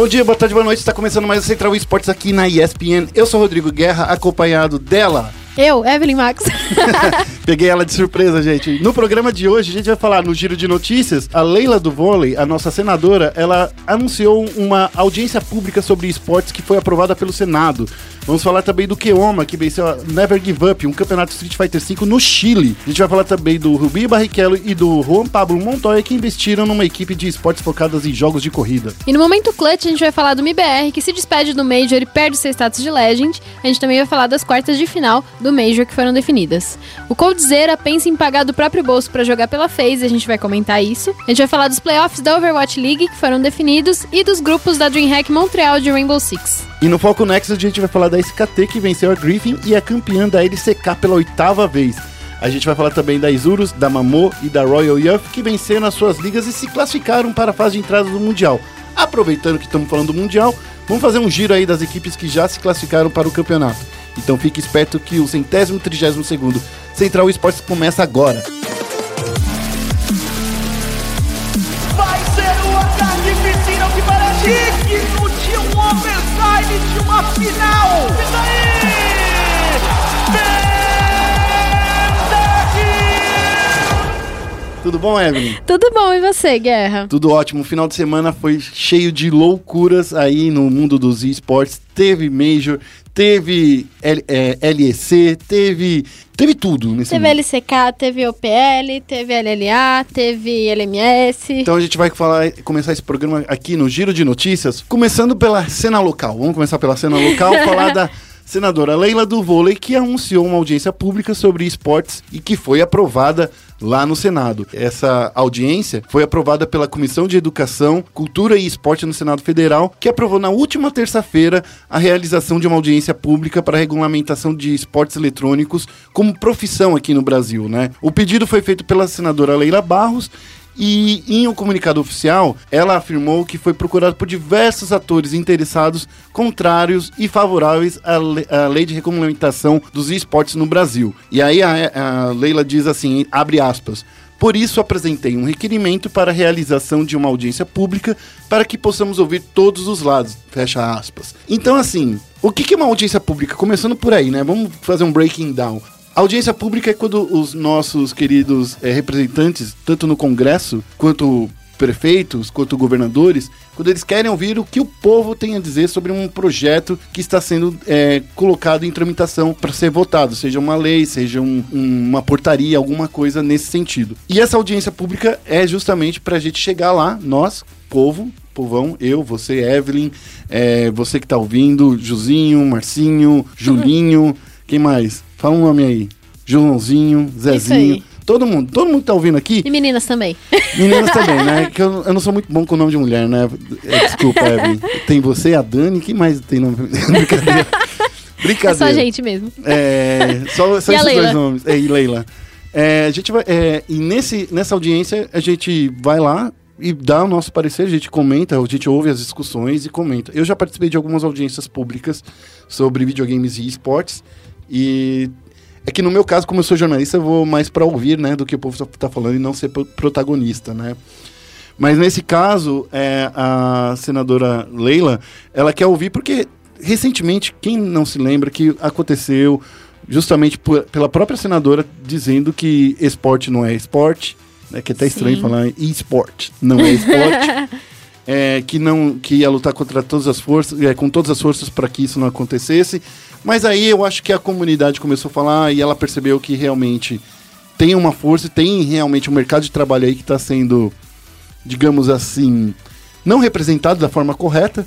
Bom dia, boa tarde, boa noite. Está começando mais o Central Esportes aqui na ESPN. Eu sou Rodrigo Guerra, acompanhado dela. Eu, Evelyn Max. Peguei ela de surpresa, gente. No programa de hoje, a gente vai falar no giro de notícias. A Leila do Vôlei, a nossa senadora, ela anunciou uma audiência pública sobre esportes que foi aprovada pelo Senado. Vamos falar também do Keoma, que venceu a Never Give Up, um campeonato Street Fighter V no Chile. A gente vai falar também do Rubi Barrichello e do Juan Pablo Montoya, que investiram numa equipe de esportes focadas em jogos de corrida. E no momento clutch, a gente vai falar do MIBR, que se despede do Major e perde seu status de Legend. A gente também vai falar das quartas de final do Major que foram definidas. O Coldzera pensa em pagar do próprio bolso para jogar pela FaZe, a gente vai comentar isso. A gente vai falar dos playoffs da Overwatch League que foram definidos e dos grupos da DreamHack Montreal de Rainbow Six. E no Foco Nexus a gente vai falar da SKT que venceu a Griffin e é campeã da LCK pela oitava vez. A gente vai falar também da Isurus, da Mamô e da Royal Youth que venceram as suas ligas e se classificaram para a fase de entrada do Mundial. Aproveitando que estamos falando do Mundial, vamos fazer um giro aí das equipes que já se classificaram para o campeonato. Então fique esperto que o centésimo trigésimo segundo Central Esportes começa agora. Vai ser uma carnificina que parece digno de um overtime de uma final. E daí? Tudo bom, Evelyn? Tudo bom, e você, Guerra? Tudo ótimo. O final de semana foi cheio de loucuras aí no mundo dos esportes. Teve Major, teve L, é, LEC, teve. Teve tudo nesse Teve mundo. LCK, teve OPL, teve LLA, teve LMS. Então a gente vai falar, começar esse programa aqui no Giro de Notícias, começando pela cena local. Vamos começar pela cena local, falar da senadora Leila do Vôlei, que anunciou uma audiência pública sobre esportes e que foi aprovada lá no Senado. Essa audiência foi aprovada pela Comissão de Educação, Cultura e Esporte no Senado Federal, que aprovou na última terça-feira a realização de uma audiência pública para a regulamentação de esportes eletrônicos como profissão aqui no Brasil, né? O pedido foi feito pela senadora Leila Barros e em um comunicado oficial, ela afirmou que foi procurado por diversos atores interessados, contrários e favoráveis à, le à lei de regulamentação dos esportes no Brasil. E aí a, a Leila diz assim, abre aspas, por isso, apresentei um requerimento para a realização de uma audiência pública para que possamos ouvir todos os lados. Fecha aspas. Então, assim, o que é uma audiência pública? Começando por aí, né? Vamos fazer um breaking down. A audiência pública é quando os nossos queridos é, representantes, tanto no Congresso quanto prefeitos, quanto governadores, quando eles querem ouvir o que o povo tem a dizer sobre um projeto que está sendo é, colocado em tramitação para ser votado, seja uma lei, seja um, um, uma portaria, alguma coisa nesse sentido. E essa audiência pública é justamente para a gente chegar lá, nós, povo, povão, eu, você, Evelyn, é, você que está ouvindo, Juzinho, Marcinho, Julinho, quem mais? Fala um nome aí. Joãozinho, Zezinho. Todo mundo, todo mundo que tá ouvindo aqui. E meninas também. Meninas também, né? Que eu, eu não sou muito bom com o nome de mulher, né? É, desculpa, Evelyn. Tem você, a Dani, quem mais tem nome? Brincadeira. Brincadeira. É só a gente mesmo. É, só só esses Leila? dois nomes. É, e Leila. É, a gente vai, é, e nesse, nessa audiência a gente vai lá e dá o nosso parecer, a gente comenta, a gente ouve as discussões e comenta. Eu já participei de algumas audiências públicas sobre videogames e esportes e é que no meu caso, como eu sou jornalista, eu vou mais para ouvir, né, do que o povo tá falando e não ser pro- protagonista, né? Mas nesse caso, é, a senadora Leila, ela quer ouvir porque recentemente, quem não se lembra que aconteceu justamente por- pela própria senadora dizendo que esporte não é esporte, né, que é até estranho Sim. falar e-sport, não é esporte. é, que não que ia lutar contra todas as forças, é, com todas as forças para que isso não acontecesse. Mas aí eu acho que a comunidade começou a falar e ela percebeu que realmente tem uma força, e tem realmente um mercado de trabalho aí que está sendo, digamos assim, não representado da forma correta.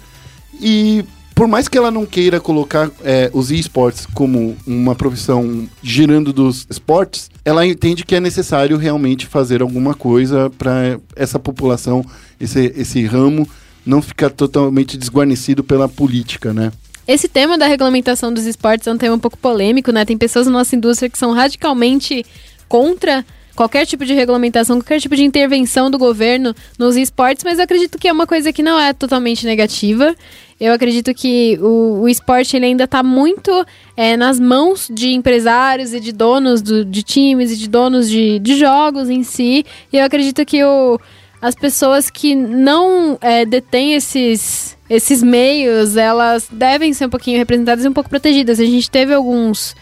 E por mais que ela não queira colocar é, os esportes como uma profissão girando dos esportes, ela entende que é necessário realmente fazer alguma coisa para essa população, esse, esse ramo, não ficar totalmente desguarnecido pela política, né? Esse tema da regulamentação dos esportes é um tema um pouco polêmico, né? Tem pessoas na nossa indústria que são radicalmente contra qualquer tipo de regulamentação, qualquer tipo de intervenção do governo nos esportes, mas eu acredito que é uma coisa que não é totalmente negativa. Eu acredito que o, o esporte ele ainda está muito é, nas mãos de empresários e de donos do- de times e de donos de, de jogos em si. E eu acredito que o, as pessoas que não é, detêm esses, esses meios, elas devem ser um pouquinho representadas e um pouco protegidas. A gente teve alguns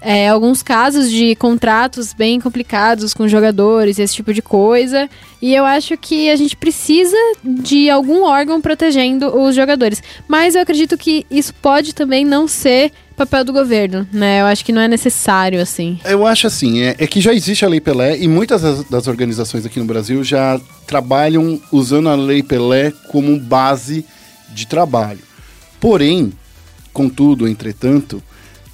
é, alguns casos de contratos bem complicados com jogadores, esse tipo de coisa. E eu acho que a gente precisa de algum órgão protegendo os jogadores. Mas eu acredito que isso pode também não ser papel do governo, né? Eu acho que não é necessário, assim. Eu acho assim, é, é que já existe a Lei Pelé e muitas das, das, organizações aqui no Brasil já trabalham usando a Lei Pelé como base de trabalho. Porém, contudo, entretanto,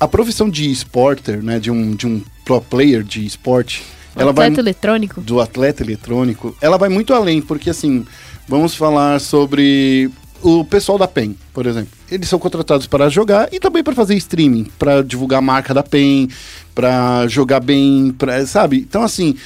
a profissão de esporter, né, de um, de um pro player de esporte, ela atleta vai eletrônico. Do atleta eletrônico, ela vai muito além, porque assim, vamos falar sobre o pessoal da PEN, por exemplo. Eles são contratados para jogar e também para fazer streaming, para divulgar a marca da PEN, para jogar bem, pra, sabe? Então assim,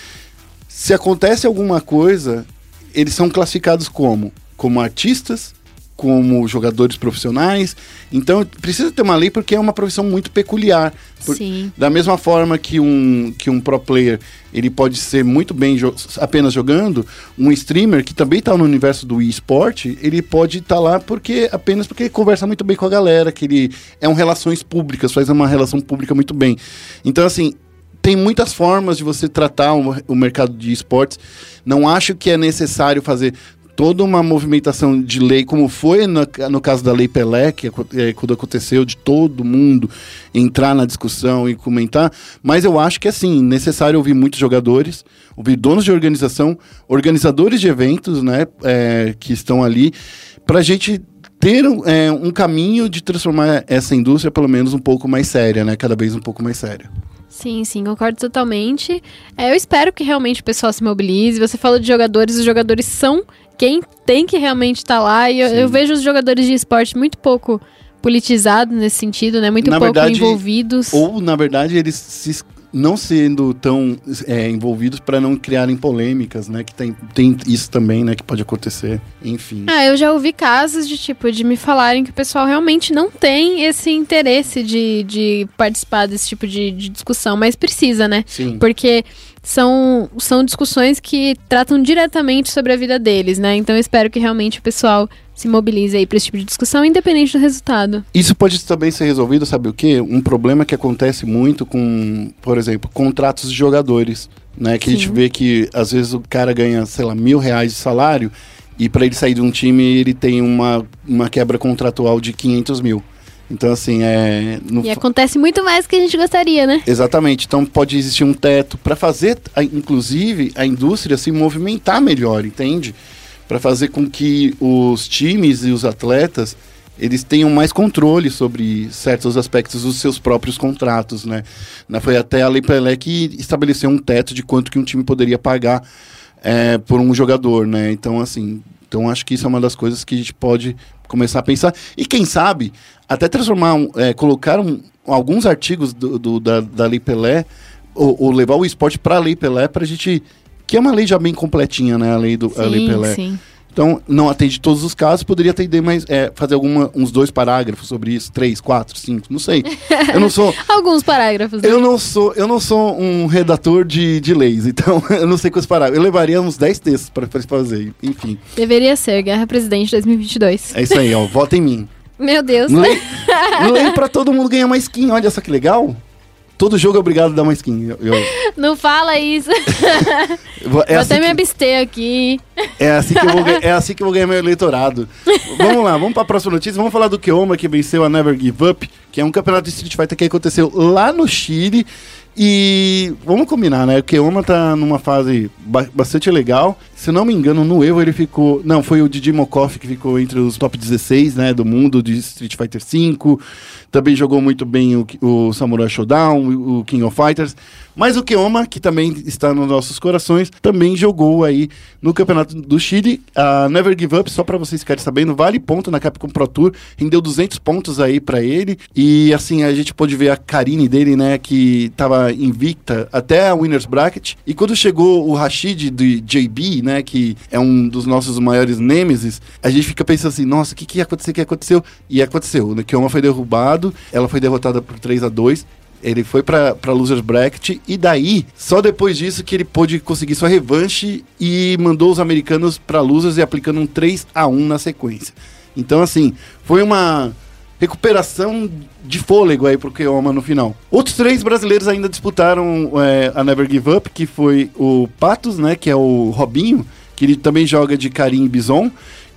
se acontece alguma coisa, eles são classificados como como artistas como jogadores profissionais. Então precisa ter uma lei porque é uma profissão muito peculiar. Por, Sim. Da mesma forma que um, que um pro player ele pode ser muito bem jo apenas jogando, um streamer que também está no universo do esporte, ele pode estar tá lá porque apenas porque ele conversa muito bem com a galera, que ele é um relações públicas, faz uma relação pública muito bem. Então assim, tem muitas formas de você tratar o mercado de esportes. Não acho que é necessário fazer toda uma movimentação de lei, como foi no, no caso da Lei Pelé, que é, quando aconteceu de todo mundo entrar na discussão e comentar, mas eu acho que é assim, necessário ouvir muitos jogadores, ouvir donos de organização, organizadores de eventos, né, é, que estão ali, para a gente ter é, um caminho de transformar essa indústria pelo menos um pouco mais séria, né, cada vez um pouco mais séria. Sim, sim, concordo totalmente. É, eu espero que realmente o pessoal se mobilize. Você falou de jogadores, os jogadores são quem tem que realmente estar tá lá. E eu, eu, vejo os jogadores de esporte muito pouco politizados nesse sentido, né? Muito na pouco verdade, envolvidos. Ou, na verdade, eles se não sendo tão é, envolvidos para não criarem polêmicas, né? Que tem, tem isso também, né? Que pode acontecer, enfim. Ah, eu já ouvi casos de tipo de me falarem que o pessoal realmente não tem esse interesse de, de participar desse tipo de, de discussão, mas precisa, né? Sim. Porque são, são discussões que tratam diretamente sobre a vida deles, né? Então eu espero que realmente o pessoal se mobilize aí para esse tipo de discussão, independente do resultado. Isso pode também ser resolvido, sabe o quê? Um problema que acontece muito com, por exemplo, contratos de jogadores, né? Que Sim. a gente vê que às vezes o cara ganha, sei lá, mil reais de salário e para ele sair de um time ele tem uma, uma quebra contratual de 500 mil. Então, assim, é. No... E acontece muito mais do que a gente gostaria, né? Exatamente. Então, pode existir um teto para fazer, inclusive, a indústria se movimentar melhor, entende? Para fazer com que os times e os atletas eles tenham mais controle sobre certos aspectos dos seus próprios contratos, né? Foi até a Lei Pelé que estabeleceu um teto de quanto que um time poderia pagar é, por um jogador, né? Então, assim, então acho que isso é uma das coisas que a gente pode começar a pensar. E quem sabe, até transformar, um, é, colocar um, alguns artigos do, do, da, da Lei Pelé, ou, ou levar o esporte para a Lei Pelé, para a gente. Que é uma lei já bem completinha, né? A lei, do, sim, a lei Pelé. Sim. Então, não atende todos os casos, poderia atender mais, é, fazer alguma, uns dois parágrafos sobre isso, três, quatro, cinco, não sei. Eu não sou. Alguns parágrafos. Eu não sou, eu não sou um redator de, de leis, então eu não sei quais parágrafos. Eu levaria uns dez textos para fazer, enfim. Deveria ser, Guerra Presidente 2022. É isso aí, ó, vota em mim. Meu Deus. Lei, lei pra todo mundo ganhar mais skin, olha só que legal. Todo jogo é obrigado a dar uma skin. Eu, eu... Não fala isso. é assim até que... me abster aqui. É assim, que eu vou, é assim que eu vou ganhar meu eleitorado. vamos lá, vamos para a próxima notícia. Vamos falar do Keoma, que venceu a Never Give Up, que é um campeonato de Street Fighter que aconteceu lá no Chile. E vamos combinar, né? O Keoma tá numa fase ba bastante legal. Se não me engano, no Evo ele ficou. Não, foi o Didi Mokoff que ficou entre os top 16, né? Do mundo de Street Fighter V. Também jogou muito bem o, o Samurai Showdown, o King of Fighters. Mas o Keoma, que também está nos nossos corações, também jogou aí no Campeonato do Chile. A Never Give Up, só para vocês ficarem sabendo, vale ponto na Capcom Pro Tour. Rendeu 200 pontos aí para ele. E assim, a gente pôde ver a Karine dele, né? Que tava invicta até a Winners Bracket. E quando chegou o Rashid de JB, né? Que é um dos nossos maiores nêmesis, a gente fica pensando assim, nossa, o que, que ia acontecer? O que aconteceu? E aconteceu. O Keoma foi derrubado, ela foi derrotada por 3 a 2 Ele foi pra, pra Losers Bracket e daí, só depois disso que ele pôde conseguir sua revanche e mandou os americanos pra Losers e aplicando um 3 a 1 na sequência. Então, assim, foi uma recuperação de fôlego aí pro Keoma no final. Outros três brasileiros ainda disputaram é, a Never Give Up, que foi o Patos, né, que é o Robinho, que ele também joga de Karim Bison,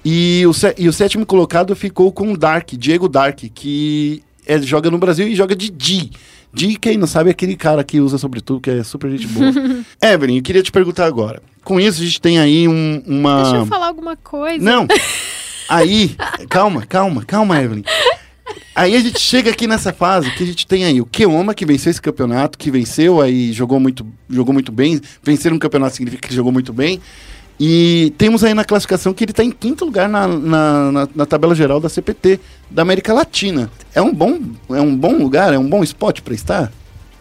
e o, e o sétimo colocado ficou com o Dark, Diego Dark, que é, joga no Brasil e joga de Di. Di, quem não sabe, é aquele cara que usa sobretudo, que é super gente boa. Evelyn, eu queria te perguntar agora. Com isso, a gente tem aí um- uma... Deixa eu falar alguma coisa. Não. Aí, calma, calma, calma, Evelyn. Aí a gente chega aqui nessa fase que a gente tem aí o Keoma, que venceu esse campeonato, que venceu, aí jogou muito, jogou muito bem. Vencer um campeonato significa que jogou muito bem. E temos aí na classificação que ele está em quinto lugar na, na, na- na tabela geral da CPT da América Latina. É um bom, é um bom lugar, é um bom spot para estar?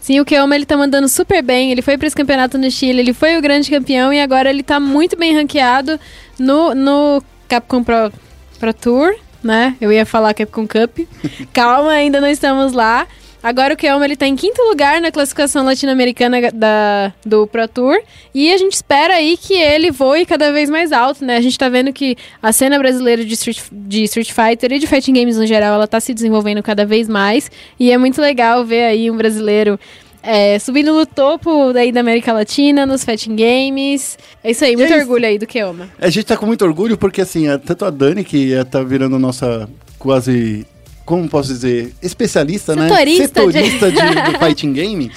Sim, o Keoma ele tá mandando super bem. Ele foi para esse campeonato no Chile, ele foi o grande campeão e agora ele tá muito bem ranqueado no, no Capcom Pro, Pro Tour, né? Eu ia falar Capcom Cup. Calma, ainda não estamos lá. Agora o Keoma ele tá em quinto lugar na classificação latino-americana da, do Pro Tour. E a gente espera aí que ele voe cada vez mais alto, né? A gente tá vendo que a cena brasileira de Street, de Street Fighter e de Fighting Games no geral, ela tá se desenvolvendo cada vez mais. E é muito legal ver aí um brasileiro é, subindo no topo daí da América Latina, nos Fighting Games. É isso aí, muito é isso. orgulho aí do Keoma. A gente tá com muito orgulho porque, assim, é, tanto a Dani, que é, tá virando nossa quase, como posso dizer, especialista, né? Setorista de- Setorista de, do fighting game.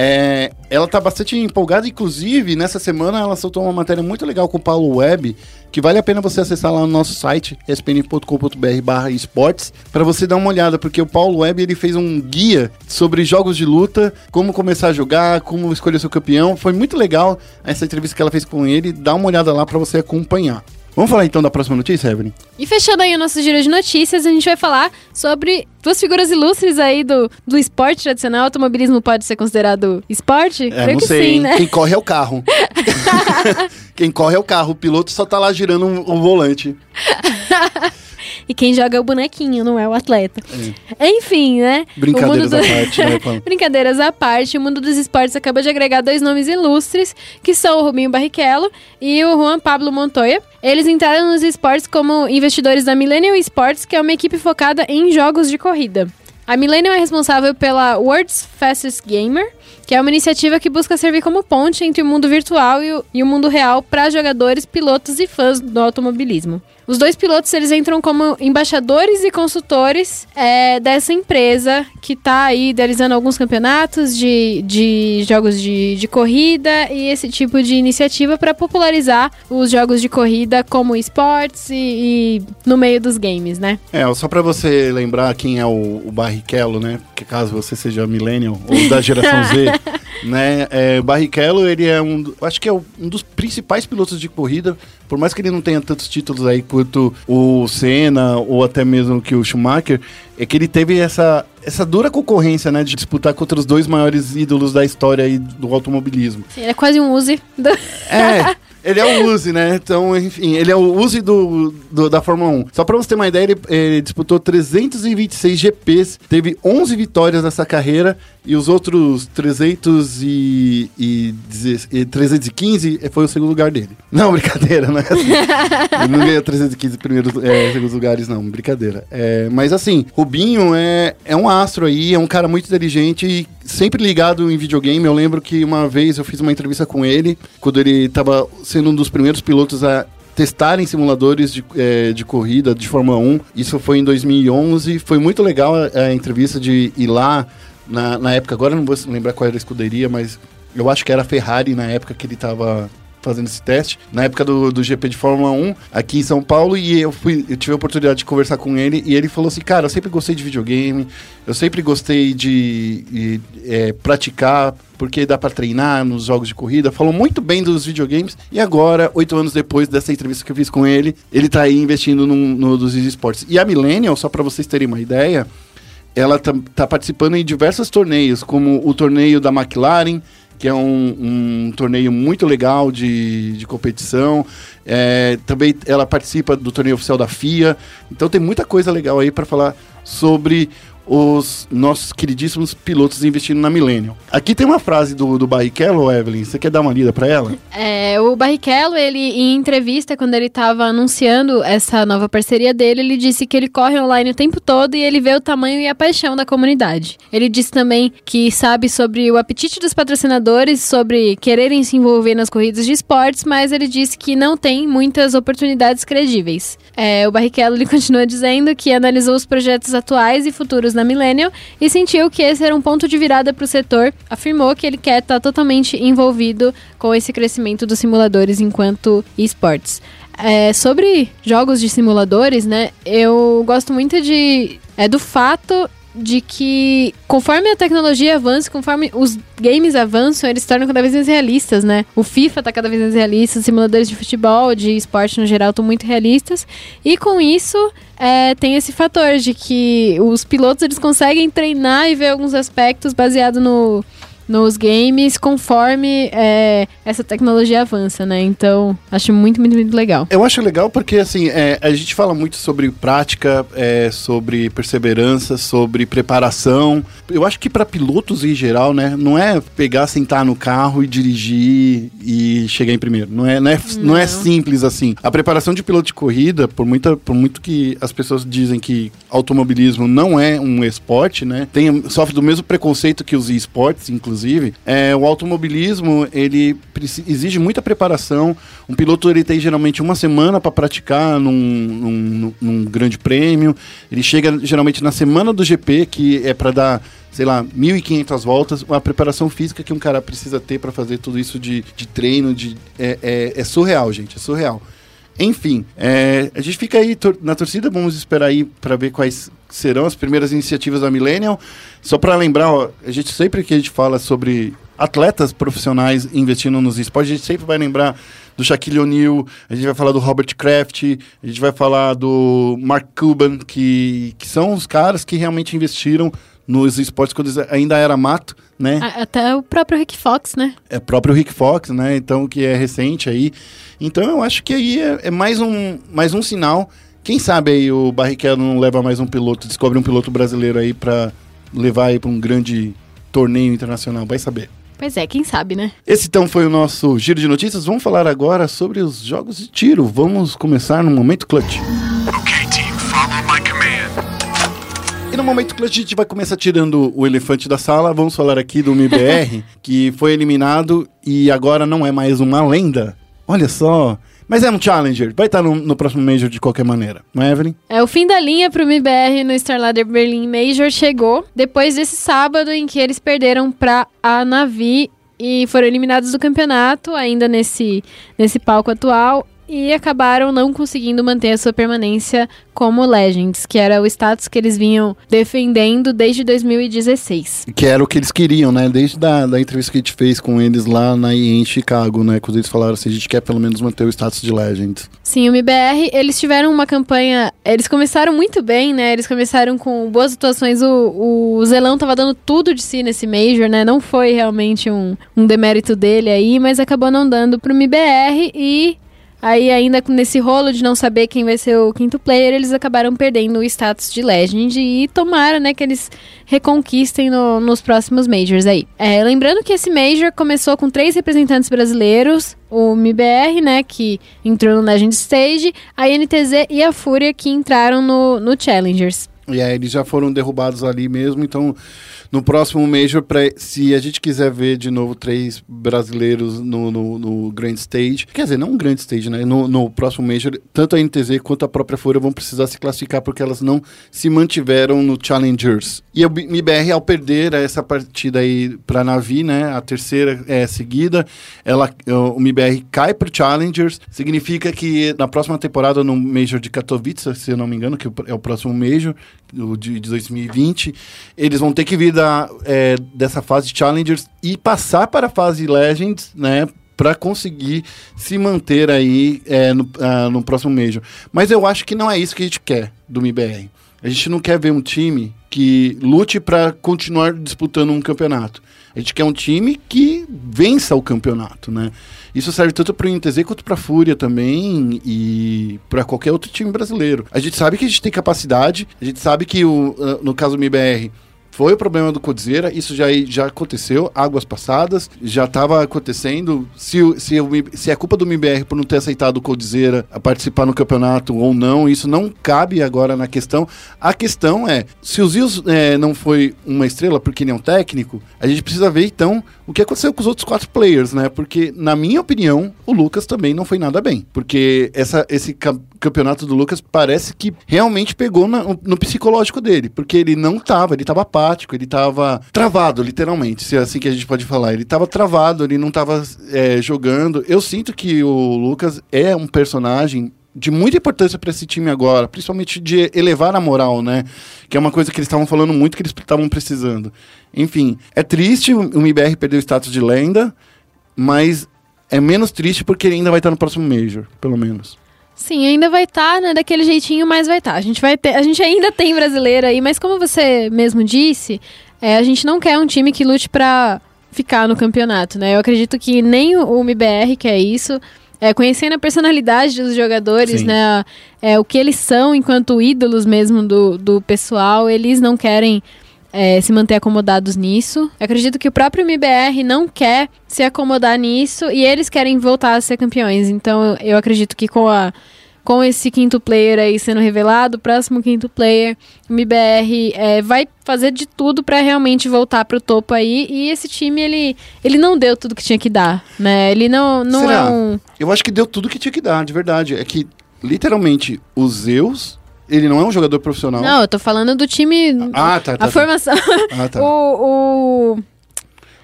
É, ela tá bastante empolgada, inclusive, nessa semana ela soltou uma matéria muito legal com o Paulo Web, que vale a pena você acessar lá no nosso site, spn.com.br barra esportes, para você dar uma olhada, porque o Paulo Web ele fez um guia sobre jogos de luta, como começar a jogar, como escolher seu campeão. Foi muito legal essa entrevista que ela fez com ele, dá uma olhada lá para você acompanhar. Vamos falar então da próxima notícia, Evelyn? E fechando aí o nosso giro de notícias, a gente vai falar sobre duas figuras ilustres aí do, do esporte tradicional. Automobilismo pode ser considerado esporte? É, Creio não que sei, sim, né? Quem corre é o carro. Quem corre é o carro, o piloto só tá lá girando um- o volante. E quem joga é o bonequinho, não é o atleta. Enfim, né? Brincadeiras O mundo à parte, né? Brincadeiras à parte, o mundo dos esportes acaba de agregar dois nomes ilustres, que são o Rubinho Barrichello e o Juan Pablo Montoya. Eles entraram nos esportes como investidores da Millennium Sports, que é uma equipe focada em jogos de corrida. A Millennium é responsável pela World's Fastest Gamer, que é uma iniciativa que busca servir como ponte entre o mundo virtual e o, e o mundo real para jogadores, pilotos e fãs do automobilismo. Os dois pilotos eles entram como embaixadores e consultores é, dessa empresa que está aí idealizando alguns campeonatos de, de jogos de, de corrida e esse tipo de iniciativa para popularizar os jogos de corrida como esportes e, e no meio dos games, né? É, só pra você lembrar quem é o, o Barrichello, né? Que caso você seja millennial ou da geração Z, né? É, o Barrichello, ele é um, acho que é um dos principais pilotos de corrida, por mais que ele não tenha tantos títulos aí quanto o Senna ou até mesmo que o Schumacher, é que ele teve essa, essa dura concorrência, né? De disputar contra os dois maiores ídolos da história aí do automobilismo. Ele é quase um Uzi do... É, ele é o Uzi, né? Então, enfim, ele é o Uzi do, do- da Fórmula 1. Só pra você ter uma ideia, ele, ele disputou 326 GPs, teve 11 vitórias nessa carreira e os outros 300 e, e, e 315 foi o segundo lugar dele. Não, brincadeira, não é assim. Ele não ganhou 315 primeiros, é, segundos lugares, não, brincadeira. É, mas assim, Rubinho é, é um astro aí, é um cara muito inteligente e sempre ligado em videogame. Eu lembro que uma vez eu fiz uma entrevista com ele, quando ele estava sendo um dos primeiros pilotos a testarem simuladores de, eh, de corrida de Fórmula 1. Isso foi em 2011. Foi muito legal a, a entrevista de ir lá na, na época. Agora não vou lembrar qual era a escuderia, mas eu acho que era a Ferrari na época que ele estava fazendo esse teste, na época do, do GP de Fórmula 1, aqui em São Paulo, e eu fui, eu tive a oportunidade de conversar com ele, e ele falou assim, cara, eu sempre gostei de videogame, eu sempre gostei de, de, eh, praticar, porque dá pra treinar nos jogos de corrida, falou muito bem dos videogames, e agora, oito anos depois dessa entrevista que eu fiz com ele, ele tá aí investindo no, no dos esportes. E a Millennial, só para vocês terem uma ideia, ela tá, tá participando em diversos torneios, como o torneio da McLaren, que é um, um torneio muito legal de, de competição. É, também ela participa do torneio oficial da FIA. Então tem muita coisa legal aí para falar sobre os nossos queridíssimos pilotos investindo na Millennium. Aqui tem uma frase do, do Barrichello, Evelyn. Você quer dar uma lida para ela? É, o Barrichello, ele, em entrevista, quando ele estava anunciando essa nova parceria dele, ele disse que ele corre online o tempo todo e ele vê o tamanho e a paixão da comunidade. Ele disse também que sabe sobre o apetite dos patrocinadores, sobre quererem se envolver nas corridas de esportes, mas ele disse que não tem muitas oportunidades credíveis. É, o Barrichello ele continua dizendo que analisou os projetos atuais e futuros na Millennial e sentiu que esse era um ponto de virada para o setor. Afirmou que ele quer estar tá totalmente envolvido com esse crescimento dos simuladores enquanto esportes. É, sobre jogos de simuladores, né? Eu gosto muito de é do fato de que conforme a tecnologia avança, conforme os games avançam, eles se tornam cada vez mais realistas, né? O FIFA tá cada vez mais realista, os simuladores de futebol, de esporte no geral, estão muito realistas. E com isso, é, tem esse fator de que os pilotos eles conseguem treinar e ver alguns aspectos baseado no nos games conforme é, essa tecnologia avança, né? Então, acho muito, muito, muito legal. Eu acho legal porque, assim, é, a gente fala muito sobre prática, é, sobre perseverança, sobre preparação. Eu acho que para pilotos em geral, né, não é pegar, sentar no carro e dirigir e chegar em primeiro. Não é, não é, não. não é simples assim. A preparação de piloto de corrida, por, muita, por muito que as pessoas dizem que automobilismo não é um esporte, né? Tem, sofre do mesmo preconceito que os esportes, inclusive inclusive, é, o automobilismo ele exige muita preparação. Um piloto ele tem geralmente uma semana para praticar num, num, num, grande prêmio. Ele chega geralmente na semana do GP, que é para dar sei lá, 1.500 voltas, uma preparação física que um cara precisa ter para fazer tudo isso de, de treino, de, é, é, é surreal, gente, é surreal. Enfim, é, a gente fica aí tor na torcida, vamos esperar aí para ver quais serão as primeiras iniciativas da Millennial. Só para lembrar, ó, a gente sempre que a gente fala sobre atletas profissionais investindo nos esportes, a gente sempre vai lembrar do Shaquille O'Neal, a gente vai falar do Robert Kraft, a gente vai falar do Mark Cuban, que, que são os caras que realmente investiram nos esportes quando ainda era mato, né? Até o próprio Rick Fox, né? É próprio Rick Fox, né? Então, que é recente aí. Então, eu acho que aí é, é mais, um, mais um sinal. Quem sabe aí o Barrichello não leva mais um piloto, descobre um piloto brasileiro aí para levar aí para um grande torneio internacional, vai saber. Pois é, quem sabe, né? Esse então foi o nosso giro de notícias. Vamos falar agora sobre os jogos de tiro. Vamos começar no momento clutch. No momento que a gente vai começar tirando o elefante da sala, vamos falar aqui do MBR, que foi eliminado e agora não é mais uma lenda. Olha só. Mas é um Challenger, vai estar no, no, próximo Major de qualquer maneira, não é, Evelyn? É, o fim da linha pro MBR no Starladder Berlin Major chegou depois desse sábado em que eles perderam para a Navi e foram eliminados do campeonato, ainda nesse, nesse palco atual e acabaram não conseguindo manter a sua permanência como Legends, que era o status que eles vinham defendendo desde 2016. Que era o que eles queriam, né? Desde da, da entrevista que a gente fez com eles lá na, em Chicago, né? Quando eles falaram assim, a gente quer pelo menos manter o status de Legends. Sim, o MBR, eles tiveram uma campanha, eles começaram muito bem, né? Eles começaram com boas atuações, o, o Zelão tava dando tudo de si nesse Major, né? Não foi realmente um, um demérito dele aí, mas acabou não dando pro MBR e Aí, ainda nesse rolo de não saber quem vai ser o quinto player, eles acabaram perdendo o status de Legend e tomaram, né, que eles reconquistem no, nos próximos Majors aí. É, lembrando que esse Major começou com três representantes brasileiros, o MBR, né, que entrou no Legend Stage, a NTZ e a Fúria, que entraram no, no Challengers. E aí eles já foram derrubados ali mesmo, então no próximo Major, pra, se a gente quiser ver de novo três brasileiros no, no, no Grand Stage, quer dizer, não um Grand Stage, né? No, no, próximo Major, tanto a NTZ quanto a própria Fúria vão precisar se classificar porque elas não se mantiveram no Challengers. E o MBR, ao perder essa partida aí pra Navi, né? A terceira é seguida, ela, o MBR cai pro Challengers, significa que na próxima temporada, no Major de Katowice, se eu não me engano, que é o próximo Major, de, de 2020, eles vão ter que vir da, é, dessa fase Challengers e passar para a fase Legends, né? Para conseguir se manter aí é, no, uh, no próximo Major. Mas eu acho que não é isso que a gente quer do MIBR. A gente não quer ver um time que lute para continuar disputando um campeonato. A gente quer um time que vença o campeonato, né? Isso serve tanto para o INTZ quanto para a Fúria também e para qualquer outro time brasileiro. A gente sabe que a gente tem capacidade, a gente sabe que o, ah, no caso do MBR foi o problema do Codzeira, isso já, já aconteceu, águas passadas, já estava acontecendo. Se, se, se é culpa do MBR por não ter aceitado o Codzeira a participar no campeonato ou não, isso não cabe agora na questão. A questão é, se o Zios é, não foi uma estrela porque ele é um técnico, a gente precisa ver então o que aconteceu com os outros quatro players, né? Porque, na minha opinião, o Lucas também não foi nada bem. Porque essa, esse campeonato do Lucas parece que realmente pegou na, no psicológico dele. Porque ele não tava, ele tava apático, ele tava travado, literalmente, se é assim que a gente pode falar. Ele tava travado, ele não tava é, jogando. Eu sinto que o Lucas é um personagem de muita importância para esse time agora, principalmente de elevar a moral, né? Que é uma coisa que eles estavam falando muito que eles estavam precisando. Enfim, é triste o MBR perder o status de lenda, mas é menos triste porque ele ainda vai estar no próximo Major, pelo menos. Sim, ainda vai estar, tá, né, daquele jeitinho, mas vai estar. Tá. A gente vai ter, a gente ainda tem brasileiro aí, mas como você mesmo disse, é, a gente não quer um time que lute para ficar no campeonato, né? Eu acredito que nem o MBR quer isso. É, conhecendo a personalidade dos jogadores, Sim. né? É, o que eles são enquanto ídolos mesmo do, do pessoal, eles não querem é, se manter acomodados nisso. Eu acredito que o próprio MBR não quer se acomodar nisso e eles querem voltar a ser campeões. Então eu acredito que com a com esse quinto player aí sendo revelado, o próximo quinto player, o MBR é, vai fazer de tudo para realmente voltar pro topo aí. E esse time, ele, ele não deu tudo que tinha que dar, né? Ele não, não Será? é um... Eu acho que deu tudo que tinha que dar, de verdade. É que, literalmente, os Zeus ele não é um jogador profissional. Não, eu tô falando do time. Ah, tá. tá a tá. formação. Ah, tá. o, o,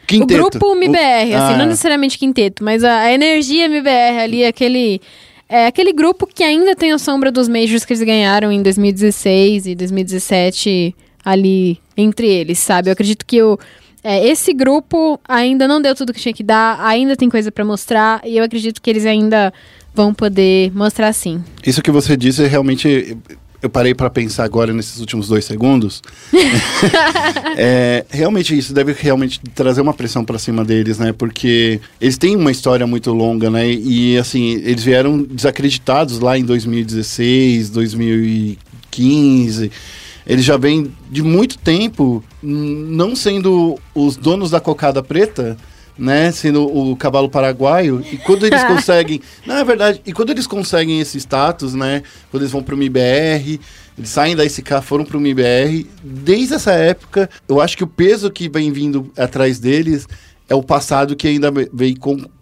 Quinteto. O grupo MBR, o... assim, ah, não necessariamente quinteto, mas a, a, energia MBR ali, aquele. É aquele grupo que ainda tem a sombra dos Majors que eles ganharam em 2016 e 2017 ali entre eles, sabe? Eu acredito que o, é, esse grupo ainda não deu tudo que tinha que dar, ainda tem coisa para mostrar e eu acredito que eles ainda vão poder mostrar sim. Isso que você disse é realmente eu parei para pensar agora nesses últimos dois segundos. é, realmente isso deve realmente trazer uma pressão para cima deles, né? Porque eles têm uma história muito longa, né? E assim, eles vieram desacreditados lá em 2016, 2015. Eles já vêm de muito tempo não sendo os donos da cocada preta, né, sendo o cavalo paraguaio, e quando eles conseguem, não é verdade, e quando eles conseguem esse status, né, quando eles vão para o MIBR, eles saem da SK, foram para o MIBR, desde essa época, eu acho que o peso que vem vindo atrás deles é o passado que ainda vem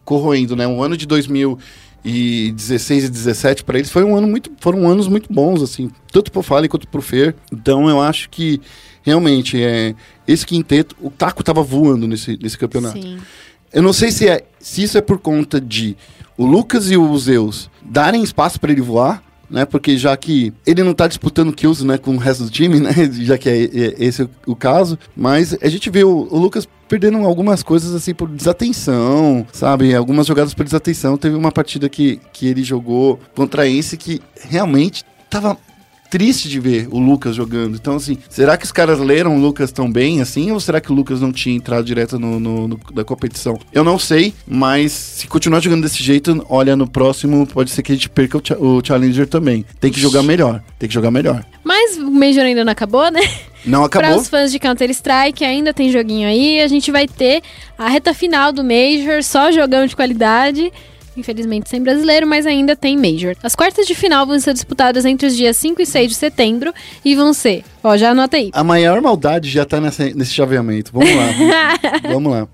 corroendo, né, um ano de 2016 e 17 para eles foi um ano muito, foram anos muito bons, assim, tanto pro Fallen quanto pro Fer, então eu acho que realmente, é, esse quinteto, o taco tava voando nesse, nesse campeonato. Sim. Eu não sei se, é, se isso é por conta de o Lucas e o Zeus darem espaço para ele voar, né? Porque já que ele não tá disputando kills, né, com o resto do time, né? Já que é, é esse o, o, caso. Mas a gente vê o, o, Lucas perdendo algumas coisas assim por desatenção, sabe? Algumas jogadas por desatenção. Teve uma partida que, que ele jogou contra Ence que realmente tava triste de ver o Lucas jogando. Então, assim, será que os caras leram o Lucas tão bem assim? Ou será que o Lucas não tinha entrado direto no, no, no da competição? Eu não sei, mas se continuar jogando desse jeito, olha, no próximo pode ser que a gente perca o, o Challenger também. Tem que jogar melhor. Tem que jogar melhor. Mas o Major ainda não acabou, né? Não acabou. Para os fãs de Counter-Strike, ainda tem joguinho aí. A gente vai ter a reta final do Major, só jogão de qualidade. Infelizmente sem brasileiro, mas ainda tem Major. As quartas de final vão ser disputadas entre os dias 5 e 6 de setembro e vão ser. Ó, já anota aí. A maior maldade já tá nessa, nesse chaveamento. Vamos lá. vamos lá.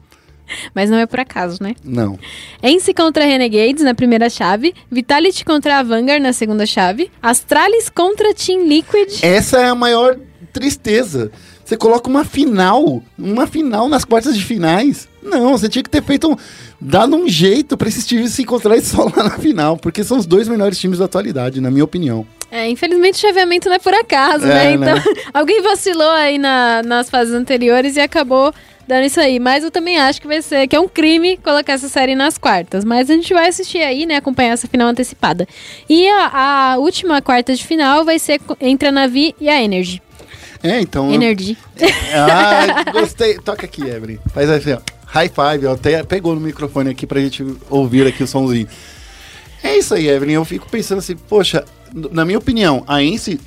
Mas não é por acaso, né? Não. Ence contra Renegades na primeira chave, Vitality contra a Vanguard na segunda chave, Astralis contra Team Liquid. Essa é a maior tristeza. Você coloca uma final, uma final nas quartas de finais. Não, você tinha que ter feito um. Dado um jeito para esses times se encontrarem só lá na final, porque são os dois melhores times da atualidade, na minha opinião. É, infelizmente o chaveamento não é por acaso, é, né? Então, né? alguém vacilou aí na, nas fases anteriores e acabou dando isso aí. Mas eu também acho que vai ser que é um crime colocar essa série nas quartas. Mas a gente vai assistir aí, né? Acompanhar essa final antecipada. E a, a última quarta de final vai ser entre a Navi e a Energy. É, então. Energy. Ah, gostei. Toca aqui, Evelyn. Faz assim, ó. High five. Até pegou no microfone aqui pra gente ouvir aqui o somzinho. É isso aí, Evelyn. Eu fico pensando assim, poxa, na minha opinião, a Ence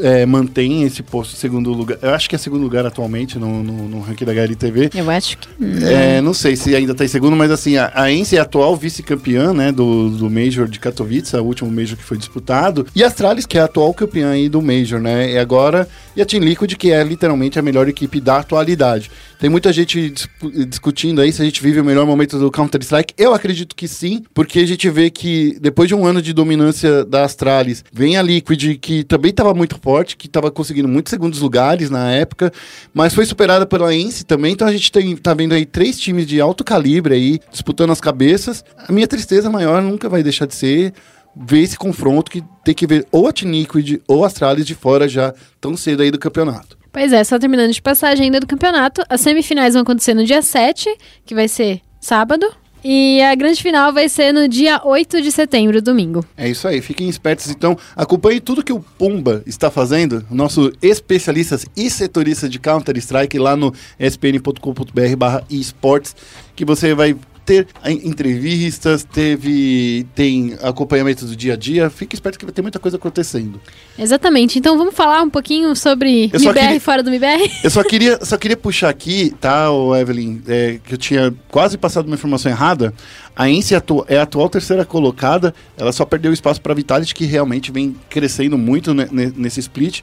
é, mantém esse posto em segundo lugar. Eu acho que é segundo lugar atualmente no, no, no ranking da HLTV. Eu acho que. É, não sei se ainda está em segundo, mas assim, a, a Ence é a atual vice-campeã, né, do, do Major de Katowice, o último Major que foi disputado. E a Astralis, que é a atual campeã aí do Major, né, e agora... E a Team Liquid, que é literalmente a melhor equipe da atualidade. Tem muita gente dis- discutindo aí se a gente vive o melhor momento do Counter-Strike. Eu acredito que sim, porque a gente vê que depois de um ano de dominância da Astralis, vem a Liquid, que também estava muito forte, que estava conseguindo muitos segundos lugares na época, mas foi superada pela Ence também. Então a gente tem, tá vendo aí três times de alto calibre aí, disputando as cabeças. A minha tristeza maior nunca vai deixar de ser ver esse confronto que tem que ver ou a Team Liquid ou a Astralis de fora já tão cedo aí do campeonato. Pois é, só terminando de passar a agenda do campeonato. As semifinais vão acontecer no dia 7, que vai ser sábado. E a grande final vai ser no dia 8 de setembro, domingo. É isso aí, fiquem espertos então. Acompanhe tudo que o Pumba está fazendo, nosso especialistas e setoristas de Counter-Strike lá no spn.com.br barra esportes, que você vai ter entrevistas, teve tem acompanhamento do dia a dia. Fique esperto que vai ter muita coisa acontecendo. Exatamente. Então vamos falar um pouquinho sobre Eu MBR queria- fora do MBR? Eu só queria, só queria puxar aqui, tá, ô Evelyn, é, que eu tinha quase passado uma informação errada. A Ence é a atual terceira colocada, ela só perdeu espaço para a Vitality, que realmente vem crescendo muito ne- ne- nesse split.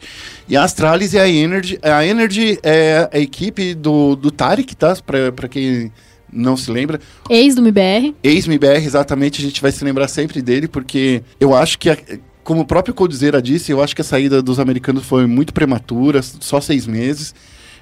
E a Astralis e a Energy. A Energy é a equipe do, do Tarek, tá? Para quem não se lembra. Ex do MBR. Ex-MBR, exatamente, a gente vai se lembrar sempre dele, porque eu acho que, a- como o próprio Coldzera disse, eu acho que a saída dos americanos foi muito prematura, só seis meses.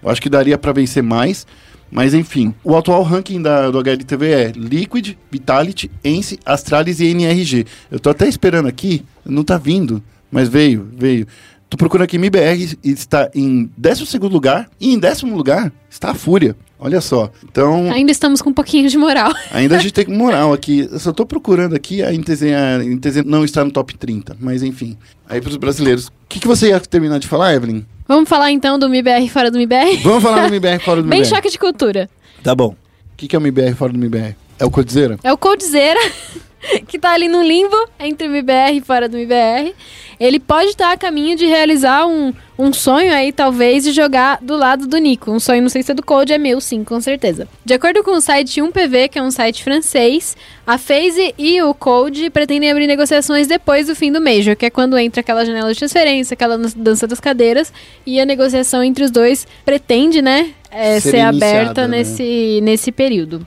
Eu acho que daria para vencer mais. Mas enfim, o atual ranking da, do HLTV é Liquid, Vitality, Ence, Astralis e NRG. Eu tô até esperando aqui, não tá vindo, mas veio, veio. Tô procurando aqui MBR e está em 12 lugar e em décimo lugar está a Fúria. Olha só. Então, Ainda estamos com um pouquinho de moral. Ainda a gente tem moral aqui. Eu só tô procurando aqui, a NTZ, a NTZ não está no top 30, mas enfim. Aí pros brasileiros. O que, que você ia terminar de falar, Evelyn? Vamos falar então do MBR fora do MBR? Vamos falar do MBR fora do Bem MBR. choque de cultura. Tá bom. O que, que é o MBR fora do MBR? É o Codizera? É o Coldzera, que tá ali no limbo entre o MBR e fora do MBR. Ele pode estar a caminho de realizar um, um sonho aí, talvez, de jogar do lado do Nico. Um sonho, não sei se é do Cold, é meu, sim, com certeza. De acordo com o site 1PV, que é um site francês, a FaZe e o Cold pretendem abrir negociações depois do fim do Major, que é quando entra aquela janela de transferência, aquela dança das cadeiras, e a negociação entre os dois pretende, né, é, Ser ser, iniciada, aberta né? nesse, nesse período.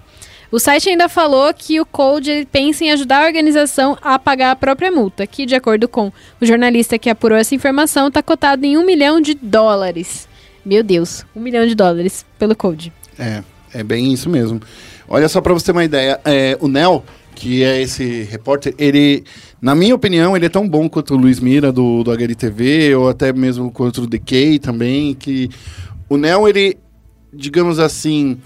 O site ainda falou que o Code pensa em ajudar a organização a pagar a própria multa, que, de acordo com o jornalista que apurou essa informação, está cotado em um milhão de dólares. Meu Deus, um milhão de dólares pelo Code. É, é bem isso mesmo. Olha só pra você ter uma ideia. É, o Nel, que é esse repórter, ele, na minha opinião, ele é tão bom quanto o Luiz Mira do, do HLTV, ou até mesmo quanto o DK também, que o Nel, ele, digamos assim,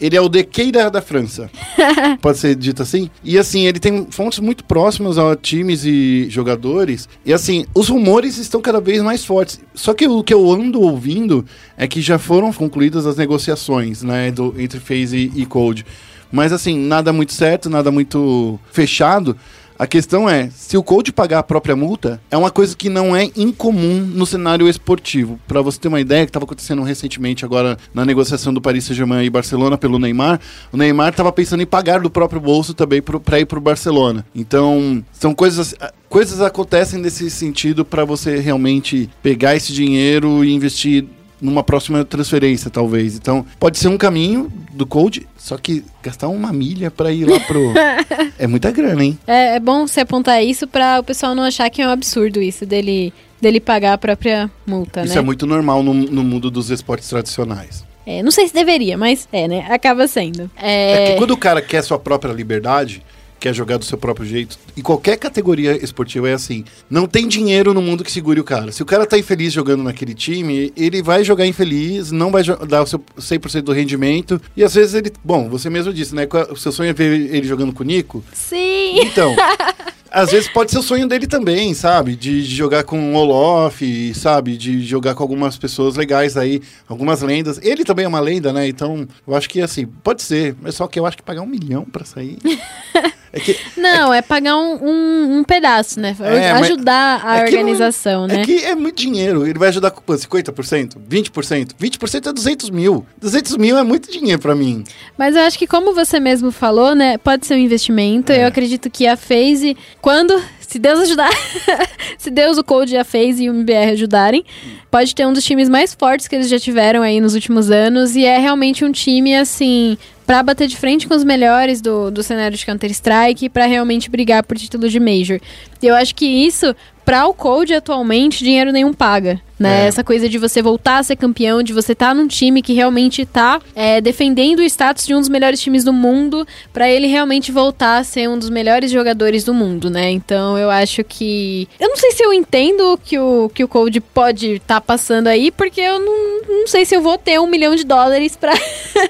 ele é o DK da, da França. Pode ser dito assim? E assim, ele tem fontes muito próximas a times e jogadores. E assim, os rumores estão cada vez mais fortes. Só que o que eu ando ouvindo é que já foram concluídas as negociações, né, do, entre FaZe e Code. Mas assim, nada muito certo, nada muito fechado. A questão é, se o Code pagar a própria multa, é uma coisa que não é incomum no cenário esportivo. Pra você ter uma ideia, que estava acontecendo recentemente agora na negociação do Paris Saint-Germain e Barcelona pelo Neymar, o Neymar estava pensando em pagar do próprio bolso também para ir pro Barcelona. Então, são coisas coisas acontecem nesse sentido para você realmente pegar esse dinheiro e investir numa próxima transferência, talvez. Então, pode ser um caminho do Code, só que gastar uma milha para ir lá pro. é muita grana, hein? É, é bom você apontar isso para o pessoal não achar que é um absurdo isso dele, dele pagar a própria multa, Isso né? é muito normal no, no mundo dos esportes tradicionais. É, não sei se deveria, mas é, né? Acaba sendo. É... É, que quando o cara quer sua própria liberdade, quer jogar do seu próprio jeito, em qualquer categoria esportiva é assim. Não tem dinheiro no mundo que segure o cara. Se o cara tá infeliz jogando naquele time, ele vai jogar infeliz, não vai dar o seu 100% do rendimento. E às vezes ele. Bom, você mesmo disse, né? O seu sonho é ver ele jogando com o Nico. Sim! Então. às vezes pode ser o sonho dele também, sabe? De, de jogar com o Olof, sabe? De jogar com algumas pessoas legais aí, algumas lendas. Ele também é uma lenda, né? Então, eu acho que assim, pode ser. Mas só que eu acho que pagar um milhão pra sair. É que, Não, é, pagar um, um, um pedaço, né? É, Ajudar a é que não- organização, né? É que é muito dinheiro. Ele vai ajudar com quanto? 50%? 20%? 20% é 200 mil. 200 mil é muito dinheiro pra mim. Mas eu acho que como você mesmo falou, né, pode ser um investimento. É. Eu acredito que a FaZe, quando, se Deus ajudar, se Deus, o Code, a FaZe e o MBR ajudarem, pode ter um dos times mais fortes que eles já tiveram aí nos últimos anos e é realmente um time assim pra bater de frente com os melhores do, do cenário de Counter-Strike pra realmente brigar por título de Major. E eu acho que isso, pra o Code atualmente, dinheiro nenhum paga. Né? É. Essa coisa de você voltar a ser campeão, de você estar num time que realmente tá é, defendendo o status de um dos melhores times do mundo, pra ele realmente voltar a ser um dos melhores jogadores do mundo, né? Então eu acho que. Eu não sei se eu entendo o que o, que o Code pode estar passando aí, porque eu não, não sei se eu vou ter um milhão de dólares pra,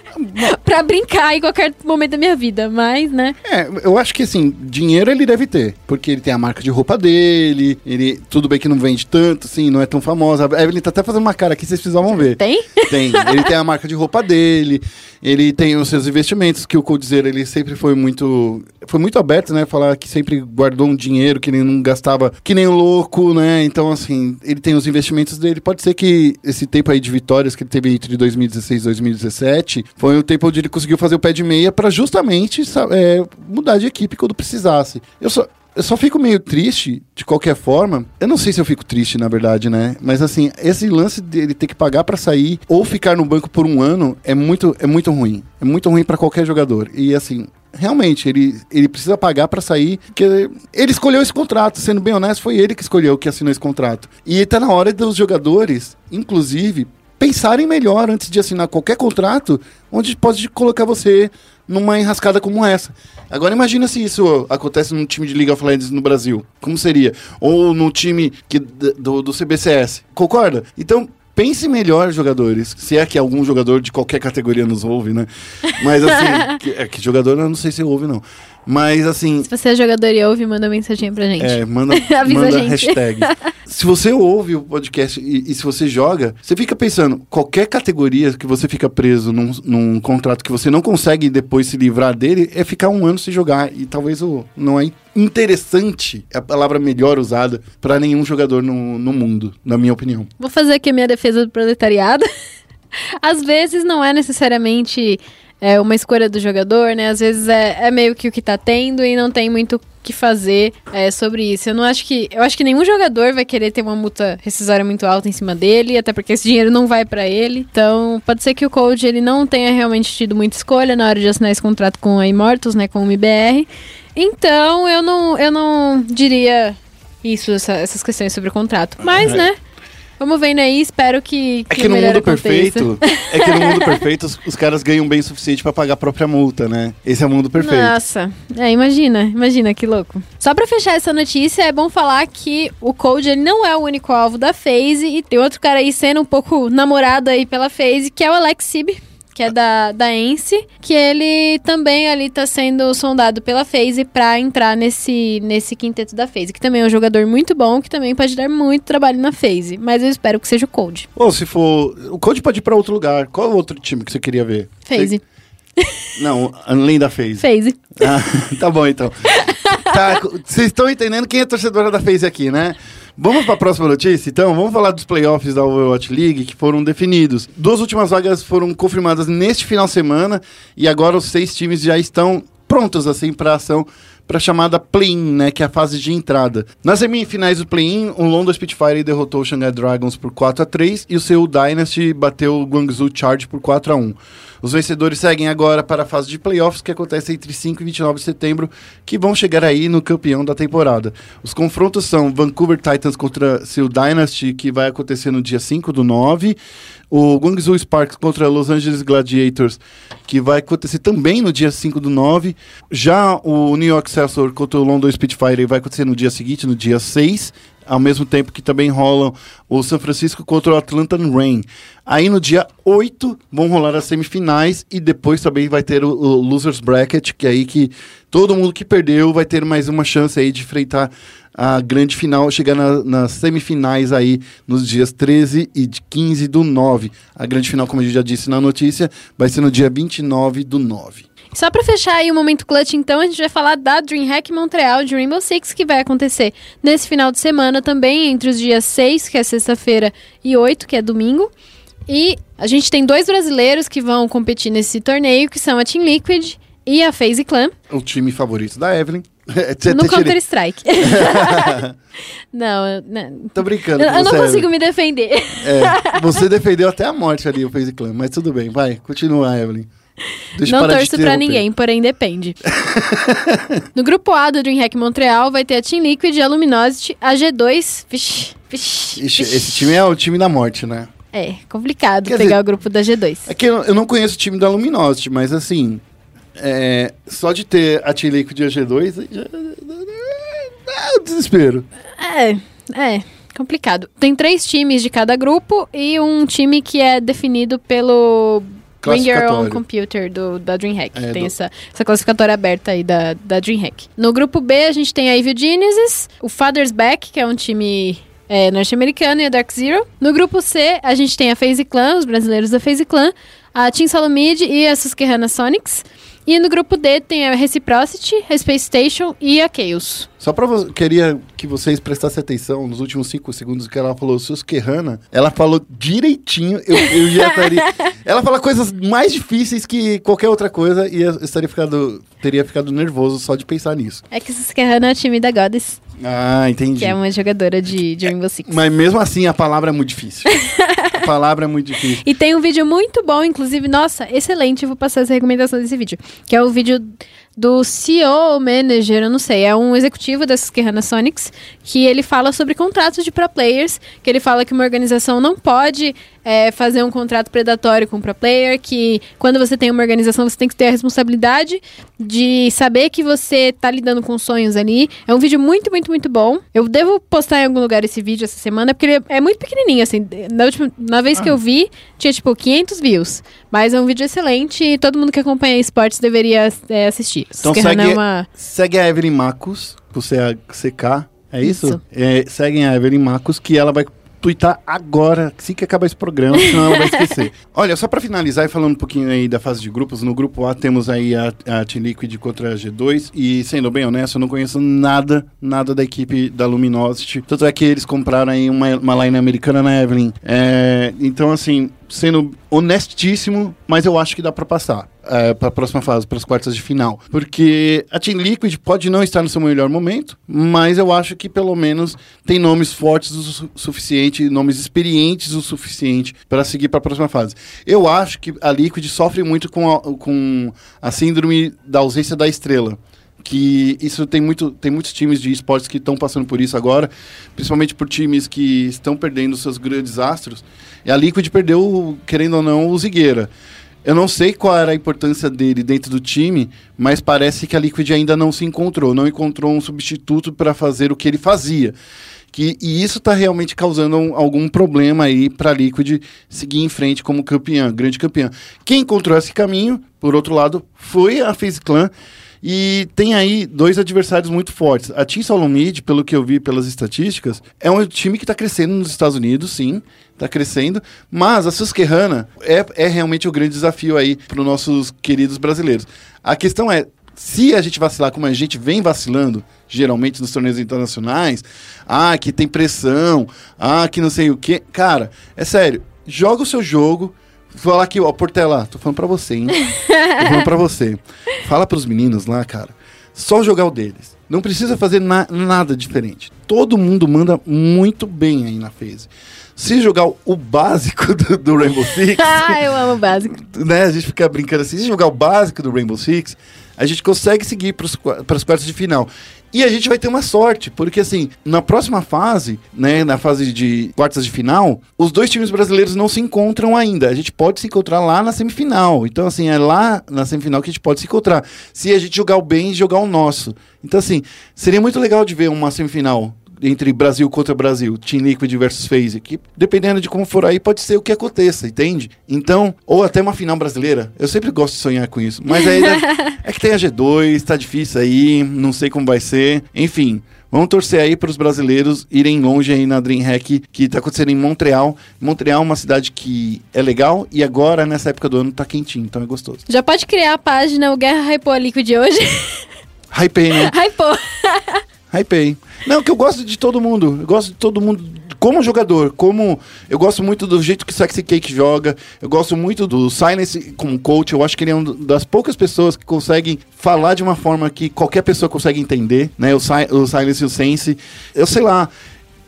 pra brincar em qualquer momento da minha vida, mas, né? É, eu acho que assim, dinheiro ele deve ter. Porque ele tem a marca de roupa dele, ele. Tudo bem que não vende tanto, assim, não é tão famosa. A Evelyn tá até fazendo uma cara aqui, vocês precisavam ver. Tem? Tem. Ele tem a marca de roupa dele, ele tem os seus investimentos, que o Coldzera, ele sempre foi muito. Foi muito aberto, né? Falar que sempre guardou um dinheiro, que ele não gastava que nem louco, né? Então, assim, ele tem os investimentos dele. Pode ser que esse tempo aí de vitórias que ele teve entre 2016 e 2017 foi o tempo onde ele conseguiu fazer o pé de meia pra justamente é, mudar de equipe quando precisasse. Eu só. Eu só fico meio triste, de qualquer forma. Eu não sei se eu fico triste, na verdade, né? Mas assim, esse lance dele ter que pagar pra sair ou ficar no banco por um ano é muito, é muito ruim. É muito ruim pra qualquer jogador. E assim, realmente, ele, ele precisa pagar pra sair, porque ele escolheu esse contrato. Sendo bem honesto, foi ele que escolheu que assinou esse contrato. E tá na hora dos jogadores, inclusive, pensarem melhor antes de assinar qualquer contrato, onde pode colocar você numa enrascada como essa. Agora imagina se isso acontece num time de League of Legends no Brasil. Como seria? Ou no time que, do, do CBCS. Concorda? Então, pense melhor, jogadores. Se é que algum jogador de qualquer categoria nos ouve, né? Mas assim, que, é que jogador eu não sei se ouve, não. Mas assim, Se você é jogador e ouve, manda mensagem pra gente. é, manda, manda a gente. hashtag. se você ouve o podcast e, e se você joga, você fica pensando, qualquer categoria que você fica preso num, num contrato que você não consegue depois se livrar dele, é ficar um ano sem jogar. E talvez o, não é interessante, é a palavra melhor usada, pra nenhum jogador no, no mundo, na minha opinião. Vou fazer aqui a minha defesa do proletariado. Às vezes não é necessariamente é, uma escolha do jogador, né? Às vezes é, é meio que o que tá tendo e não tem muito o que fazer é, sobre isso. Eu não acho que. Eu acho que nenhum jogador vai querer ter uma multa rescisória muito alta em cima dele, até porque esse dinheiro não vai pra ele. Então, pode ser que o Code ele não tenha realmente tido muita escolha na hora de assinar esse contrato com a Immortals, né? Com o MBR. Então, eu não, eu não diria isso, essa- essas questões sobre o contrato. Mas, É. né? Vamos vendo aí, espero que. É que no mundo aconteça. perfeito, é que no mundo perfeito os, os caras ganham bem o suficiente pra pagar a própria multa, né? Esse é o mundo perfeito. Nossa, é, imagina, imagina que louco. Só pra fechar essa notícia, é bom falar que o Code ele não é o único alvo da FaZe e tem outro cara aí sendo um pouco namorado aí pela FaZe, que é o Alex Sib. Que é da, da Ence, que ele também ali tá sendo sondado pela FaZe pra entrar nesse, nesse quinteto da FaZe, que também é um jogador muito bom, que também pode dar muito trabalho na FaZe, mas eu espero que seja o Code. Ou se for. O Code pode ir pra outro lugar. Qual outro time que você queria ver? FaZe. Você- Não, além da FaZe. FaZe. Ah, tá bom, então. Tá, Vocês estão entendendo quem é torcedora da FaZe aqui, né? Vamos para a próxima notícia, então? Vamos falar dos playoffs da Overwatch League que foram definidos. Duas últimas vagas foram confirmadas neste final de semana e agora os seis times já estão prontos assim para ação para a chamada play-in, né, que é a fase de entrada. Nas semifinais do play-in, o London Spitfire derrotou o Shanghai Dragons por 4 a 3 e o Seoul Dynasty bateu o Guangzhou Charge por 4 a 1. Os vencedores seguem agora para a fase de playoffs que acontece entre 5 e 29 de setembro, que vão chegar aí no campeão da temporada. Os confrontos são Vancouver Titans contra Seoul Dynasty, que vai acontecer no dia 5 do 9, o Guangzhou Sparks contra Los Angeles Gladiators, que vai acontecer também no dia 5 do 9. Já o New York Excelsior contra o London Spitfire vai acontecer no dia seguinte, no dia 6. ao mesmo tempo que também rolam o São Francisco contra o Atlanta Rain. Aí no dia 8 vão rolar as semifinais e depois também vai ter o, o Losers Bracket, que é aí que todo mundo que perdeu vai ter mais uma chance aí de enfrentar a grande final, chegar na- nas semifinais aí nos dias 13 e de 15 do 9. A grande final, como a gente já disse na notícia, vai ser no dia 29 do 9. Só pra fechar aí o momento clutch, então, a gente vai falar da DreamHack Montreal de Rainbow Six, que vai acontecer nesse final de semana também, entre os dias 6, que é sexta-feira, e 8, que é domingo. E a gente tem dois brasileiros que vão competir nesse torneio, que são a Team Liquid e a FaZe Clan, O time favorito da Evelyn. No Counter-Strike. não, não, Tô brincando. eu, eu não consigo me defender. É, você defendeu até a morte ali o FaZe Clan, mas tudo bem, vai, continua, Evelyn. Deixa Não torço pra interromper. ninguém, porém depende. no grupo A do DreamHack Montreal vai ter a Team Liquid, a Luminosity, a G2. Vixe, vixe, Ixi, vixe. esse time é o time da morte, né? É, complicado Quer pegar dizer- o grupo da G2. É que eu, eu não conheço o time da Luminosity, mas assim, é, só de ter a Team Liquid e a G2, já, é um desespero. É, é, complicado. Tem três times de cada grupo e um time que é definido pelo Bring Your Own. Computer do, da DreamHack. É, tem do- essa, essa classificatória aberta aí da, da DreamHack. No grupo B, a gente tem a Evil Genesis, o Father's Back, que é um time é, norte-americano, e a Dark Zero. No grupo C, a gente tem a FaZe Clan, os brasileiros da FaZe Clan, a Team Salomid e a Susquehanna Sonics. E no grupo D tem a Reciprocity, a Space Station e a Chaos. Só pra você, queria que vocês prestassem atenção nos últimos cinco segundos que ela falou Susquehanna, ela falou direitinho, eu, eu já estaria... ela fala coisas mais difíceis que qualquer outra coisa e eu estaria ficado, teria ficado nervoso só de pensar nisso. É que Susquehanna é o time da Goddess, Ah, entendi. que é uma jogadora de, de Rainbow Six. Mas mesmo assim, a palavra é muito difícil. palavra é muito difícil. E tem um vídeo muito bom, inclusive, nossa, excelente, vou passar essa recomendação desse vídeo. Que é o vídeo do CEO ou manager, eu não sei, é um executivo da Susquehanna Sonics, que ele fala sobre contratos de pro players, que ele fala que uma organização não pode é, fazer um contrato predatório com o pro player, que quando você tem uma organização você tem que ter a responsabilidade de saber que você tá lidando com sonhos ali. É um vídeo muito, muito, muito bom. Eu devo postar em algum lugar esse vídeo essa semana, porque ele é muito pequenininho, assim. Na, última, na vez que eu vi, tinha tipo 500 views. Mas é um vídeo excelente e todo mundo que acompanha esportes deveria é, assistir. Então Susquehanna segue- é uma... Segue a Evelyn Marcos, com CK, é isso? Isso. É, seguem a Evelyn Marcos, que ela vai twittar agora, assim que acabar esse programa, senão ela vai esquecer. Olha, só pra finalizar e falando um pouquinho aí da fase de grupos, no grupo A temos aí a, a Team Liquid contra a G2, e sendo bem honesto, eu não conheço nada, nada da equipe da Luminosity, tanto é que eles compraram aí uma, uma line americana na Evelyn. É, então, assim, sendo honestíssimo, mas eu acho que dá pra passar. É, para a próxima fase, para as quartas de final. Porque a Team Liquid pode não estar no seu melhor momento, mas eu acho que pelo menos tem nomes fortes o su- suficiente, nomes experientes o suficiente para seguir para a próxima fase. Eu acho que a Liquid sofre muito com a, com a síndrome da ausência da estrela que isso tem muito tem muitos times de esportes que estão passando por isso agora, principalmente por times que estão perdendo seus grandes astros. E a Liquid perdeu, querendo ou não, o Zigueira. Eu não sei qual era a importância dele dentro do time, mas parece que a Liquid ainda não se encontrou, não encontrou um substituto para fazer o que ele fazia. Que, e isso está realmente causando um- algum problema aí para a Liquid seguir em frente como campeã, grande campeã. Quem encontrou esse caminho, por outro lado, foi a FaZe Clan. E tem aí dois adversários muito fortes. A Team Solomid, pelo que eu vi pelas estatísticas, é um time que está crescendo nos Estados Unidos, sim, está crescendo. Mas a Susquehanna é, é realmente o grande desafio aí para os nossos queridos brasileiros. A questão é, se a gente vacilar como a gente vem vacilando, geralmente nos torneios internacionais, ah, que tem pressão, ah, que não sei o quê. Cara, é sério, joga o seu jogo. Falar aqui, ó, Portela, tô falando pra você, hein? tô falando pra você. Fala pros meninos lá, cara. Só jogar o deles. Não precisa fazer na- nada diferente. Todo mundo manda muito bem aí na phase. Se jogar o- básico do, do Rainbow Six, ah, eu amo o básico. né, a gente fica brincando assim, se jogar o básico do Rainbow Six, a gente consegue seguir para os quartos de final. E a gente vai ter uma sorte, porque assim, na próxima fase, né, na fase de quartas de final, os dois times brasileiros não se encontram ainda. A gente pode se encontrar lá na semifinal. Então, assim, é lá na semifinal que a gente pode se encontrar. Se a gente jogar o bem e jogar o nosso. Então, assim, seria muito legal de ver uma semifinal entre Brasil contra Brasil, Team Liquid versus FaZe, que dependendo de como for aí, pode ser o que aconteça, entende? Então, ou até uma final brasileira. Eu sempre gosto de sonhar com isso. Mas aí né, é que tem a G2, tá difícil aí, não sei como vai ser. Enfim, Vamos torcer aí para os brasileiros irem longe aí na DreamHack, que está acontecendo em Montreal. Montreal é uma cidade que é legal e agora, nessa época do ano, tá quentinho, então é gostoso. Já pode criar a página O Guerra Hypou a Liquid hoje? Hypei, né? Hypou. Hypei. Não, que eu gosto de todo mundo. Eu gosto de todo mundo como jogador, como eu gosto muito do jeito que o Sexy Cake joga, eu gosto muito do Silence como coach, eu acho que ele é uma das poucas pessoas que conseguem falar de uma forma que qualquer pessoa consegue entender, né? O, si o Silence e o Sense. Eu sei lá,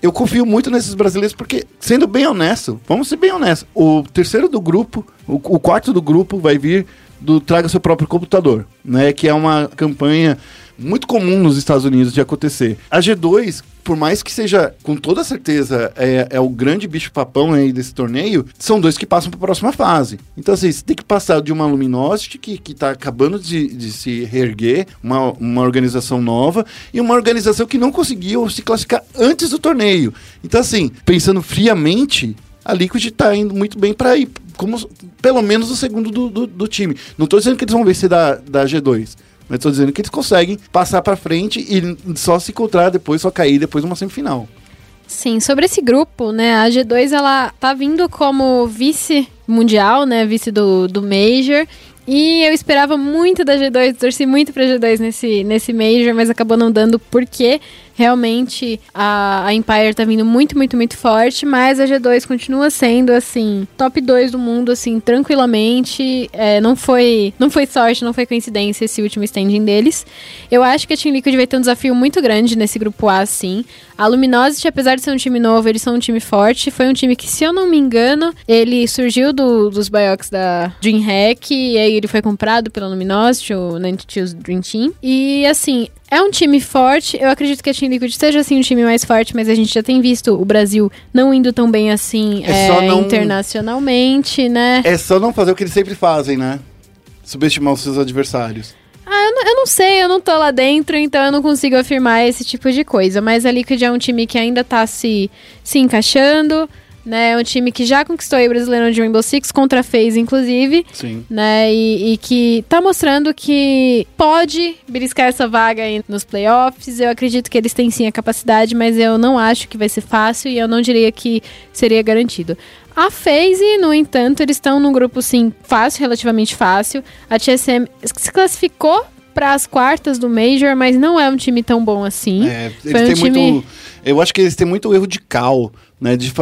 eu confio muito nesses brasileiros porque, sendo bem honesto, vamos ser bem honestos, o terceiro do grupo, o, o quarto do grupo vai vir do Traga Seu Próprio Computador, né? Que é uma campanha muito comum nos Estados Unidos de acontecer. A G2, por mais que seja, com toda certeza, é, é o grande bicho-papão aí desse torneio, são dois que passam para a próxima fase. Então, assim, você tem que passar de uma Luminosity que, que tá acabando de, de se reerguer, uma, uma organização nova, e uma organização que não conseguiu se classificar antes do torneio. Então, assim, pensando friamente, a Liquid está indo muito bem para ir como pelo menos o segundo do, do, do time. Não estou dizendo que eles vão vencer da, da G2. Mas estou dizendo que eles conseguem passar para frente e só se encontrar depois, só cair depois numa semifinal. Sim, sobre esse grupo, né, a G2 ela tá vindo como vice mundial, né, vice do, do Major, e eu esperava muito da G2, torci muito pra G2 nesse, nesse Major, mas acabou não dando. Porque realmente a, a Empire tá vindo muito, muito, muito forte, mas a G2 continua sendo, assim, top 2 do mundo, assim, tranquilamente. É, não foi não foi sorte, não foi coincidência esse último standing deles. Eu acho que a Team Liquid vai ter um desafio muito grande nesse grupo A, sim. A Luminosity, apesar de ser um time novo, eles são um time forte. Foi um time que, se eu não me engano, ele surgiu do, dos Biox da DreamHack, e aí ele foi comprado pela Luminosity, o 92 Dream Team. E, assim, é um time forte. Eu acredito que a Team Liquid seja assim um time mais forte, mas a gente já tem visto o Brasil não indo tão bem assim É é, não- internacionalmente, né? É só não fazer o que eles sempre fazem, né? Subestimar os seus adversários. Ah, eu não, eu não sei, eu não tô lá dentro, então eu não consigo afirmar esse tipo de coisa. Mas a Liquid é um time que ainda tá se, se encaixando, né? É um time que já conquistou aí o Brasileirão de Rainbow Six, contra a FaZe, inclusive. Sim. né? E, e que tá mostrando que pode beliscar essa vaga aí nos playoffs. Eu acredito que eles têm sim a capacidade, mas eu não acho que vai ser fácil e eu não diria que seria garantido. A FaZe, no entanto, eles estão num grupo sim fácil, relativamente fácil. A TSM se classificou para as quartas do Major, mas não é um time tão bom assim. É, Foi eles um têm time- muito. Eu acho que eles têm muito erro de cal, né? De,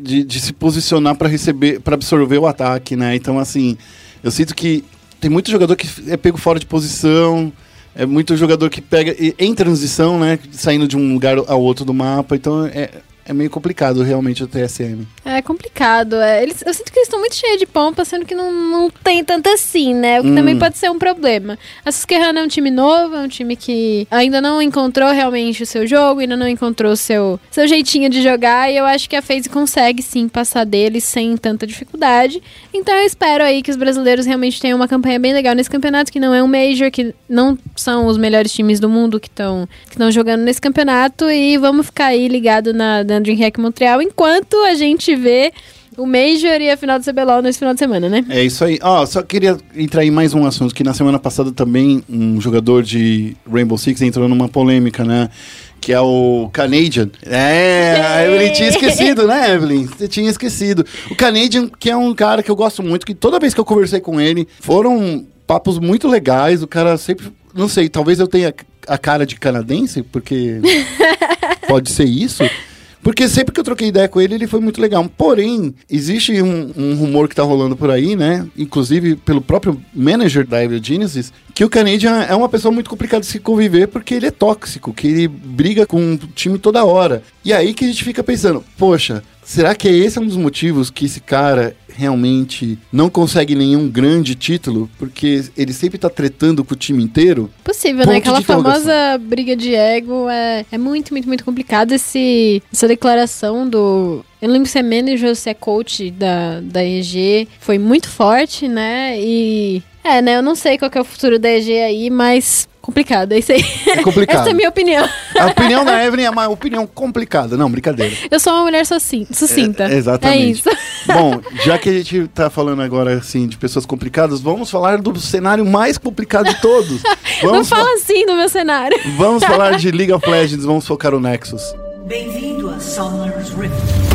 de, de se posicionar para receber, para absorver o ataque, né? Então, assim, eu sinto que tem muito jogador que é pego fora de posição. É muito jogador que pega em transição, né? Saindo de um lugar ao outro do mapa. Então é, é meio complicado realmente o TSM. É complicado. é. Eles, eu sinto que eles estão muito cheios de pompa, sendo que não, não tem tanto assim, né? O que Hum. também pode ser um problema. A Susquehanna é um time novo, é um time que ainda não encontrou realmente o seu jogo, ainda não encontrou o seu, seu jeitinho de jogar, e eu acho que a FaZe consegue sim passar deles sem tanta dificuldade. Então eu espero aí que os brasileiros realmente tenham uma campanha bem legal nesse campeonato, que não é um Major, que não são os melhores times do mundo que estão que jogando nesse campeonato, e vamos ficar aí ligado na, na DreamHack Montreal, enquanto a gente vê o Major e a final do CBLOL nesse final de semana, né? É isso aí. Ó, só queria entrar em mais um assunto, que na semana passada também um jogador de Rainbow Six entrou numa polêmica, né? Que é o Canadian. É, a Evelyn tinha esquecido, né, Evelyn? Você tinha esquecido. O Canadian, que é um cara que eu gosto muito, que toda vez que eu conversei com ele, foram papos muito legais. O cara sempre. Não sei, talvez eu tenha a cara de canadense, porque. pode ser isso. Porque sempre que eu troquei ideia com ele, ele foi muito legal. Porém, existe um, um rumor que tá rolando por aí, né? Inclusive pelo próprio manager da Evil Genesis, que o Canadian é uma pessoa muito complicada de se conviver porque ele é tóxico, que ele briga com o time toda hora. E aí que a gente fica pensando, poxa, será que esse é um dos motivos que esse cara realmente não consegue nenhum grande título? Porque ele sempre tá tretando com o time inteiro? Possível, Ponto né? Aquela famosa briga de ego é, é muito, muito, muito complicado. Esse, essa declaração do. Eu não lembro se é manager ou se é coach da, da EG. Foi muito forte, né? E. É, né? Eu não sei qual que é o futuro da EG aí, mas complicado, é isso aí. É complicado. Essa é a minha opinião. A opinião da Evelyn é uma opinião complicada. Não, brincadeira. Eu sou uma mulher sucin- sucinta. É, exatamente. É isso. Bom, já que a gente tá falando agora assim de pessoas complicadas, vamos falar do cenário mais complicado de todos. Não Vamos, fala fa- assim no meu cenário. vamos falar de League of Legends, vamos focar no Nexus. Bem-vindo a Summoner's Rift.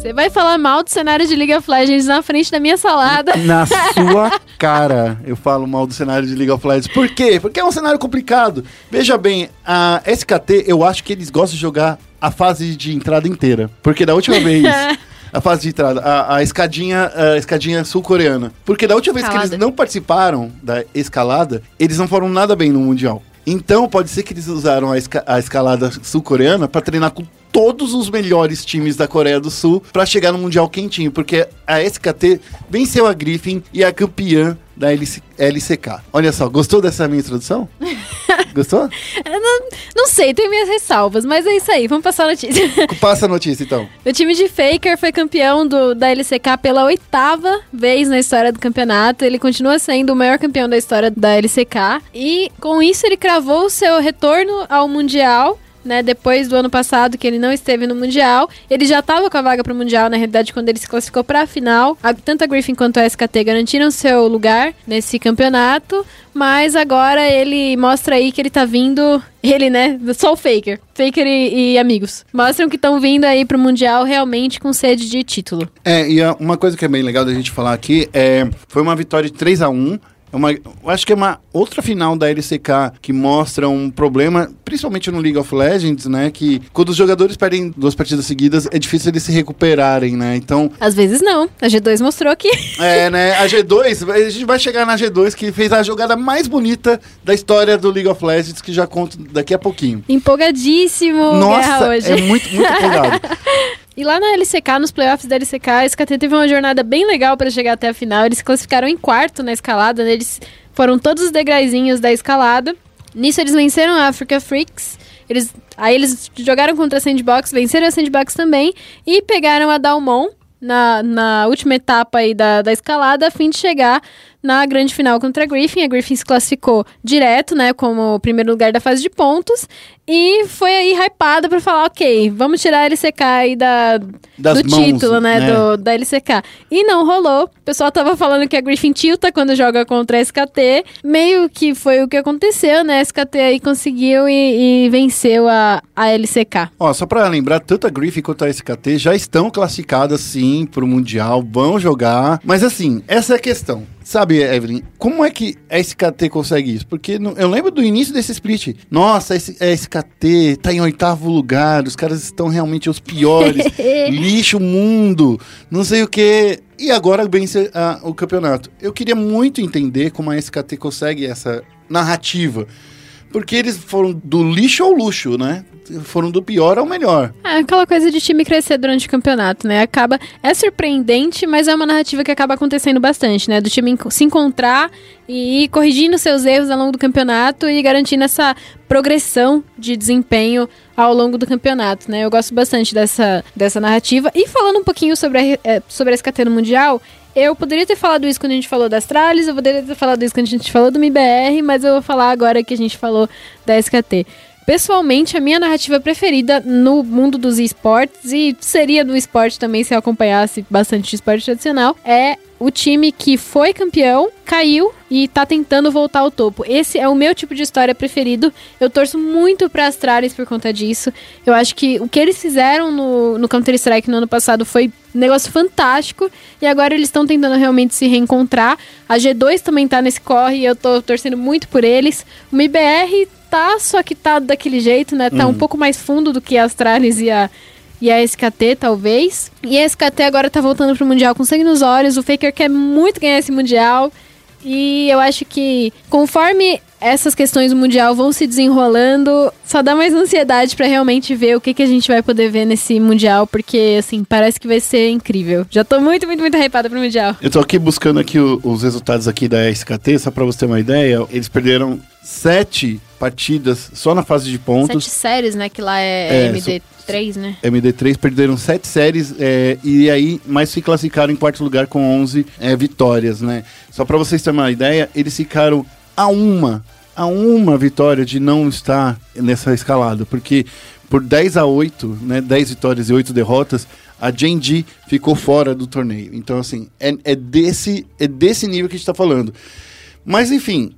Você vai falar mal do cenário de League of Legends na frente da minha salada. Na sua cara, eu falo mal do cenário de League of Legends. Por quê? Porque é um cenário complicado. Veja bem, a SKT, eu acho que eles gostam de jogar a fase de entrada inteira. Porque da última vez. A fase de entrada, a, a escadinha, a escadinha sul-coreana. Porque da última vez que Escalada. eles não participaram da escalada, eles não foram nada bem no Mundial. Então pode ser que eles usaram a, esca- a escalada sul-coreana pra treinar com todos os melhores times da Coreia do Sul pra chegar no Mundial quentinho, porque a SKT venceu a Griffin e é a campeã da LC LCK. Olha só, gostou dessa minha introdução? Gostou? Eu não, não sei, tem minhas ressalvas, mas é isso aí, vamos passar a notícia. Passa a notícia então. O time de Faker foi campeão do, da LCK pela oitava vez na história do campeonato. Ele continua sendo o maior campeão da história da LCK. E com isso ele cravou o seu retorno ao Mundial. Né, depois do ano passado que ele não esteve no Mundial, ele já estava com a vaga para o Mundial, na realidade, quando ele se classificou para a final. Tanto a Griffin quanto a SKT garantiram seu lugar nesse campeonato, mas agora ele mostra aí que ele tá vindo. Ele, né? Só o Faker. Faker e, e amigos. Mostram que estão vindo aí pro Mundial realmente com sede de título. É, e a- uma coisa que é bem legal da gente falar aqui é. Foi uma vitória de 3 a 1 é uma, eu acho que é uma outra final da LCK que mostra um problema, principalmente no League of Legends, né? Que quando os jogadores perdem duas partidas seguidas, é difícil eles se recuperarem, né? Então, Às vezes não. A G2 mostrou que. é, né? A G2, a gente vai chegar na G2 que fez a jogada mais bonita da história do League of Legends, que já conto daqui a pouquinho. Empolgadíssimo Nossa, é muito, muito empolgado. E lá na LCK, nos playoffs da LCK, a SKT teve uma jornada bem legal para chegar até a final. Eles classificaram em quarto na escalada, né? eles foram todos os degraizinhos da escalada. Nisso eles venceram a Africa Freaks. Eles, aí eles jogaram contra a Sandbox, venceram a Sandbox também e pegaram a Dalmon na, na última etapa aí da, da escalada a fim de chegar na grande final contra a Griffin. A Griffin se classificou direto, né, como primeiro lugar da fase de pontos e foi aí hypada pra falar, ok, vamos tirar a LCK aí da, Das do mãos, título, né, né? Do, da LCK. E não rolou. O pessoal tava falando que a Griffin tilta quando joga contra a SKT. Meio que foi o que aconteceu, né? A SKT aí conseguiu e, e venceu a, a LCK. Ó, só pra lembrar, tanto a Griffin quanto a SKT já estão classificadas sim pro Mundial, vão jogar. Mas assim, essa é a questão. Sabe, Evelyn, como é que a SKT consegue isso? Porque no- eu lembro do início desse split. Nossa, esse- a SKT tá em oitavo lugar, os caras estão realmente os piores. lixo mundo, não sei o que. E agora vence ah, o campeonato. Eu queria muito entender como a SKT consegue essa narrativa. Porque eles foram do lixo ao luxo, né? Foram do pior ao melhor. É aquela coisa de time crescer durante o campeonato, né? Acaba. É surpreendente, mas é uma narrativa que acaba acontecendo bastante, né? Do time se encontrar e ir corrigindo seus erros ao longo do campeonato e garantindo essa progressão de desempenho ao longo do campeonato, né? Eu gosto bastante dessa, dessa narrativa. E falando um pouquinho sobre a, eh, sobre a SKT no Mundial. Eu poderia ter falado isso quando a gente falou das Tralhas, eu poderia ter falado isso quando a gente falou do MBR, mas eu vou falar agora que a gente falou da SKT. Pessoalmente, a minha narrativa preferida no mundo dos esportes, e seria no esporte também se eu acompanhasse bastante esporte tradicional, é o time que foi campeão, caiu e tá tentando voltar ao topo. Esse é o meu tipo de história preferido. Eu torço muito para Astralis por conta disso. Eu acho que o que eles fizeram no, no Counter-Strike no ano passado foi um negócio fantástico. E agora eles estão tentando realmente se reencontrar. A G2 também tá nesse corre e eu tô torcendo muito por eles. O MIBR tá, só que tá daquele jeito, né? Tá um pouco mais fundo do que a Astralis e a, e a SKT, talvez. E a SKT agora tá voltando pro Mundial com sangue nos olhos. O Faker quer muito ganhar esse Mundial. E eu acho que conforme essas questões do Mundial vão se desenrolando, só dá mais ansiedade pra realmente ver o que, que a gente vai poder ver nesse Mundial, porque, assim, parece que vai ser incrível. Já tô muito, muito, muito hypada pro Mundial. Eu tô aqui buscando aqui o- os resultados aqui da SKT, só pra você ter uma ideia. Eles perderam sete partidas só na fase de pontos. Sete séries, né? Que lá é, É, MD3, né? MD3 perderam sete séries é, e aí mais se classificaram em quarto lugar com 11 é, vitórias, né? Só pra vocês terem uma ideia, eles ficaram a uma, a uma vitória de não estar nessa escalada, porque por 10 a 8, né, 10 vitórias e 8 derrotas, a Genji ficou fora do torneio. Então, assim, é, é desse, é desse nível que a gente está falando. Mas, enfim,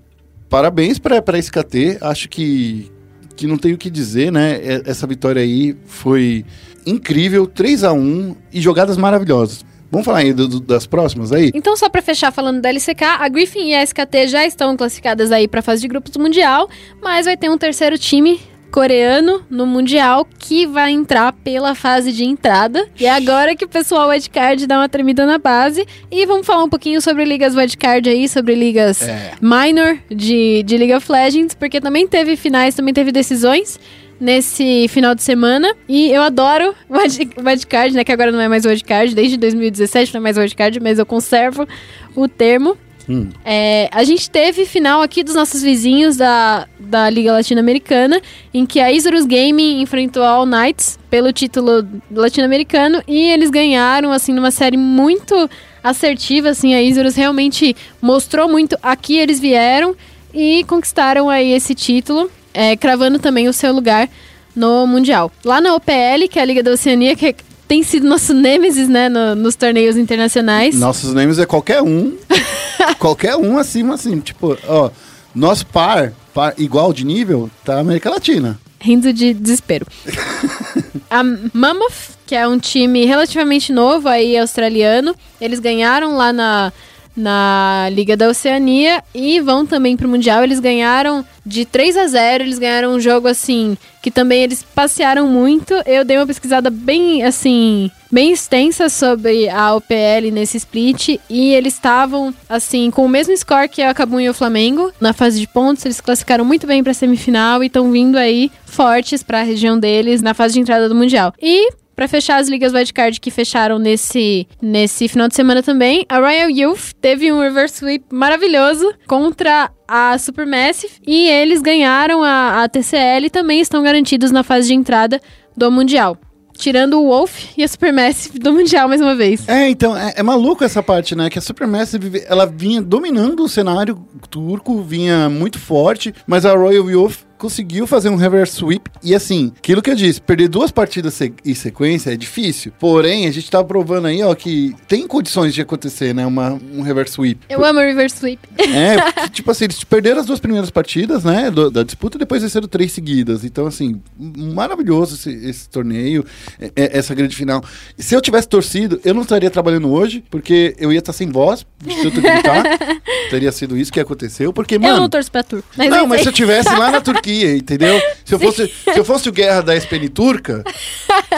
parabéns para a SKT. Acho que, que não tenho o que dizer, né? Essa vitória aí foi incrível, 3 a 1 e jogadas maravilhosas. Vamos falar aí do- do- das próximas aí? Então, só pra fechar falando da LCK, a Griffin e a SKT já estão classificadas aí pra fase de grupos do Mundial, mas vai ter um terceiro time coreano no Mundial que vai entrar pela fase de entrada. E é agora que o pessoal wildcard dá uma tremida na base. E vamos falar um pouquinho sobre ligas wildcard aí, sobre ligas É. minor de, de League of Legends, porque também teve finais, também teve decisões nesse final de semana. E eu adoro o wild- o wildcard, né? Que agora não é mais wildcard, desde 2017 não é mais wildcard, mas eu conservo o termo. Hum. É, a gente teve final aqui dos nossos vizinhos da, da Liga Latino-Americana, em que a Isurus Gaming enfrentou a All Knights pelo título latino-americano e eles ganharam, assim, numa série muito assertiva, assim, a Isurus realmente mostrou muito aqui eles vieram e conquistaram aí esse título, é, cravando também o seu lugar no Mundial. Lá na OPL, que é a Liga da Oceania, que tem sido nosso nêmesis, né, no- nos torneios internacionais. Nossos names é qualquer um. qualquer um acima, assim. Tipo, ó, nosso par, par igual de nível, tá América Latina. rindo de desespero. a Mammoth, que é um time relativamente novo aí, australiano, eles ganharam lá na, na Liga da Oceania e vão também pro Mundial. Eles ganharam de 3 a 0, eles ganharam um jogo assim, que também eles passearam muito. Eu dei uma pesquisada bem assim, bem extensa sobre a OPL nesse split e eles estavam assim com o mesmo score que a Cabum e o Flamengo na fase de pontos. Eles classificaram muito bem para semifinal e estão vindo aí fortes para a região deles na fase de entrada do mundial. E Pra fechar as ligas wildcard que fecharam nesse, nesse final de semana também, a Royal Youth teve um reverse sweep maravilhoso contra a Supermassive e eles ganharam a, a TCL e também estão garantidos na fase de entrada do Mundial. Tirando o Wolf e a Supermassive do Mundial mais uma vez. É, então, é, é maluco essa parte, né? Que a Supermassive, ela vinha dominando o cenário turco, vinha muito forte, mas a Royal Youth conseguiu fazer um reverse sweep. E assim, aquilo que eu disse, perder duas partidas se- em sequência é difícil. Porém, a gente tá provando aí, ó, que tem condições de acontecer, né? Uma, um reverse sweep. Eu amo o reverse sweep. É, tipo assim, eles perderam as duas primeiras partidas, né, do- da disputa, e depois venceram três seguidas. Então, assim, maravilhoso esse, esse torneio, é- é- essa grande final. Se eu tivesse torcido, eu não estaria trabalhando hoje, porque eu ia estar sem voz, de tanto gritar. Teria sido isso que aconteceu, porque, eu não mano... torço pra turco. Mas Não, mas se eu tivesse lá na Turquia, entendeu? Se eu fosse, se eu fosse o Guerra da SPN turca,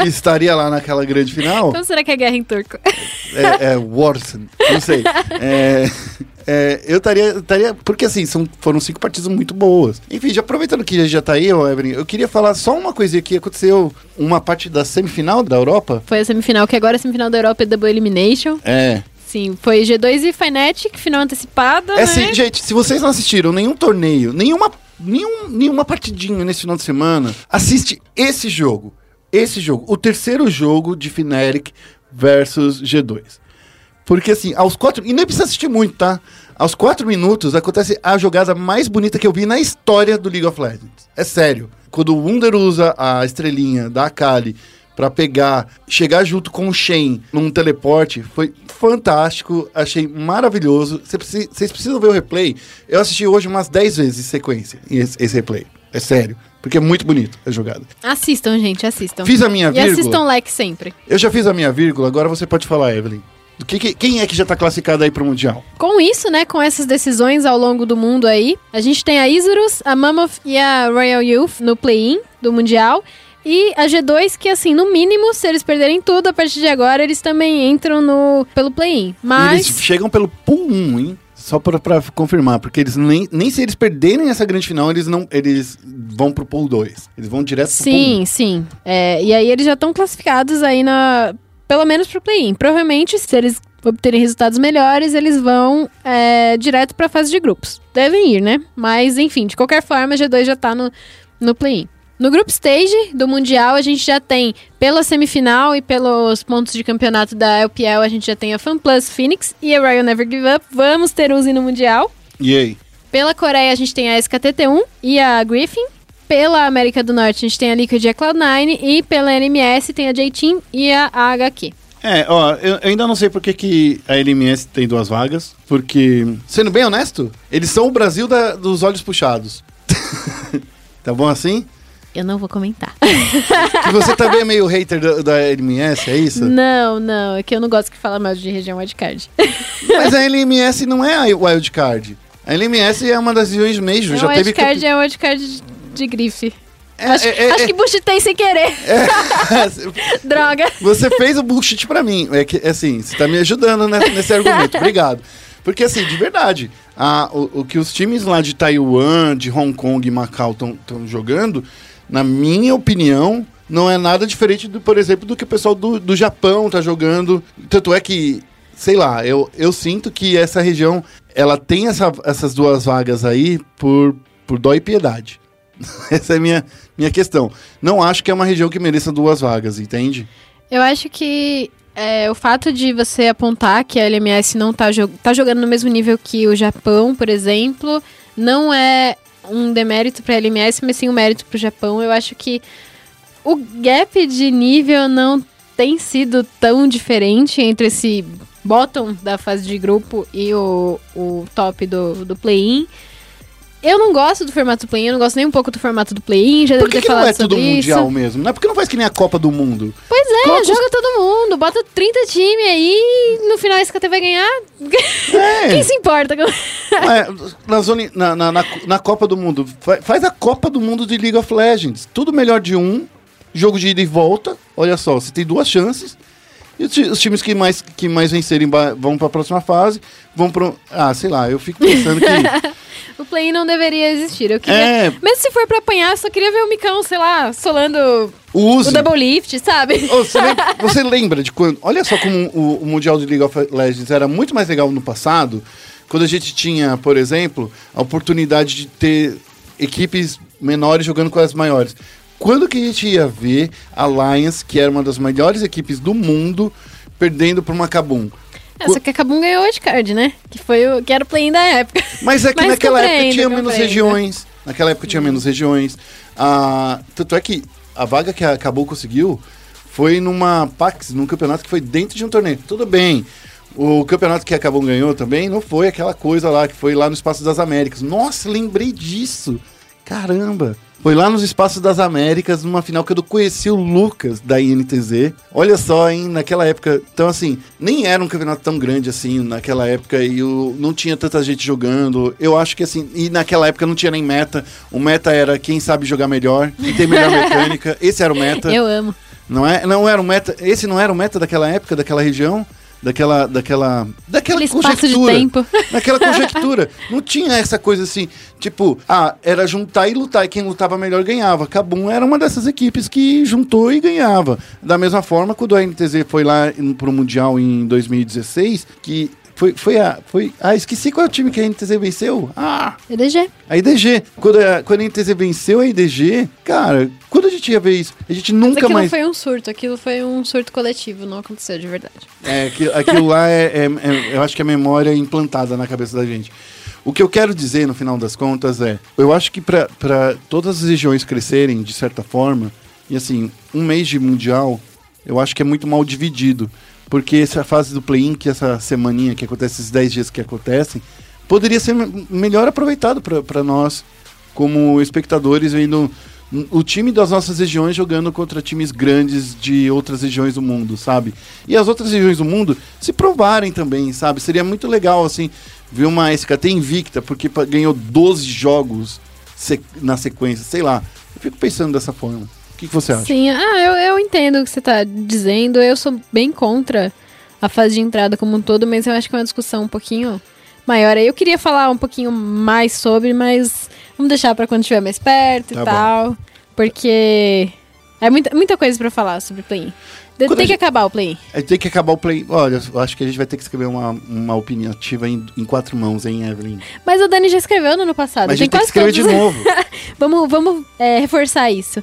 que estaria lá naquela grande final, Como será que é guerra em turco? é, é Warson, não sei. É, é, eu estaria. Porque assim, são, foram cinco partidas muito boas. Enfim, já aproveitando que já tá aí, ô Evelyn, eu queria falar só uma coisinha que aconteceu uma parte da semifinal da Europa. Foi a semifinal, que agora é a semifinal da Europa e Double Elimination. É. Sim, foi G2 e Fnatic, final antecipada, É né? assim, gente, se vocês não assistiram nenhum torneio, nenhuma, nenhum, nenhuma partidinha nesse final de semana, assiste esse jogo. Esse jogo. O terceiro jogo de Fnatic versus G2. Porque assim, aos quatro. E nem precisa assistir muito, tá? Aos quatro minutos acontece a jogada mais bonita que eu vi na história do League of Legends. É sério. Quando o Wunder usa a estrelinha da Akali pra pegar, chegar junto com o Shen num teleporte, foi fantástico, achei maravilhoso. Cê Vocês precisam ver o replay. Eu assisti hoje umas 10 vezes em sequência esse, esse replay. É sério. Porque é muito bonito a jogada. Assistam, gente, assistam. Fiz a minha e vírgula. assistam like sempre. Eu já fiz a minha vírgula, agora você pode falar, Evelyn. Do que, que- quem é que já tá classificado aí pro Mundial? Com isso, né, com essas decisões ao longo do mundo aí, a gente tem a Isurus, a Mammoth e a Royal Youth no play-in do Mundial. E a G2, que assim, no mínimo, se eles perderem tudo a partir de agora, eles também entram no pelo play-in. Mas. Eles chegam pelo pool 1, hein? Só pra, pra confirmar, porque eles nem, nem se eles perderem essa grande final, eles não eles vão pro pool 2. Eles vão direto pro pool Sim, sim. É, e aí eles já estão classificados aí na. Pelo menos pro play-in. Provavelmente, se eles obterem resultados melhores, eles vão é, direto pra fase de grupos. Devem ir, né? Mas, enfim, de qualquer forma, a G2 já tá no, no play-in. No Group Stage do Mundial, a gente já tem, pela semifinal e pelos pontos de campeonato da LPL, a gente já tem a FanPlus Phoenix e a Royal Never Give Up. Vamos ter Uzi no Mundial. 1. E aí? Pela Coreia, a gente tem a SKTT1 e a Griffin. Pela América do Norte, a gente tem a Liquid e a Cloud9. E pela NMS, tem a J-Team e a HQ. É, ó, eu, eu ainda não sei por que, que a LMS tem duas vagas, porque, sendo bem honesto, eles são o Brasil da- dos olhos puxados. tá bom assim? Eu não vou comentar. Que você também é meio hater da, da LMS, é isso? não, não. É que eu não gosto que fala mais de região wildcard. Mas a LMS não é a wildcard. A LMS é uma das regiões Major, É já um teve... wildcard, campe- é wildcard de, de grife. É, acho é, é, acho é. que buchitei sem querer. Droga. Você fez o bullshit pra mim. É que, assim, você tá me ajudando né, nesse argumento. Obrigado. Porque, assim, de verdade, a- o, o que os times lá de Taiwan, de Hong Kong e Macau estão jogando, na minha opinião, não é nada diferente, do, por exemplo, do que o pessoal do, do Japão tá jogando. Tanto é que, sei lá, eu, eu sinto que essa região, ela tem essa- essas duas vagas aí por, por dó e piedade. Essa é a minha, minha questão. Não acho que é uma região que mereça duas vagas, entende? Eu acho que é, o fato de você apontar que a LMS não tá, jo tá jogando no mesmo nível que o Japão, por exemplo, não é um demérito pra LMS, mas sim um mérito pro Japão. Eu acho que o gap de nível não tem sido tão diferente entre esse bottom da fase de grupo e o, o top do, do play-in. Eu não gosto do formato do play-in, eu não gosto nem um pouco do formato do play-in, já Por que, não falado é tudo sobre isso. mundial mesmo? Não é porque não faz que nem a Copa do Mundo. Pois é, Coloca os- joga todo mundo, bota 30 times aí, no final a SKT vai ganhar. É. Quem se importa? É, na, zona, na, na, na, na Copa do Mundo. Fa- Faz a Copa do Mundo de League of Legends. Tudo melhor de um. Jogo de ida e volta. Olha só, você tem duas chances. E os, ti- os times que mais, que mais vencerem vão para a próxima fase. Vão pro. Ah, sei lá, eu fico pensando que. O play não deveria existir. Eu queria. É. Mesmo se for pra apanhar, eu só queria ver o Micão, sei lá, solando Use. o double lift, sabe? Ô, você, lembra, você lembra de quando. Olha só como o, o Mundial de League of Legends era muito mais legal no passado, quando a gente tinha, por exemplo, a oportunidade de ter equipes menores jogando com as maiores. Quando que a gente ia ver a Lions, que era uma das melhores equipes do mundo, perdendo para uma Kabum? É, só que a Kabum ganhou o card, né? Que foi o que era o play da época. Mas é que Mas naquela época tinha menos compreendo. regiões. Naquela época tinha menos regiões. Ah, tanto é que a vaga que a Cabo conseguiu foi numa Pax, num campeonato que foi dentro de um torneio. Tudo bem. O campeonato que a Cabo ganhou também não foi aquela coisa lá que foi lá no Espaço das Américas. Nossa, lembrei disso. Caramba. Foi lá nos Espaços das Américas, numa final que eu conheci o Lucas da INTZ. Olha só, hein, naquela época. Então, assim, nem era um campeonato tão grande assim naquela época e o, não tinha tanta gente jogando. Eu acho que assim, e naquela época não tinha nem meta. O meta era quem sabe jogar melhor, quem tem melhor mecânica. Esse era o meta. Eu amo. Não é? Não era o meta. Esse não era o meta daquela época, daquela região, daquela daquela daquela Aquele espaço de conjectura. tempo. Naquela conjectura. Não tinha essa coisa assim, tipo, ah, era juntar e lutar, e quem lutava melhor ganhava. Cabum era uma dessas equipes que juntou e ganhava. Da mesma forma, quando a NTZ foi lá pro Mundial em 2016, que foi, foi a. Foi, ah, esqueci qual é o time que a NTZ venceu. Ah! EDG. A IDG. Quando a, quando a NTZ venceu a IDG, cara, quando a gente ia ver isso? A gente Mas nunca aquilo mais. foi um surto, aquilo foi um surto coletivo, não aconteceu de verdade. É, aquilo, aquilo lá é, é- é- Eu acho que a memória é implantada na cabeça da gente. O que eu quero dizer, no final das contas, é... Eu acho que para todas as regiões crescerem, de certa forma... E assim, um mês de Mundial, eu acho que é muito mal dividido. Porque essa fase do play-in, que essa semaninha que acontece, esses 10 dias que acontecem... Poderia ser me- melhor aproveitado para nós, como espectadores, vendo o time das nossas regiões jogando contra times grandes de outras regiões do mundo, sabe? E as outras regiões do mundo se provarem também, sabe? Seria muito legal, assim, ver uma SKT invicta, porque ganhou 12 jogos na sequência, sei lá. Eu fico pensando dessa forma. O que, que você acha? Sim, ah, eu, eu entendo o que você tá dizendo. Eu sou bem contra a fase de entrada como um todo, mas eu acho que é uma discussão um pouquinho maior. Eu queria falar um pouquinho mais sobre, mas vamos deixar pra quando estiver mais perto Tá e bom. tal. Porque é muita, muita coisa pra falar sobre. De- Quando Tem a que gente- acabar o. A gente tem que acabar o play. Olha, eu acho que a gente vai ter que escrever uma, uma opinativa em, em quatro mãos, hein, Evelyn? Mas o Dani já escreveu no ano passado. Mas a gente tem que escrever de todos- novo. Vamos, vamos é, reforçar isso.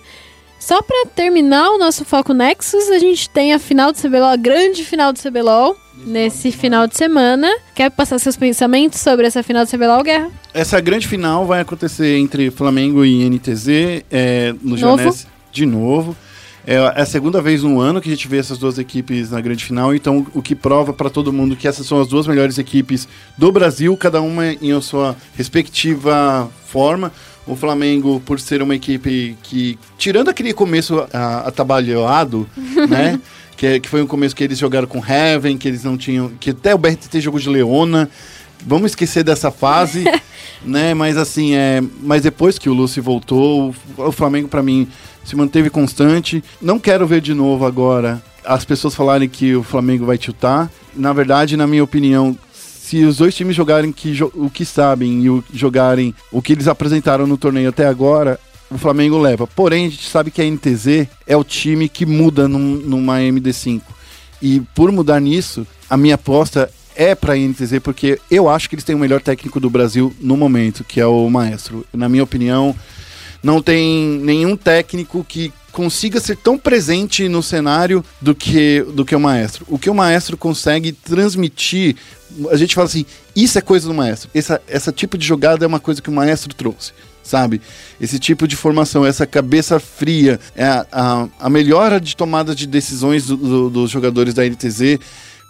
Só pra terminar o nosso foco Nexus, a gente tem a final do CBLOL, a grande final do CBLOL. nesse final de semana. Quer passar seus pensamentos sobre essa final de CBLOL, Guerra? Essa grande final vai acontecer entre Flamengo e NTZ é, no? Joanese de novo. É a segunda vez no ano que a gente vê essas duas equipes na grande final, então o que prova para todo mundo que essas são as duas melhores equipes do Brasil, cada uma em sua respectiva forma. O Flamengo, por ser uma equipe que, tirando aquele começo ah, atabalhoado, né? Que, que foi um começo que eles jogaram com Heaven, que eles não tinham. Que até o BRTT jogou de Leona. Vamos esquecer dessa fase, né? Mas assim, é. Mas depois que o Lúcio voltou, o, o Flamengo, para mim, se manteve constante. Não quero ver de novo agora as pessoas falarem que o Flamengo vai tiltar. Na verdade, na minha opinião, se os dois times jogarem que o que sabem e o, jogarem o que eles apresentaram no torneio até agora, o Flamengo leva. Porém, a gente sabe que a NTZ é o time que muda num- numa MD5. E por mudar nisso, a minha aposta é para a NTZ, porque eu acho que eles têm o melhor técnico do Brasil no momento, que é o Maestro. Na minha opinião, não tem nenhum técnico que consiga ser tão presente no cenário do que, do que o maestro. O que o maestro consegue transmitir, a gente fala assim, isso é coisa do maestro. Essa, essa tipo de jogada é uma coisa que o maestro trouxe, sabe? Esse tipo de formação, essa cabeça fria, é a, a, a melhora de tomada de decisões do- do- dos jogadores da NTZ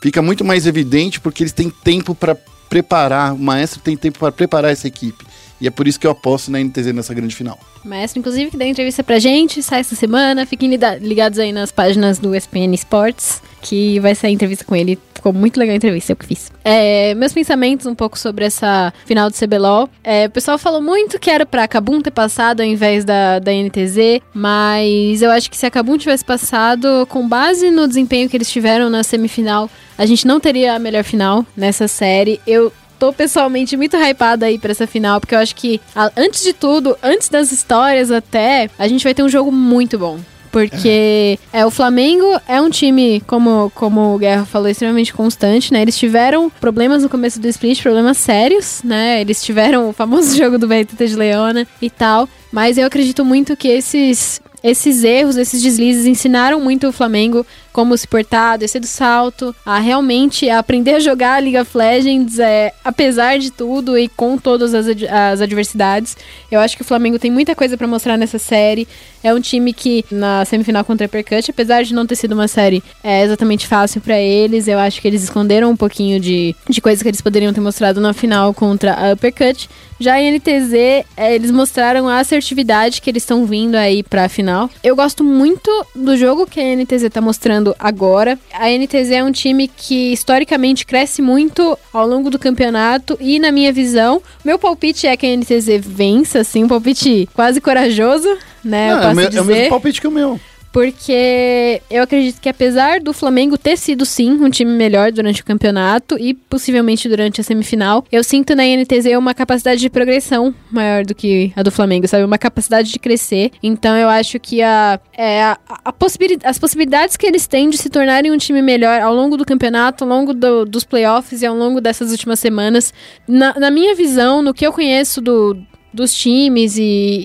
fica muito mais evidente porque eles têm tempo para preparar, o maestro tem tempo para preparar essa equipe. E é por isso que eu aposto na NTZ nessa grande final. Maestro, inclusive, que deu entrevista pra gente, sai essa semana. Fiquem ligados aí nas páginas do ESPN Sports, que vai sair entrevista com ele. Ficou muito legal a entrevista, eu que fiz. É, meus pensamentos um pouco sobre essa final do CBLOL. É, o pessoal falou muito que era pra Kabum ter passado ao invés da, da NTZ, mas eu acho que se a Kabum tivesse passado, com base no desempenho que eles tiveram na semifinal, a gente não teria a melhor final nessa série. Eu tô pessoalmente muito hypada aí pra essa final, porque eu acho que, antes de tudo, antes das histórias até, a gente vai ter um jogo muito bom. Porque é. o Flamengo é um time, como, como o Guerra falou, extremamente constante, né? Eles tiveram problemas no começo do split, problemas sérios, né? Eles tiveram o famoso jogo do BRTT de Leona e tal. Mas eu acredito muito que esses, esses erros, esses deslizes ensinaram muito o Flamengo como se portar, descer do salto, a realmente aprender a jogar League of Legends, é, apesar de tudo e com todas as, ad- as adversidades. Eu acho que o Flamengo tem muita coisa pra mostrar nessa série. É um time que, na semifinal contra a Uppercut, apesar de não ter sido uma série é, exatamente fácil pra eles, eu acho que eles esconderam um pouquinho de, de coisas que eles poderiam ter mostrado na final contra a Uppercut. Já em NTZ, é, eles mostraram a assertividade que eles estão vindo aí pra final. Eu gosto muito do jogo que a NTZ tá mostrando agora. A NTZ é um time que historicamente cresce muito ao longo do campeonato e, na minha visão, meu palpite é que a NTZ vença, assim, um palpite quase corajoso, né? eu Não, é, o posso meu- é o dizer. mesmo palpite que o meu. Porque eu acredito que apesar do Flamengo ter sido sim um time melhor durante o campeonato e possivelmente durante a semifinal, eu sinto na NTZ uma capacidade de progressão maior do que a do Flamengo, sabe? Uma capacidade de crescer. Então eu acho que a, é, a, a possibili- as possibilidades que eles têm de se tornarem um time melhor ao longo do campeonato, ao longo do- dos playoffs e ao longo dessas últimas semanas, na, na minha visão, no que eu conheço do, dos times e,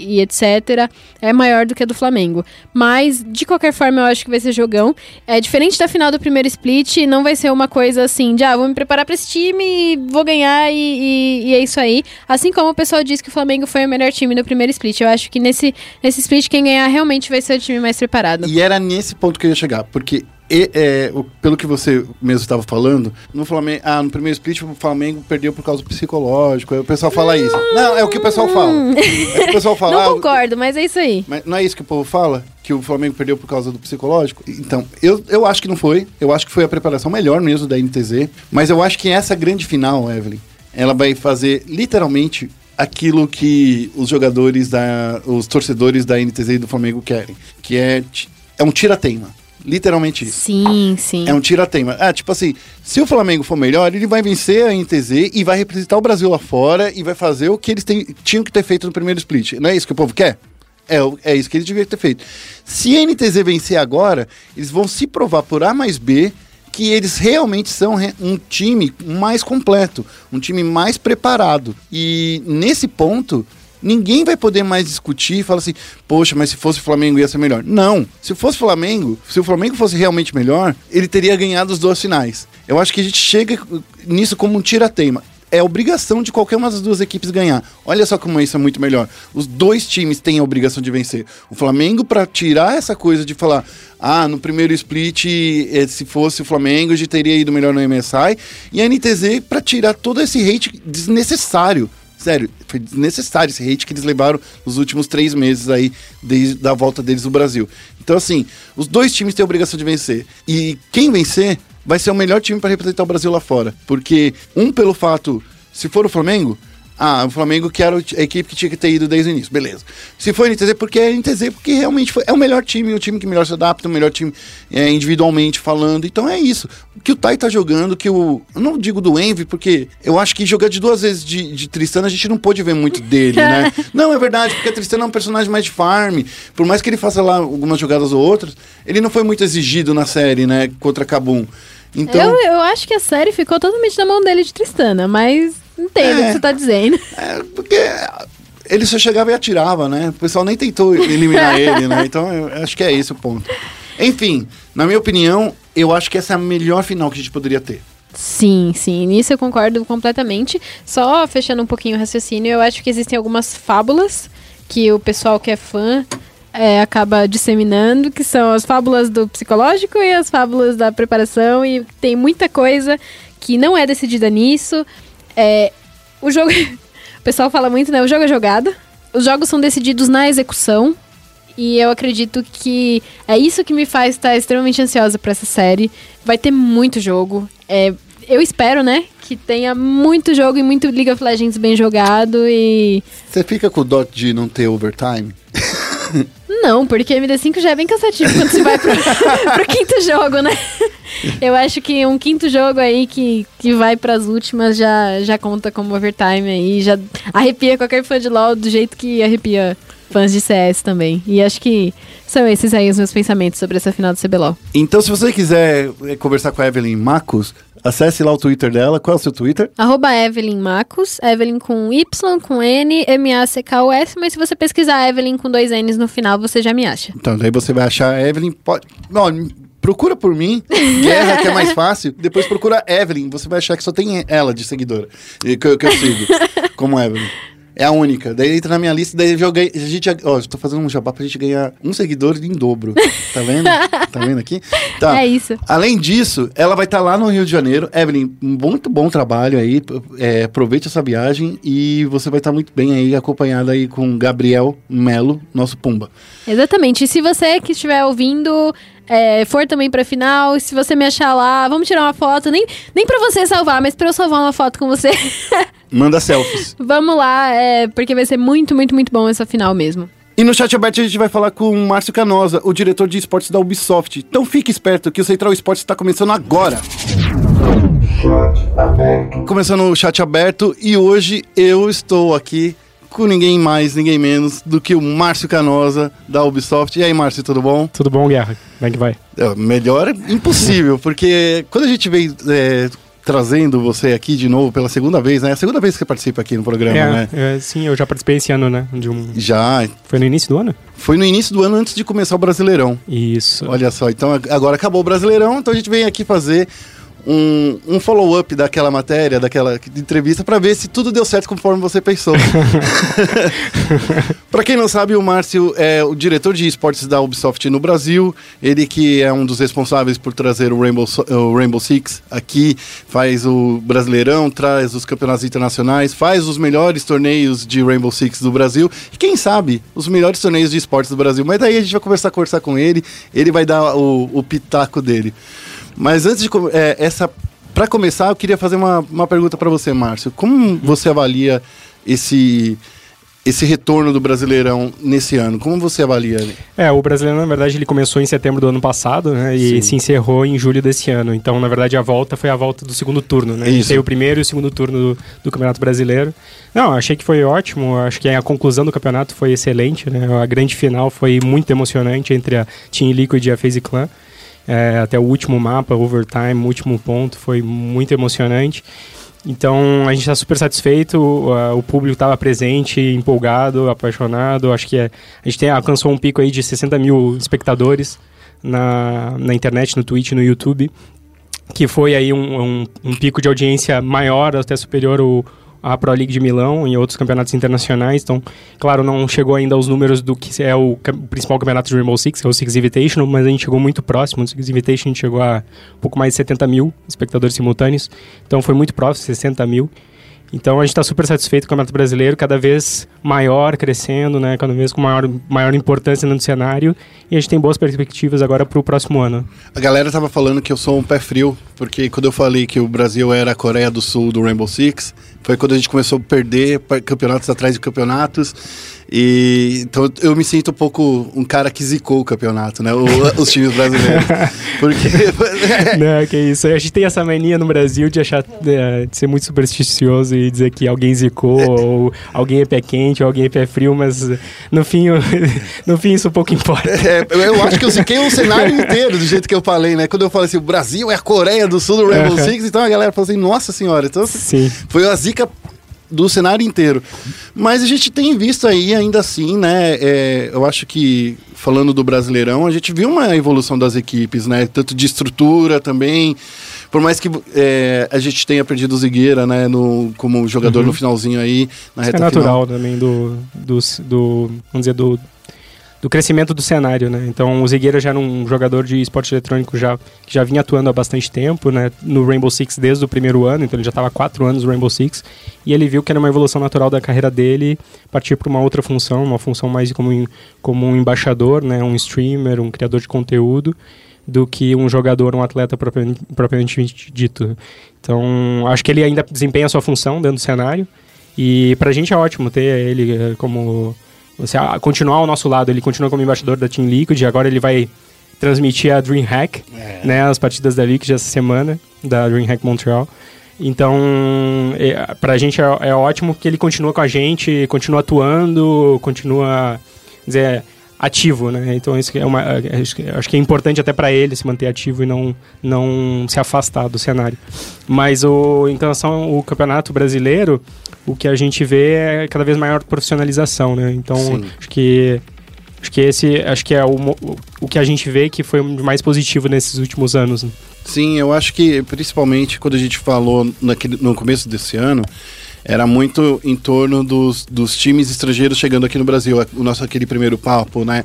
e etc. é maior do que a do Flamengo. Mas, de qualquer forma, eu acho que vai ser jogão. É diferente da final do primeiro split, não vai ser uma coisa assim, de ah, vou me preparar pra esse time vou ganhar e, e- e é isso aí. Assim como o pessoal diz que o Flamengo foi o melhor time no primeiro split. Eu acho que nesse, nesse split, quem ganhar realmente vai ser o time mais preparado. E era nesse ponto que eu ia chegar, porque e- é, o- pelo que você mesmo estava falando, no Flamengo, ah, no primeiro split o Flamengo perdeu por causa do psicológico. O pessoal fala isso. Não, é o que o pessoal fala. É o que o pessoal fala. Não ah, concordo, mas é isso aí. Mas não é isso que o povo fala? Que o Flamengo perdeu por causa do psicológico? Então, eu, eu acho que não foi. Eu acho que foi a preparação melhor mesmo da NTZ. Mas eu acho que essa grande final, Evelyn, ela vai fazer literalmente aquilo que os jogadores, da, os torcedores da NTZ e do Flamengo querem. Que é, é um tira-teima. Literalmente isso. Sim, sim. É um tira-teima. Ah, tipo assim, se o Flamengo for melhor, ele vai vencer a NTZ e vai representar o Brasil lá fora e vai fazer o que eles têm- tinham que ter feito no primeiro split. Não é isso que o povo quer? É, é isso que eles deviam ter feito. Se a NTZ vencer agora, eles vão se provar por A mais B que eles realmente são um time mais completo, um time mais preparado. E nesse ponto, ninguém vai poder mais discutir e falar assim, poxa, mas se fosse o Flamengo ia ser melhor. Não. Se fosse Flamengo, se o Flamengo fosse realmente melhor, ele teria ganhado as duas finais. Eu acho que a gente chega nisso como um tira-teima. É obrigação de qualquer uma das duas equipes ganhar. Olha só como isso é muito melhor. Os dois times têm a obrigação de vencer. O Flamengo, para tirar essa coisa de falar, ah, no primeiro split, eh, se fosse o Flamengo, a gente teria ido melhor no MSI. E a NTZ, para tirar todo esse hate desnecessário. Sério, foi desnecessário esse hate que eles levaram nos últimos três meses aí, desde a volta deles no Brasil. Então, assim, os dois times têm a obrigação de vencer. E quem vencer vai ser o melhor time para representar o Brasil lá fora. Porque, um, pelo fato, se for o Flamengo, ah, o Flamengo que era a equipe que tinha que ter ido desde o início, beleza. Se for a NTZ, porque é NTZ, porque realmente foi, é o melhor time, o time que melhor se adapta, o melhor time é, individualmente falando. Então é isso. O que o Tai tá jogando, que o. Eu não digo do Envy, porque eu acho que jogar de duas vezes de, de Tristana a gente não pôde ver muito dele, né? não, é verdade, porque a Tristana é um personagem mais de farm. Por mais que ele faça lá algumas jogadas ou outras, ele não foi muito exigido na série, né? Contra Kabum. Então. Eu, eu acho que a série ficou totalmente na mão dele de Tristana, mas entendo o É. que você tá dizendo. É, porque ele só chegava e atirava, né? O pessoal nem tentou eliminar ele, né? Então eu acho que é esse o ponto. Enfim, na minha opinião, eu acho que essa é a melhor final que a gente poderia ter. Sim, sim, nisso eu concordo completamente. Só fechando um pouquinho o raciocínio, eu acho que existem algumas fábulas que o pessoal que é fã é, acaba disseminando, que são as fábulas do psicológico e as fábulas da preparação, e tem muita coisa que não é decidida nisso. É, o jogo. o pessoal fala muito, né? O jogo é jogado. Os jogos são decididos na execução. E eu acredito que é isso que me faz estar extremamente ansiosa pra essa série. Vai ter muito jogo. É, eu espero, né, que tenha muito jogo e muito League of Legends bem jogado e Você fica com o dot de não ter overtime? não, porque MD5 já é bem cansativo quando você vai pro, pro quinto jogo, né? Eu acho que um quinto jogo aí que, que vai pras últimas já, já conta como overtime aí, já arrepia qualquer fã de LoL do jeito que arrepia fãs de CS também. E acho que são esses aí os meus pensamentos sobre essa final do CBLOL. Então, se você quiser eh, conversar com a Evelyn Macos, acesse lá o Twitter dela. Qual é o seu Twitter? Arroba Evelyn Macos, Evelyn com Y, com N, M-A-C-K-O-S, mas se você pesquisar Evelyn com dois N's no final, você já me acha. Então, daí você vai achar a Evelyn. Pode... Não, procura por mim, Guerra, que é mais fácil. Depois procura Evelyn, você vai achar que só tem ela de seguidora. e Que, eu- que eu sigo, como Evelyn. É a única. Daí entra na minha lista, daí eu joguei. A gente. Ó, eu tô fazendo um jabá pra gente ganhar um seguidor em dobro. Tá vendo? tá vendo aqui? Tá. É isso. Além disso, ela vai estar lá no Rio de Janeiro. Evelyn, muito bom trabalho aí. É, aproveite essa viagem e você vai estar muito bem aí, acompanhada aí com Gabriel Melo, nosso Pumba. Exatamente. E se você que estiver ouvindo é, for também pra final, se você me achar lá, vamos tirar uma foto. Nem, nem pra você salvar, mas pra eu salvar uma foto com você. Manda selfies. vamos lá, é, porque vai ser muito, muito, muito bom essa final mesmo. E no chat aberto a gente vai falar com o Márcio Canosa, o diretor de esportes da Ubisoft. Então fique esperto que o Central Esportes está começando agora. Começando o chat aberto e hoje eu estou aqui com ninguém mais, ninguém menos do que o Márcio Canosa da Ubisoft. E aí, Márcio, tudo bom? Tudo bom, Guerra? Como é que vai? É, melhor é impossível, porque quando a gente veio é, trazendo você aqui de novo pela segunda vez, né? É a segunda vez que você participa aqui no programa, né? é, sim, eu já participei esse ano, né? De um... Já, Foi no início do ano? foi no início do ano antes de começar o Brasileirão. Isso. Olha só, então ag- agora acabou o Brasileirão, então a gente vem aqui fazer um, um follow-up daquela matéria, daquela entrevista, para ver se tudo deu certo conforme você pensou. para quem não sabe, o Márcio é o diretor de esportes da Ubisoft no Brasil, ele que é um dos responsáveis por trazer o Rainbow, o Rainbow Six aqui, faz o Brasileirão, traz os campeonatos internacionais, faz os melhores torneios de Rainbow Six do Brasil e quem sabe os melhores torneios de esportes do Brasil. Mas daí a gente vai conversar, conversar com ele, ele vai dar o, o pitaco dele. Mas antes de é, essa, para começar, eu queria fazer uma, uma pergunta para você, Márcio. Como você avalia esse esse retorno do Brasileirão nesse ano? Como você avalia? É, o brasileiro, na verdade, ele começou em setembro do ano passado, né? E Sim. se encerrou em julho desse ano. Então, na verdade, a volta foi a volta do segundo turno, né? Isso. Tem o primeiro e o segundo turno do, do Campeonato Brasileiro. Não, achei que foi ótimo. Acho que a conclusão do campeonato foi excelente, né? A grande final foi muito emocionante entre a Team Liquid e a FaZe Clan. É, até o último mapa, overtime, último ponto, foi muito emocionante. Então a gente está super satisfeito, o, a- o público estava presente, empolgado, apaixonado. Acho que é- a gente tem, alcançou um pico aí de 60 mil espectadores na, na internet, no Twitch, no YouTube. que foi aí um, um, um pico de audiência maior, até superior ao, à Pro League de Milão e outros campeonatos internacionais. Então, claro, não chegou ainda aos números do que é o, principal campeonato de Rainbow Six, que é o Six Invitational, mas a gente chegou muito próximo. No Six Invitational a gente chegou a pouco mais de 70 mil espectadores simultâneos. Então foi muito próximo, 60 mil. Então a gente está super satisfeito com o Campeonato Brasileiro, cada vez maior, crescendo, né? Cada vez com maior, maior importância no cenário. E a gente tem boas perspectivas agora para o próximo ano. A galera tava falando que eu sou um pé frio, porque quando eu falei que o Brasil era a Coreia do Sul do Rainbow Six, foi quando a gente começou a perder campeonatos atrás de campeonatos. E então eu me sinto um pouco um cara que zicou o campeonato, né? O- os times brasileiros. Porque Não, que isso. A gente tem essa mania no Brasil de achar é, de ser muito supersticioso e dizer que alguém zicou, ou alguém é pé quente, ou alguém é pé frio, mas no fim, no fim isso pouco importa. É, eu acho que eu ziquei o cenário inteiro do jeito que eu falei, né? Quando eu falei assim, o Brasil é a Coreia do Sul do Rainbow Aham. Six, então a galera falou assim, nossa senhora, então Sim. foi a zica do cenário inteiro. Mas a gente tem visto aí, ainda assim, né? é, eu acho que, falando do Brasileirão, a gente viu uma evolução das equipes, né? Tanto de estrutura também. Por mais que é, a gente tenha perdido o Zigueira, né? No, como jogador no finalzinho aí, na Uhum. Isso reta é final. natural também do, do, do vamos dizer, do, do crescimento do cenário, né? Então o Zigueira já era um jogador de esporte eletrônico já, que já vinha atuando há bastante tempo, né? No Rainbow Six desde o primeiro ano, então ele já estava quatro anos no Rainbow Six, e ele viu que era uma evolução natural da carreira dele partir para uma outra função, uma função mais como, como um embaixador, né? Um streamer, um criador de conteúdo, do que um jogador, um atleta propriamente, propriamente dito. Então, acho que ele ainda desempenha a sua função dentro do cenário. E pra gente é ótimo ter ele eh, como. Você, ah, continuar ao nosso lado. Ele continua como embaixador da Team Liquid. Agora ele vai transmitir a DreamHack, né? As partidas da Liquid essa semana, da DreamHack Montreal. Então, é, pra gente é, é ótimo que ele continua com a gente, continua atuando, continua. Dizer, ativo, né? Então isso é uma, é, acho que- acho que é importante até para ele se manter ativo e não, não se afastar do cenário. Mas o, em relação ao campeonato brasileiro, o que a gente vê é cada vez maior profissionalização, né? Então Sim. acho que acho que esse acho que é o, o que a gente vê que foi mais positivo nesses últimos anos. né? Sim, eu acho que principalmente quando a gente falou naquele, no começo desse ano, era muito em torno dos, dos times estrangeiros chegando aqui no Brasil, o nosso aquele primeiro papo, né?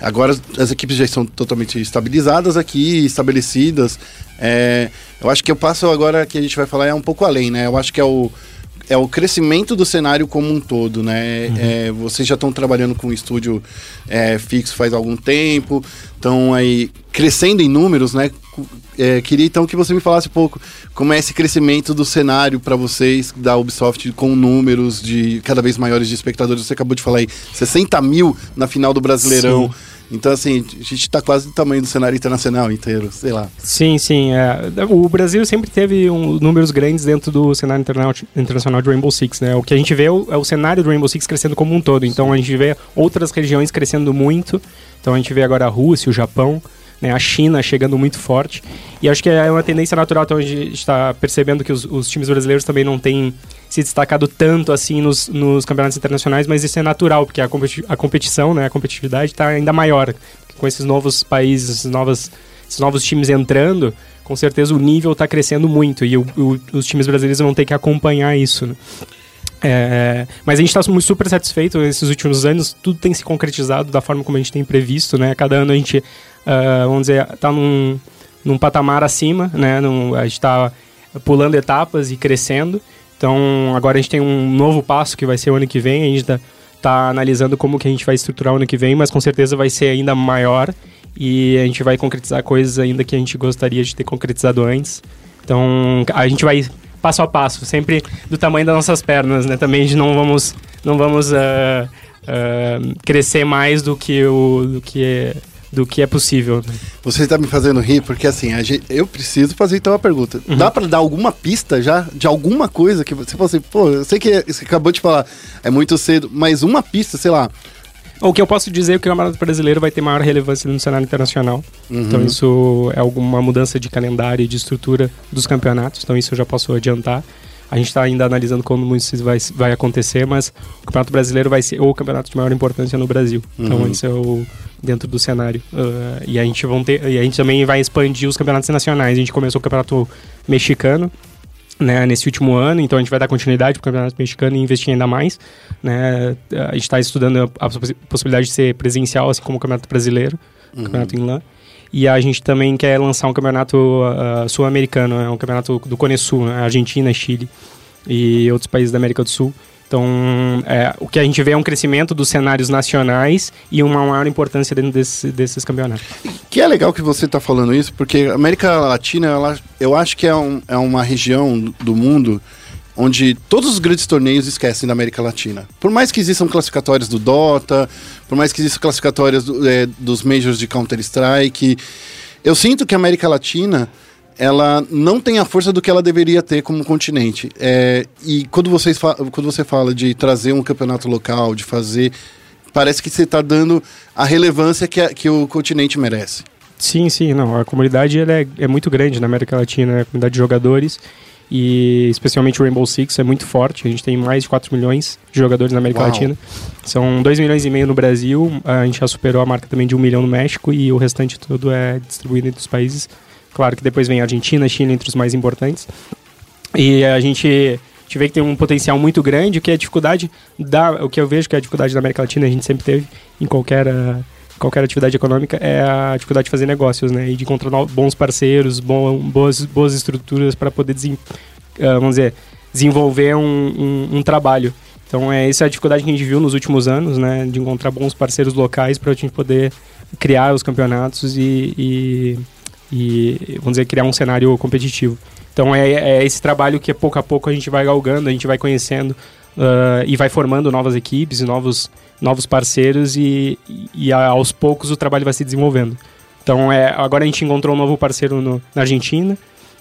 Agora as equipes já estão totalmente estabilizadas aqui, estabelecidas. É, eu acho que o passo agora que a gente vai falar é um pouco além, né? Eu acho que é o é o crescimento do cenário como um todo, né? É, vocês já estão trabalhando com um estúdio é, fixo faz algum tempo, estão aí crescendo em números, né? É, queria então que você me falasse um pouco como é esse crescimento do cenário para vocês da Ubisoft com números de cada vez maiores de espectadores. Você acabou de falar aí, 60 mil na final do Brasileirão. Sim. Então, assim, a gente tá quase do tamanho do cenário internacional inteiro, sei lá. Sim, sim. é. O Brasil sempre teve um, números grandes dentro do cenário interna- internacional de Rainbow Six, né? O que a gente vê é o, é o cenário do Rainbow Six crescendo como um todo. Então a gente vê outras regiões crescendo muito. Então a gente vê agora a Rússia, o Japão, né? a China chegando muito forte. E acho que é uma tendência natural. Então a gente está percebendo que os, os times brasileiros também não têm se destacado tanto assim nos, nos campeonatos internacionais, mas isso é natural, porque a, competi a competição, né, a competitividade está ainda maior. Com esses novos países, esses, novas, esses novos times entrando, com certeza o nível está crescendo muito e o- o- os times brasileiros vão ter que acompanhar isso. né? É, mas a gente está super satisfeito nesses últimos anos, tudo tem se concretizado da forma como a gente tem previsto, né? Cada ano a gente, ah, vamos dizer, está num, num patamar acima, né? Num- a gente está pulando etapas e crescendo. Então agora a gente tem um novo passo que vai ser o ano que vem, a gente está tá analisando como que a gente vai estruturar o ano que vem, mas com certeza vai ser ainda maior e a gente vai concretizar coisas ainda que a gente gostaria de ter concretizado antes. Então a gente vai passo a passo, sempre do tamanho das nossas pernas, né? Também a gente não vamos, não vamos ah, ah, crescer mais do que o do que do que é possível. Você tá me fazendo rir porque assim, gente- eu preciso fazer então uma pergunta. Dá pra dar alguma pista já de alguma coisa que você assim, pô, eu sei que você acabou de falar, é muito cedo, mas uma pista, sei lá. O que eu posso dizer é que o Campeonato Brasileiro vai ter maior relevância no cenário internacional. Então isso é alguma mudança de calendário e de estrutura dos campeonatos. Então isso eu já posso adiantar. A gente está ainda analisando como isso vai, vai acontecer, mas o Campeonato Brasileiro vai ser o campeonato de maior importância no Brasil. Então isso é o dentro do cenário. Uh, e a gente vão ter, e a gente também vai expandir os campeonatos nacionais. A gente começou o campeonato mexicano, né, nesse último ano, então a gente vai dar continuidade para o campeonato mexicano e investir ainda mais, né? A gente está estudando a, possibilidade de ser presencial, assim como o campeonato brasileiro, o campeonato em LAN. E a gente também quer lançar um campeonato uh, sul-americano, é um campeonato do Cone Sul, né? Argentina, Chile e outros países da América do Sul. Então, é, o que a gente vê é um crescimento dos cenários nacionais e uma maior importância dentro desse, desses campeonatos. Que é legal que você está falando isso, porque a América Latina, ela, eu acho que é, um, é uma região do mundo onde todos os grandes torneios esquecem da América Latina. Por mais que existam classificatórias do Dota, por mais que existam classificatórias do, é, dos Majors de Counter-Strike, eu sinto que a América Latina ela não tem a força do que ela deveria ter como continente. É, e quando, vocês quando você fala de trazer um campeonato local, de fazer. Parece que você está dando a relevância que, a, que o continente merece. Sim, sim, não. A comunidade é, é muito grande na América Latina, a comunidade de jogadores. E especialmente o Rainbow Six é muito forte. A gente tem mais de 4 milhões de jogadores na América Uau. Latina. São 2 milhões e meio no Brasil. A gente já superou a marca também de 1 milhão no México e o restante tudo é distribuído entre os países. Claro que depois vem a Argentina, China entre os mais importantes. E a gente, gente vê que tem um potencial muito grande, que é a dificuldade da, o que eu vejo que é a dificuldade da América Latina, a gente sempre teve em qualquer qualquer atividade econômica é a dificuldade de fazer negócios, né? E de encontrar bons parceiros, bom, boas, boas estruturas para poder, uh, vamos dizer, desenvolver um, um, um, trabalho. Então, é, essa é a dificuldade que a gente viu nos últimos anos, né? De encontrar bons parceiros locais para a gente poder criar os campeonatos e, e e, vamos dizer, criar um cenário competitivo. Então é, é, esse trabalho que pouco a pouco a gente vai galgando, a gente vai conhecendo uh, e vai formando novas equipes e novos, novos parceiros e, e, aos poucos o trabalho vai se desenvolvendo. Então é, agora a gente encontrou um novo parceiro no, na Argentina,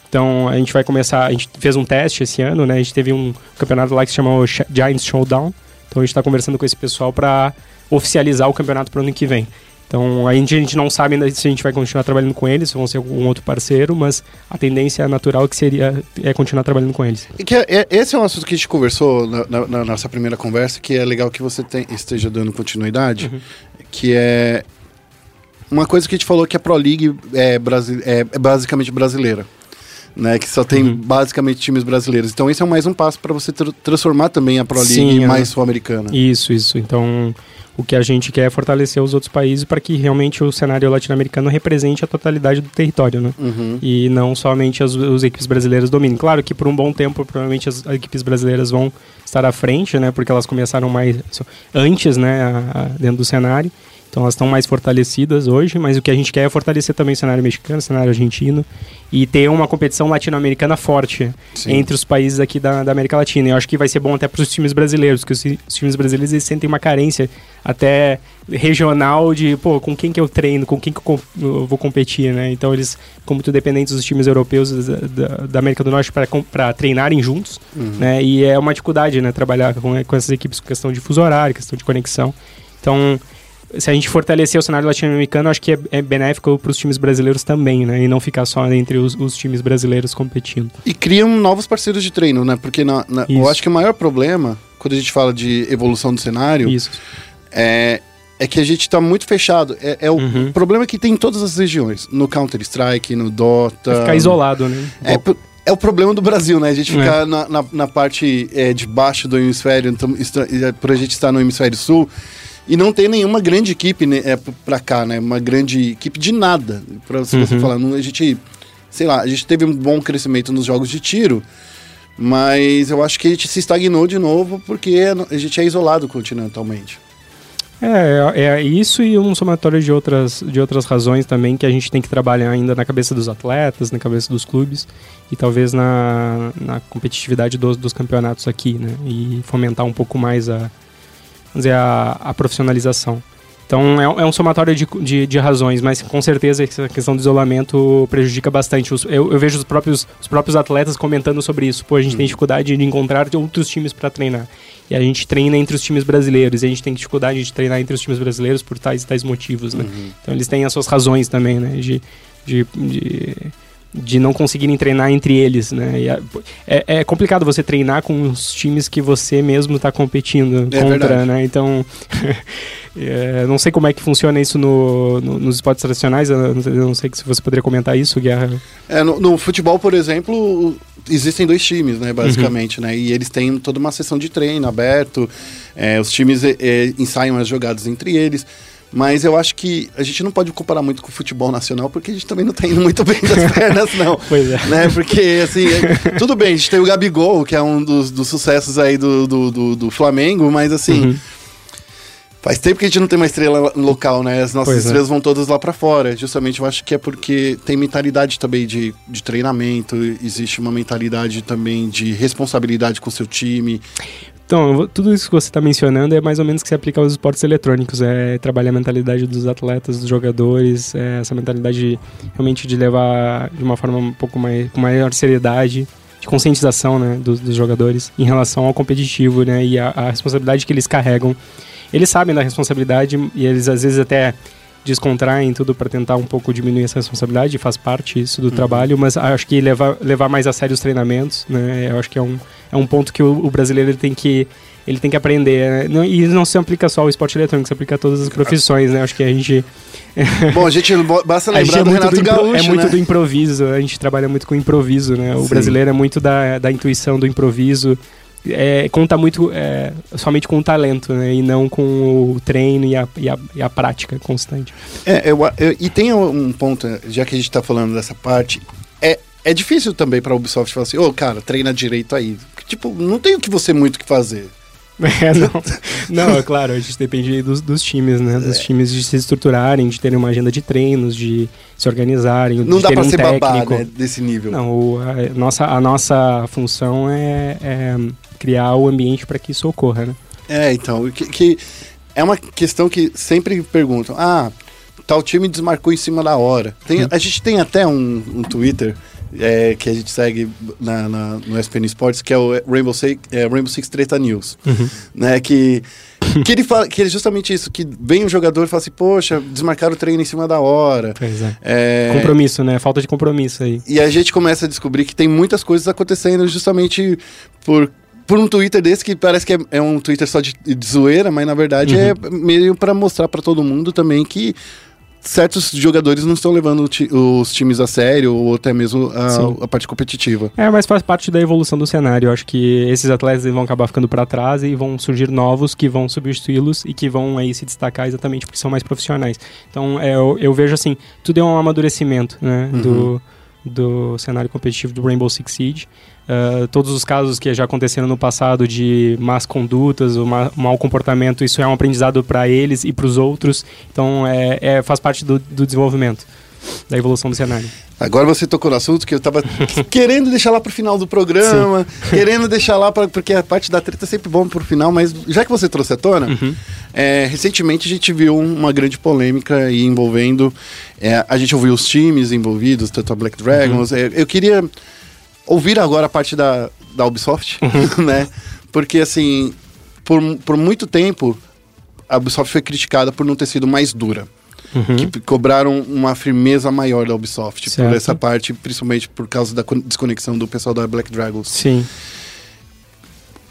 então a gente vai começar, a gente fez um teste esse ano, né? A gente teve um campeonato lá que se chamou Giants Showdown, então a gente está conversando com esse pessoal para oficializar o campeonato para o ano que vem. Então a gente, a gente não sabe ainda se a gente vai continuar trabalhando com eles, se vão ser algum outro parceiro, mas a tendência natural que seria é continuar trabalhando com eles. E que é, é, esse é um assunto que a gente conversou na, na, na, nossa primeira conversa, que é legal que você tem, esteja dando continuidade, uhum. que é uma coisa que a gente falou que a Pro League é, brasi é, é basicamente brasileira. Né, que só tem uhum. basicamente times brasileiros. Então esse é mais um passo para você tr transformar também a Pro League Sim, mais é. sul-americana. Isso, isso. Então o que a gente quer é fortalecer os outros países para que realmente o cenário latino-americano represente a totalidade do território, né? Uhum. E não somente as, as equipes brasileiras dominem. Claro que por um bom tempo, provavelmente as, equipes brasileiras vão estar à frente, né? Porque elas começaram mais antes, né? A, a, dentro do cenário. Então elas estão mais fortalecidas hoje, mas o que a gente quer é fortalecer também o cenário mexicano, o cenário argentino e ter uma competição latino-americana forte Sim. entre os países aqui da, da, América Latina. E eu acho que vai ser bom até para os times brasileiros, porque os, os, times brasileiros eles sentem uma carência até regional de, pô, com quem que eu treino, com quem que eu, eu vou competir, né? Então eles, como muito dependentes dos times europeus da, da, da América do Norte para treinarem juntos, uhum. né? E é uma dificuldade, né? Trabalhar com, com essas equipes com questão de fuso horário, questão de conexão. Então, se a gente fortalecer o cenário latino-americano, acho que é, é benéfico para os times brasileiros também, né? E não ficar só entre os, os, times brasileiros competindo. E criam novos parceiros de treino, né? Porque na, na, eu acho que o maior problema, quando a gente fala de evolução do cenário, Isso. é é que a gente está muito fechado. É, é o uhum. problema que tem em todas as regiões. No Counter-Strike, no Dota. ficar isolado, né? É, é o problema do Brasil, né? A gente ficar é. na, na, na, parte é, de baixo do hemisfério, então, por a gente estar no hemisfério sul, e não tem nenhuma grande equipe né, é, pra cá, né? Uma grande equipe de nada. Pra se uhum. você falar, a gente, sei lá, a gente teve um bom crescimento nos jogos de tiro, mas eu acho que a gente se estagnou de novo porque a gente é isolado continentalmente. É, é, é isso e um somatório de outras, de outras razões também que a gente tem que trabalhar ainda na cabeça dos atletas, na cabeça dos clubes e talvez na, na competitividade dos, dos campeonatos aqui, né? E fomentar um pouco mais a, dizer, a, a profissionalização. Então é, é um somatório de, de, de, razões, mas com certeza essa questão do isolamento prejudica bastante. Os, eu, eu, vejo os próprios, os próprios atletas comentando sobre isso. Pô, a gente hum. tem dificuldade de encontrar outros times para treinar. E a gente treina entre os times brasileiros. E a gente tem dificuldade de treinar entre os times brasileiros por tais tais motivos, né? Uhum. Então eles têm as suas razões também, né? De, de, de de não conseguirem treinar entre eles, né? É, é complicado você treinar com os times que você mesmo está competindo É contra, verdade. né? Então, é, não sei como é que funciona isso no, no- nos esportes tradicionais. Eu não, sei- se você poderia comentar isso, Guerra. É, no, no futebol, por exemplo, existem dois times, né, basicamente, Uhum. né? E eles têm toda uma sessão de treino aberto, é, os times é, ensaiam as jogadas entre eles. Mas eu acho que a gente não pode comparar muito com o futebol nacional, porque a gente também não tá indo muito bem das pernas, não. Pois é. Né? Porque, assim, é- tudo bem, a gente tem o Gabigol, que é um dos, dos sucessos aí do, do, do, do Flamengo, mas assim. Uhum. Faz tempo que a gente não tem uma estrela local, né? As nossas Pois é. estrelas vão todas lá pra fora. Justamente eu acho que é porque tem mentalidade também de, de treinamento, existe uma mentalidade também de responsabilidade com o seu time. Então, tudo isso que você está mencionando é mais ou menos que se aplica aos esportes eletrônicos. É trabalhar a mentalidade dos atletas, dos jogadores, é essa mentalidade realmente de levar de uma forma um pouco mais, com maior seriedade, de conscientização né, dos, dos jogadores em relação ao competitivo né, e a, a responsabilidade que eles carregam. Eles sabem da responsabilidade e eles às vezes até descontraem tudo para tentar um pouco diminuir essa responsabilidade, faz parte isso do trabalho, mas acho que levar, levar mais a sério os treinamentos, né, eu acho que é um, é um ponto que o, o brasileiro tem que ele tem que aprender, né? E não se aplica só ao esporte eletrônico, se aplica a todas as profissões, né? Acho que a gente, Bom, a gente basta a gente lembrar é do muito, Renato do, Gaúcho, é muito né? do improviso, a gente trabalha muito com improviso, né? O Sim. brasileiro é muito da, da intuição, do improviso, é, conta muito é, somente com o talento, né? E não com o treino e a, e a, e a prática constante. É, eu, a- eu- e tem um ponto, já que a gente tá falando dessa parte, é, é difícil também pra Ubisoft falar assim, ô cara, treina direito aí. Tipo, não tem o que você muito que fazer. É, não, não, é claro, a gente depende dos, dos times, né? É. Dos times de se estruturarem, de terem uma agenda de treinos, de se organizarem, Não dá pra um ser babá, técnico. né, desse nível. Não, o- a, nossa, a nossa função é, é criar o ambiente para que isso ocorra, né? É, então, que, que é uma questão que sempre perguntam. Ah, tal time desmarcou em cima da hora. Tem- a gente tem até um, um Twitter é, que a gente segue na, na- no SPN Sports, que é o Rainbow Six, é, Rainbow Six Treta News. Né, que, que ele fala que é justamente isso, que vem um jogador e fala assim, poxa, desmarcaram o treino em cima da hora. Pois é. É, Compromisso, né? Falta de compromisso aí. e a gente começa a descobrir que tem muitas coisas acontecendo justamente por, por um Twitter desse que parece que é, é um Twitter só de, de zoeira, mas na verdade é meio para mostrar para todo mundo também que certos jogadores não estão levando ti- os times a sério ou até mesmo a, a parte competitiva. É, mas faz parte da evolução do cenário. Eu acho que esses atletas vão acabar ficando para trás e vão surgir novos que vão substituí-los e que vão aí se destacar exatamente porque são mais profissionais. Então, é, eu, eu vejo assim, tudo é um amadurecimento, né, do, do cenário competitivo do Rainbow Six Siege. Ah, todos os casos que já aconteceram no passado de más condutas, o ma mau comportamento, isso é um aprendizado para eles e para os outros. Então, é, é- faz parte do, do desenvolvimento, da evolução do cenário. Agora você tocou no assunto que eu tava querendo deixar lá pro final do programa, querendo deixar lá porque a parte da treta é sempre bom pro final, mas já que você trouxe à tona, é, recentemente a gente viu uma grande polêmica aí envolvendo, é, a gente ouviu os times envolvidos, tanto a Black Dragons, é, eu queria ouvir agora a parte da, da Ubisoft, né? Porque assim, por, por muito tempo a Ubisoft foi criticada por não ter sido mais dura que p- cobraram uma firmeza maior da Ubisoft Certo. por essa parte, principalmente por causa da con- desconexão do pessoal da Black Dragons. Sim.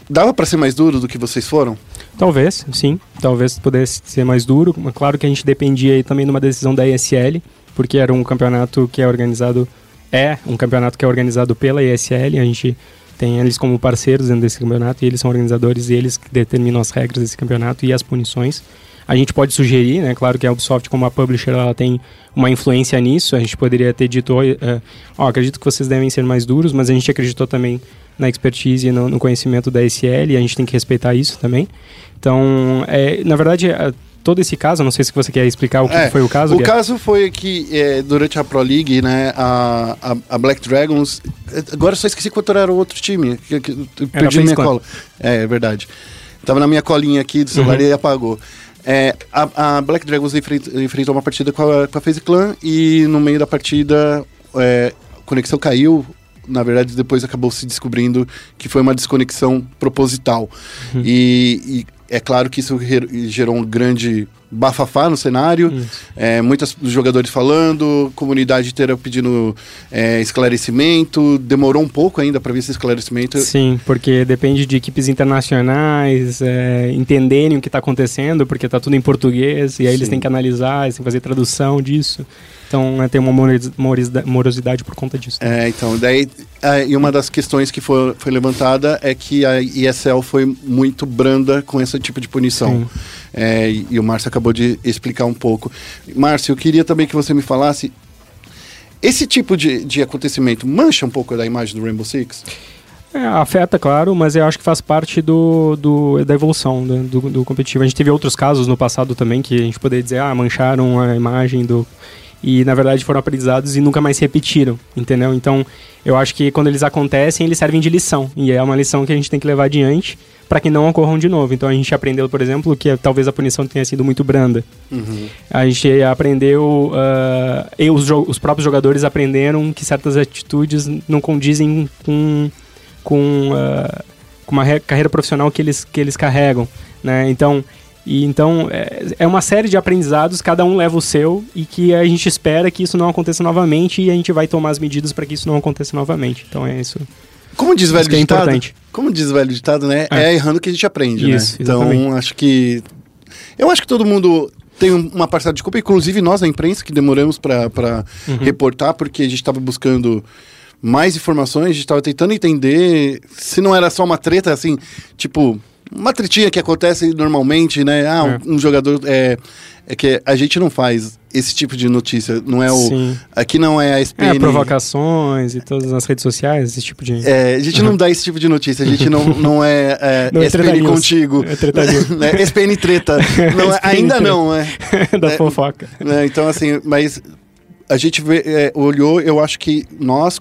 Dava pra ser mais duro do que vocês foram? Talvez, sim. Talvez pudesse ser mais duro. Claro que a gente dependia aí também de uma decisão da ESL, porque era um campeonato que é organizado. É um campeonato que é organizado pela ESL. A gente tem eles como parceiros dentro desse campeonato e eles são organizadores e eles que determinam as regras desse campeonato e as punições. A gente pode sugerir, né? Claro que a Ubisoft, como a publisher, ela tem uma influência nisso. A gente poderia ter dito, "Oi, eh, ó, acredito que vocês devem ser mais duros, mas a gente acreditou também na expertise e no, no conhecimento da SL e a gente tem que respeitar isso também. Então, é, na verdade, é, todo esse caso, não sei se você quer explicar o que É, foi o caso. O caso foi que é, durante a Pro League, né, a, a, a Black Dragons. é, Agora eu só esqueci quanto era o outro time. Que, que, eu perdi a minha Clan. cola. É, é verdade. Tava na minha colinha aqui do celular Uhum. e apagou. É, a, a Black Dragons enfrent- enfrentou uma partida com a, com a FaZe Clan e no meio da partida é, a conexão caiu. Na verdade, depois acabou se descobrindo que foi uma desconexão proposital. Uhum. E, e é claro que isso ger- gerou um grande bafafá no cenário, é, muitos jogadores falando, comunidade inteira pedindo é, esclarecimento, demorou um pouco ainda para ver esse esclarecimento. Sim, porque depende de equipes internacionais é, entenderem o que está acontecendo, porque está tudo em português, e aí eles Sim. têm que analisar, eles têm que fazer tradução disso. Então é, tem uma morosi- morosidade, por conta disso. É, então, daí, é, e uma das questões que foi, foi levantada é que a ESL foi muito branda com esse tipo de punição. É, e, o Márcio acabou de explicar um pouco. Márcio, eu queria também que você me falasse. Esse tipo de, de acontecimento mancha um pouco da imagem do Rainbow Six? É, afeta, claro, mas eu acho que faz parte do, do- da evolução do, do, do competitivo. A gente teve outros casos no passado também que a gente poderia dizer, ah, mancharam a imagem do. E na verdade foram aprendizados e nunca mais se repetiram, entendeu? Então eu acho que quando eles acontecem, eles servem de lição. E é uma lição que a gente tem que levar adiante para que não ocorram de novo. Então a gente aprendeu, por exemplo, que talvez a punição tenha sido muito branda. A gente aprendeu, ah, e os, os próprios jogadores aprenderam que certas atitudes não condizem com, com, ah, com uma re- carreira profissional que eles, que eles carregam, né? Então, e então é, é uma série de aprendizados, cada um leva o seu e que a gente espera que isso não aconteça novamente e a gente vai tomar as medidas para que isso não aconteça novamente. Então é isso. Como diz o velho é ditado, importante. como diz o velho ditado, né? É, É. errando que a gente aprende, Isso, né? Então, exatamente. acho que eu acho que todo mundo tem um- uma parcela de culpa, inclusive nós, a imprensa, que demoramos para Uhum. reportar, porque a gente estava buscando mais informações, a gente estava tentando entender se não era só uma treta, assim, tipo, uma tretinha que acontece normalmente, né? Ah, É. um, um jogador. É, é que a gente não faz esse tipo de notícia, não é o. Sim. Aqui não é a É, SPN. provocações e todas as redes sociais, esse tipo de. É, a gente não dá esse tipo de notícia, a gente não, não é, é, Não é SPN contigo. É Treta News. né? SPN treta. Não é- SPN ainda treta. não, é. da É, fofoca. né? Então, assim, mas a gente vê, é, olhou, eu acho que nós,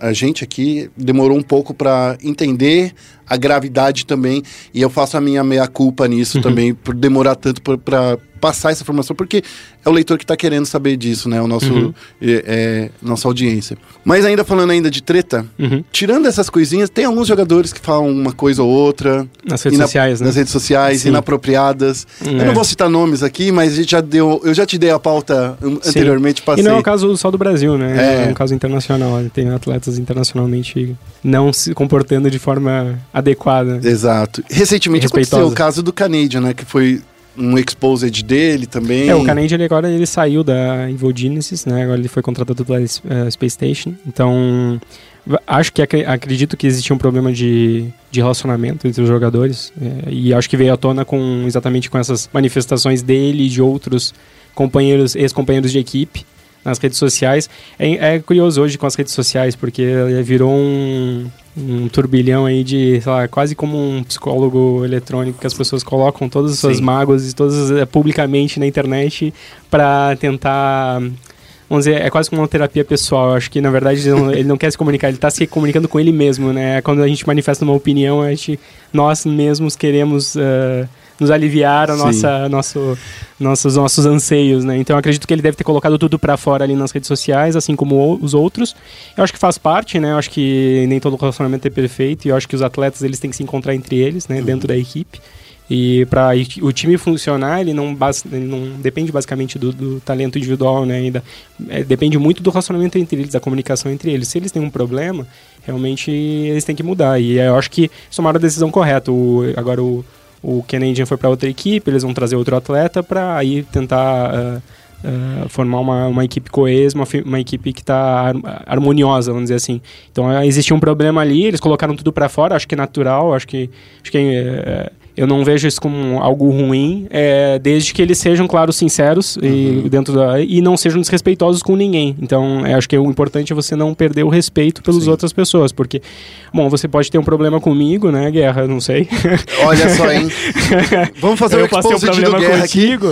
a gente aqui, demorou um pouco para entender a gravidade também, e eu faço a minha meia-culpa nisso Uhum. também, por demorar tanto para passar essa informação, porque é o leitor que está querendo saber disso, né? O nosso, Uhum. é, é, nossa audiência. Mas ainda falando ainda de treta, Uhum. tirando essas coisinhas, tem alguns jogadores que falam uma coisa ou outra. Nas redes sociais, né? Nas redes sociais, Sim. inapropriadas. Eu É. não vou citar nomes aqui, mas a gente já deu. Eu já te dei a pauta Sim. anteriormente, E passei. não é o caso só do Brasil, né? É. É, um caso internacional. Tem atletas internacionalmente não se comportando de forma adequada. Exato. Recentemente aconteceu o caso do Canadian, né? Que foi um exposed dele também. É, o Canadian ele agora ele saiu da Evil Genesis, né? Agora ele foi contratado pela eh, Space Station. Então, acho que acre- acredito que existia um problema de, de relacionamento entre os jogadores. eh, e acho que veio à tona com exatamente com essas manifestações dele e de outros companheiros, ex-companheiros de equipe nas redes sociais. É, é curioso hoje com as redes sociais, porque virou um, um turbilhão aí de, sei lá, quase como um psicólogo eletrônico que as pessoas colocam todas as suas Sim. mágoas e todas eh, publicamente na internet para tentar vamos dizer, é quase como uma terapia pessoal. Eu acho que, na verdade, ele não, ele não quer se comunicar, ele está se comunicando com ele mesmo, né? Quando a gente manifesta uma opinião, a gente, nós mesmos queremos eh, nos aliviar a nossa, nosso, nossos, nossos anseios, né? Então, eu acredito que ele deve ter colocado tudo para fora ali nas redes sociais, assim como os outros. Eu acho que faz parte, né? Eu acho que nem todo relacionamento é perfeito e eu acho que os atletas, eles têm que se encontrar entre eles, né? Dentro da equipe. E para o time funcionar, ele não, ele não depende basicamente do, do talento individual, né? Ainda é, depende muito do relacionamento entre eles, da comunicação entre eles. Se eles têm um problema, realmente eles têm que mudar. E eu acho que tomaram a decisão correta. O, agora o, o Canadian foi para outra equipe, eles vão trazer outro atleta para aí tentar ah, ah, formar uma, uma equipe coesa, uma, uma equipe que está harmoniosa, vamos dizer assim. Então ah, existia um problema ali, eles colocaram tudo para fora, acho que é natural, acho que, acho que eh, eu não vejo isso como algo ruim, é, desde que eles sejam, claro, sinceros e, dentro da, e não sejam desrespeitosos com ninguém. Então, eu acho que o importante é você não perder o respeito pelas Sim. outras pessoas, porque, bom, você pode ter um problema comigo, né, Guerra, não sei. Olha só, hein? Vamos fazer eu o passei um problema aqui. contigo,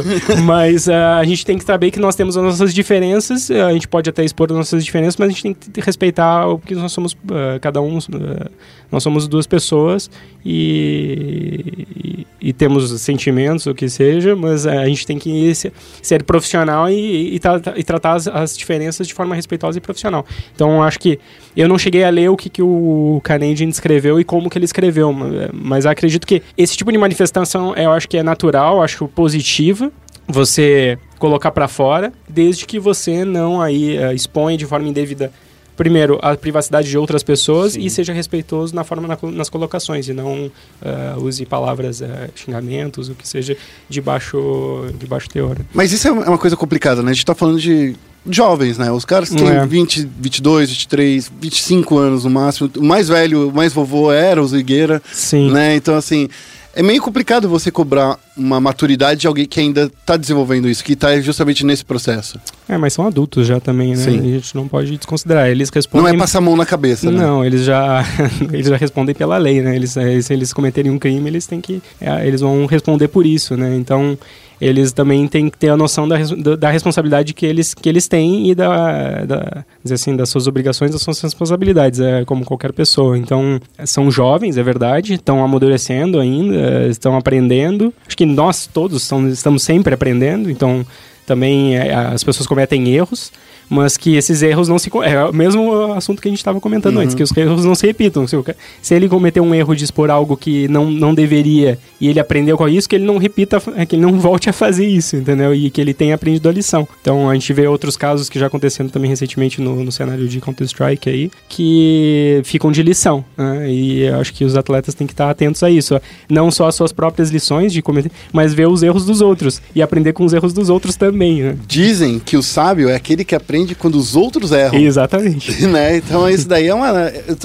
mas ah, a gente tem que saber que nós temos as nossas diferenças, ah, a gente pode até expor as nossas diferenças, mas a gente tem que respeitar o que nós somos, ah, cada um, ah, nós somos duas pessoas e, e, e temos sentimentos, o que seja, mas a gente tem que ser, ser profissional e, e, tra- e tratar as, as diferenças de forma respeitosa e profissional. Então, acho que eu não cheguei a ler o que, que o Canadian escreveu e como que ele escreveu, ma- mas acredito que esse tipo de manifestação eu acho que é natural, acho positiva. você colocar pra fora, desde que você não aí eh, exponha de forma indevida primeiro a privacidade de outras pessoas Sim. e seja respeitoso na forma na nas colocações e não eh, use palavras eh, xingamentos o que seja de baixo de baixo teor. Mas isso é uma coisa complicada, né? A gente tá falando de jovens, né? Os caras que têm É. 20, 22, 23, 25 anos no máximo. O mais velho, o mais vovô era o Zigueira, Sim. né? Então, assim, é meio complicado você cobrar uma maturidade de alguém que ainda tá desenvolvendo isso, que tá justamente nesse processo. É, mas são adultos já também, né? Sim. A gente não pode desconsiderar. Eles Não respondem é passar a mão na cabeça, né? Não, eles já eles já respondem pela lei, né? Eles, eh, se eles cometerem um crime, eles têm que eh, eles vão responder por isso, né? Então eles também têm que ter a noção da, da, da responsabilidade que eles, que eles têm e da, da dizer assim das suas obrigações, das suas responsabilidades, é como qualquer pessoa. Então são jovens, é verdade, estão amadurecendo ainda, eh, estão aprendendo. Acho que nós todos estamos sempre aprendendo. Então também eh, as pessoas cometem erros, mas que esses erros não se. É o mesmo assunto que a gente estava comentando Uhum. antes, que os erros não se repitam. Se, se ele cometeu um erro de expor algo que não, não deveria e ele aprendeu com isso, que ele não repita, é, que ele não volte a fazer isso, entendeu? E que ele tenha aprendido a lição. Então a gente vê outros casos que já aconteceram também recentemente no, no cenário de Counter-Strike aí, que ficam de lição. Né? E eu acho que os atletas têm que estar atentos a isso. Não só as suas próprias lições de cometer, mas ver os erros dos outros e aprender com os erros dos outros também. Né? Dizem que o sábio é aquele que aprende quando os outros erram. Exatamente. né? Então isso daí é uma.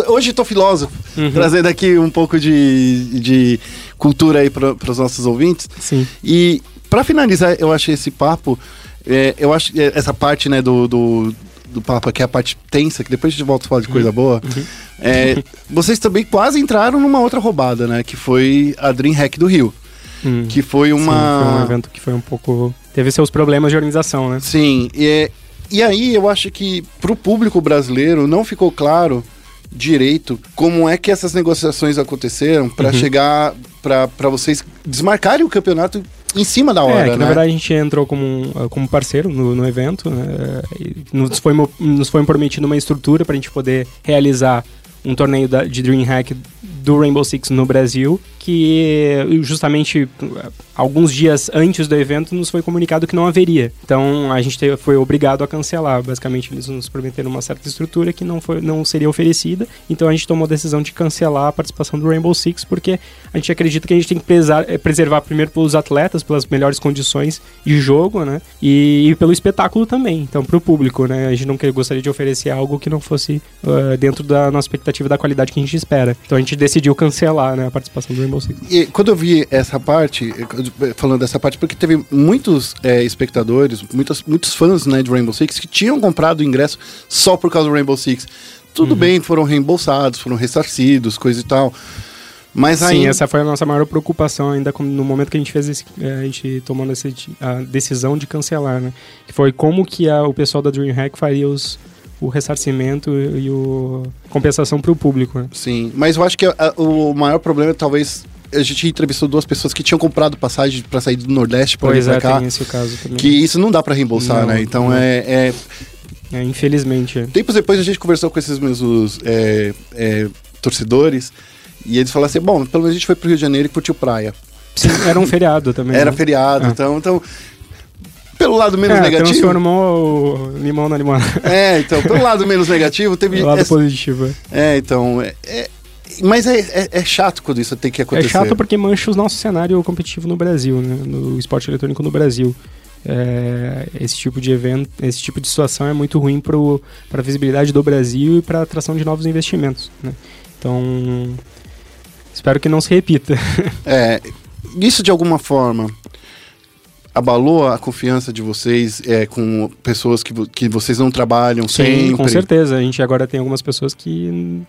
Hoje tô filósofo, Uhum. trazendo aqui um pouco de, de cultura aí para os nossos ouvintes. Sim. E para finalizar, eu achei esse papo, é, eu acho que é, essa parte né, do, do, do papo, que é a parte tensa, que depois a gente volta a falar de coisa Uhum. boa. é, vocês também quase entraram numa outra roubada, né? Que foi a Dreamhack do Rio. Hum. Que foi Sim, uma. foi um evento que foi um pouco. Teve seus problemas de organização, né? Sim, e, é- e aí eu acho que pro público brasileiro não ficou claro direito como é que essas negociações aconteceram para Uhum. chegar para vocês desmarcarem o campeonato em cima da hora, é, que né? na verdade a gente entrou como, um- como parceiro no, no evento, né? E Nos foi, nos foi prometido uma estrutura para a gente poder realizar um torneio da- de DreamHack do Rainbow Six no Brasil, que justamente uh, alguns dias antes do evento nos foi comunicado que não haveria. Então a gente te- foi obrigado a cancelar. Basicamente eles nos prometeram uma certa estrutura que não, foi, não seria oferecida. Então a gente tomou a decisão de cancelar a participação do Rainbow Six porque a gente acredita que a gente tem que eh, preservar primeiro pelos atletas, pelas melhores condições de jogo, né? E, e pelo espetáculo também. Então para o público, né? A gente não gostaria de oferecer algo que não fosse uh, dentro da nossa expectativa da qualidade que a gente espera. Então a gente decidiu cancelar né, a participação do Rainbow Six. E quando eu vi essa parte, falando dessa parte, porque teve muitos eh, espectadores, muitos, muitos fãs né, de Rainbow Six que tinham comprado o ingresso só por causa do Rainbow Six. Tudo Uhum. bem, foram reembolsados, foram ressarcidos, coisa e tal. Mas Sim, aí. essa foi a nossa maior preocupação ainda no momento que a gente fez esse, eh, a gente tomou essa, a decisão de cancelar, né? Que foi como que a- o pessoal da DreamHack faria os, o ressarcimento e, e o compensação para o público, né? Sim, mas eu acho que a- o maior problema é talvez. A gente entrevistou duas pessoas que tinham comprado passagem pra sair do Nordeste Pois vir é, pra cá. tem esse caso também. Que isso não dá pra reembolsar, Não, né? Então não. é, é- É, infelizmente. é. Tempos depois a gente conversou com esses mesmos é, é, torcedores e eles falaram assim: bom, pelo menos a gente foi pro Rio de Janeiro e curtiu praia. Sim, era um feriado também. Era né? feriado, Ah. então, então. Pelo lado menos é, negativo. transformou o limão na limonada. É, então, pelo lado menos negativo, teve. O lado essa- positivo. é. É, então. É, é- mas é, é- é chato quando isso tem que É acontecer. chato porque mancha o nosso cenário competitivo no Brasil, né? No esporte eletrônico no Brasil. É, esse tipo de evento, esse tipo de situação é muito ruim para a visibilidade do Brasil e para a atração de novos investimentos. Né? Então, espero que não se repita. É, isso de alguma forma abalou a confiança de vocês é, com pessoas que, vo- que vocês não trabalham sempre? com certeza. A gente agora tem algumas pessoas que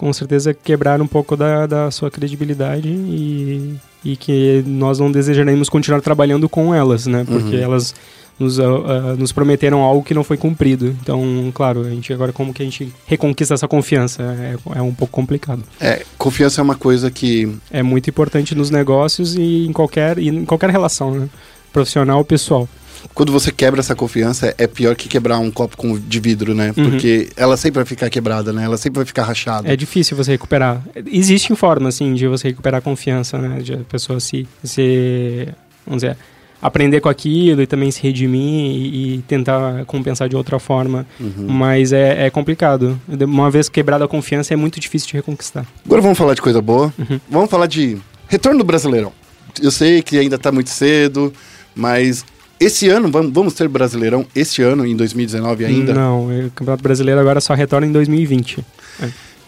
com certeza quebraram um pouco da, da sua credibilidade e, e que nós não desejaremos continuar trabalhando com elas, né? Porque Uhum. elas nos, ah, ah, nos prometeram algo que não foi cumprido. Então, claro, a gente agora como que a gente reconquista essa confiança é, é um pouco complicado. É, confiança é uma coisa que É muito importante nos negócios e em qualquer, e em qualquer relação, né? Profissional ou pessoal. quando você quebra essa confiança é pior que quebrar um copo de vidro, né? Uhum. Porque ela sempre vai ficar quebrada, né? Ela sempre vai ficar rachada. É difícil você recuperar. Existem formas, assim, de você recuperar a confiança, né? De a pessoa se, se... Vamos dizer... aprender com aquilo e também se redimir e, e tentar compensar de outra forma. Mas é, é complicado. Uma vez quebrada a confiança, é muito difícil de reconquistar. Agora vamos falar de coisa boa. Uhum. Vamos falar de retorno do Brasileirão. Eu sei que ainda tá muito cedo, mas esse ano, vamos, ter Brasileirão esse ano, em 2019 ainda? Não, é, o Campeonato Brasileiro agora só retorna em 2020.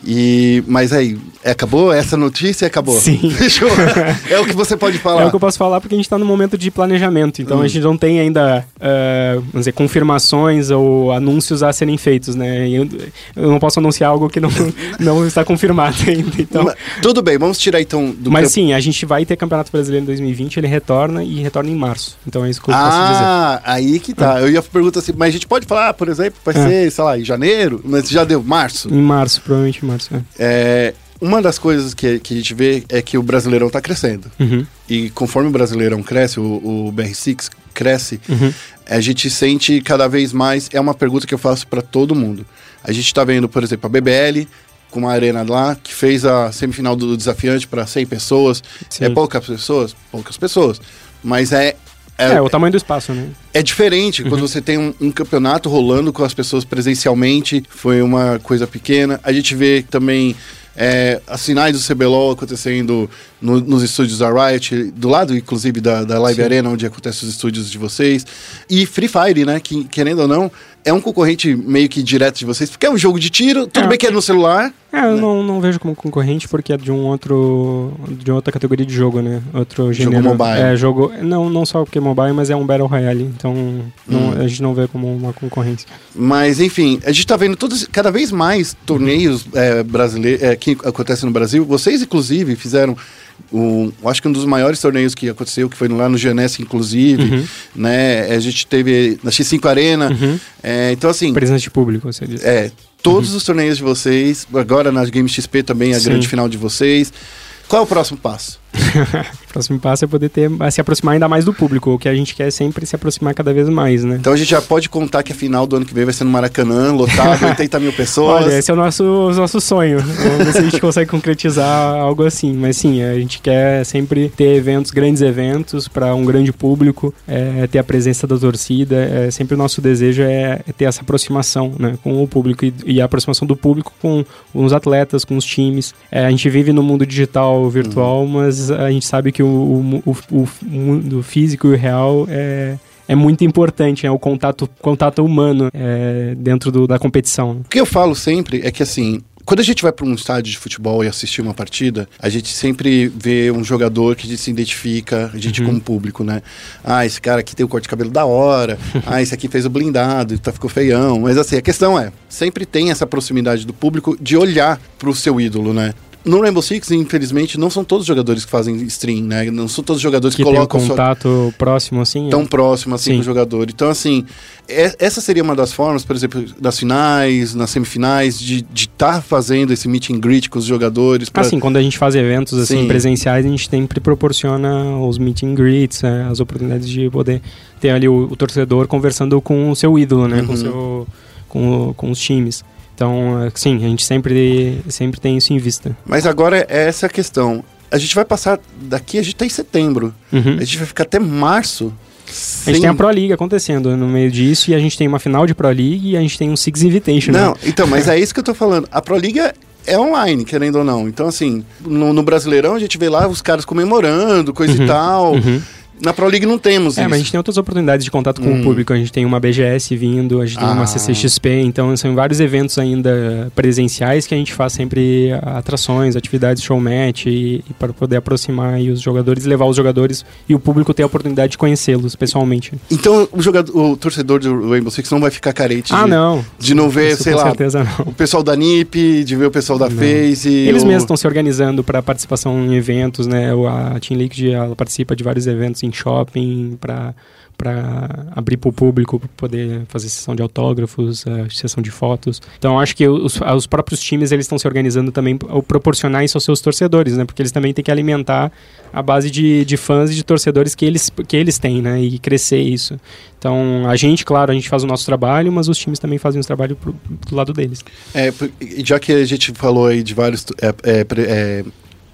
E, mas aí, acabou essa notícia? Acabou. Sim. Fechou. é o que você pode falar. É o que eu posso falar porque a gente está no momento de planejamento, então Hum. a gente não tem ainda, eh, vamos dizer, confirmações ou anúncios a serem feitos, né? Eu, eu não posso anunciar algo que não, não está confirmado ainda, então... Mas, tudo bem, vamos tirar então do Mas sim, a gente vai ter Campeonato Brasileiro em 2020, ele retorna e retorna em março. Então é isso que eu posso dizer. Ah, aí que tá. Eu ia perguntar assim, mas a gente pode falar, por exemplo, vai É. ser, sei lá, em janeiro, mas já deu março. Em março, provavelmente em março. É. É, uma das coisas que, que a gente vê é que o Brasileirão tá crescendo. Uhum, E conforme o Brasileirão cresce, o, o BR6 cresce, uhum. a gente sente cada vez mais. É uma pergunta que eu faço para todo mundo. A gente tá vendo, por exemplo, a BBL com uma arena lá que fez a semifinal do desafiante para 100 pessoas. Sim. É poucas pessoas? Poucas pessoas. Mas é. É, o tamanho do espaço, né? É diferente quando você tem um, um campeonato rolando com as pessoas presencialmente, foi uma coisa pequena. A gente vê também é, as finais do CBLOL acontecendo no- nos estúdios da Riot, do lado, inclusive, da, da Live Sim. Arena, onde acontecem os estúdios de vocês. E Free Fire, né? Que, querendo ou não, é um concorrente meio que direto de vocês, porque é um jogo de tiro, tudo É. bem que é no celular. É, eu não, não vejo como concorrente porque é de um outro. de outra categoria de jogo, né? Outro Jogo gênero. mobile. É, jogo. Não, não só porque é mobile, mas é um Battle Royale. Então não- Hum. a gente não vê como uma concorrência. Mas, enfim, a gente tá vendo todos, cada vez mais torneios é, brasileiros é, que acontecem no Brasil. Vocês, inclusive, fizeram. Um, acho que um dos maiores torneios que aconteceu, que foi lá no GNS, inclusive, Uhum. né? A gente teve na X5 Arena. Uhum. É, então, assim, Presença de público, você disse. é, todos os torneios de vocês, agora na Game XP também, a Sim. grande final de vocês. Qual é o próximo passo? O próximo passo é poder ter, a se aproximar ainda mais do público. O que a gente quer é sempre se aproximar cada vez mais, né? Então a gente já pode contar que a final do ano que vem vai ser no Maracanã, lotado, 80 mil pessoas. Olha, esse é o nosso, o nosso sonho. Vamos ver se a gente consegue concretizar algo assim. Mas sim, a gente quer sempre ter eventos, grandes eventos para um grande público, é, ter a presença da torcida. É, sempre o nosso desejo é, é ter essa aproximação né, com o público e, e a aproximação do público com, com os atletas, com os times. É, a gente vive no mundo digital, virtual, mas a gente sabe que o, o, o, o mundo físico e o real é é muito importante, é o contato, contato humano é, dentro do- da competição. O que eu falo sempre é que assim, quando a gente vai para um estádio de futebol e assistir uma partida, a gente sempre vê um jogador que a gente se identifica, a gente como público, né? Ah, esse cara aqui tem o corte de cabelo da hora. ah, esse aqui fez o blindado, tá, ficou feião. Mas assim, a questão é, sempre tem essa proximidade do público de olhar pro seu ídolo, né? No Rainbow Six, infelizmente, não são todos os jogadores que fazem stream, né? Não são todos os jogadores que, que tem um colocam sua contato próximo, assim. tão é. próximo assim Sim. com o jogador. Então, assim, é- essa seria uma das formas, por exemplo, das finais, nas semifinais, de estar fazendo esse meet and greet com os jogadores. pra- Assim, quando a gente faz eventos assim Sim. presenciais, a gente sempre proporciona os meet and greets, é, as oportunidades de poder ter ali o, o torcedor conversando com o seu ídolo, né? Com, Uhum. o seu, com, com os times. Então, é, sim, a gente sempre, sempre tem isso em vista. Mas agora é essa a questão. A gente vai passar daqui, a gente tá em setembro. Uhum. A gente vai ficar até março. A gente tem a Pro League acontecendo no meio disso e a gente tem uma final de Pro League e a gente tem um Six Invitation. Não, né? então, mas é isso que eu tô falando. A Pro Liga é online, querendo ou não. Então, assim, no, no Brasileirão a gente vê lá os caras comemorando, coisa e tal. Uhum. Na Pro League não temos É, isso. mas a gente tem outras oportunidades de contato com Hum. o público. A gente tem uma BGS vindo, a gente tem Ah. uma CCXP, então são vários eventos ainda presenciais que a gente faz sempre atrações, atividades, showmatch e, e para poder aproximar os jogadores, levar os jogadores e o público ter a oportunidade de conhecê-los pessoalmente. Então o, jogador, o torcedor do Rainbow Six não vai ficar carente Ah, de, não. de não ver, Isso sei com lá, certeza não. o pessoal da NIP, de ver o pessoal da Não. FaZe. Eles o- mesmos estão se organizando para participação em eventos, né? A Team Liquid ela participa de vários eventos em shopping para para abrir para o público, pra poder fazer sessão de autógrafos, eh, sessão de fotos. Então acho que os, os próprios times eles estão se organizando também ao proporcionar isso aos seus torcedores, né? Porque eles também têm que alimentar a base de, de fãs e de torcedores que eles que eles têm, né? E crescer isso. Então a gente, claro, a gente faz o nosso trabalho, mas os times também fazem o trabalho pro, do lado deles. É, já que a gente falou aí de vários é, é, é,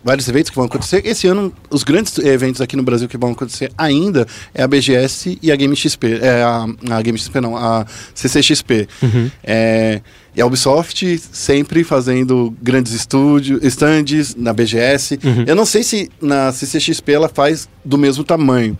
vários eventos que vão acontecer. Esse ano, os grandes eventos aqui no Brasil que vão acontecer ainda é a BGS e a Game XP. É a, a Game XP não, a CCXP. É, e a Ubisoft sempre fazendo grandes estúdios, stands na BGS. Eu não sei se na CCXP ela faz do mesmo tamanho,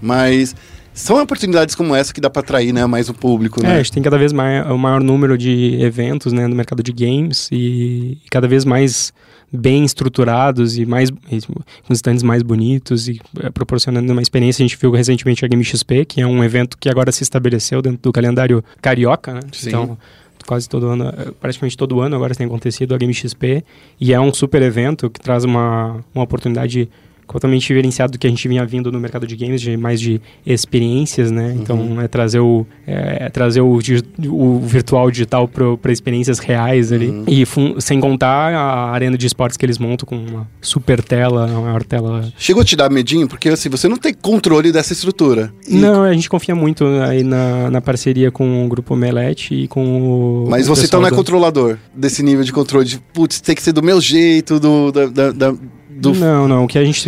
mas são oportunidades como essa que dá para atrair né, mais o público. É, Né? a gente tem cada vez mais o maior número de eventos né, no mercado de games e, e cada vez mais bem estruturados e mais com stands mais bonitos e eh, proporcionando uma experiência. A gente viu recentemente a Game XP, que é um evento que agora se estabeleceu dentro do calendário carioca, né? Sim. Então, quase todo ano, eh, praticamente todo ano agora tem acontecido a Game XP e é um super evento que traz uma, uma oportunidade totalmente diferenciado do que a gente vinha vindo no mercado de games, de mais de experiências, né? Então é trazer o é, é trazer o, o virtual digital para experiências reais ali e fun- sem contar a arena de esportes que eles montam com uma super tela, uma maior tela. Chegou a te dar medinho? Porque assim, você não tem controle dessa estrutura. E- Não, a gente confia muito aí na, na parceria com o grupo Omelete e com o Mas o você então não é do- controlador desse nível de controle de, putz, tem que ser do meu jeito, do. Da, da- da- do Não, não. O que a gente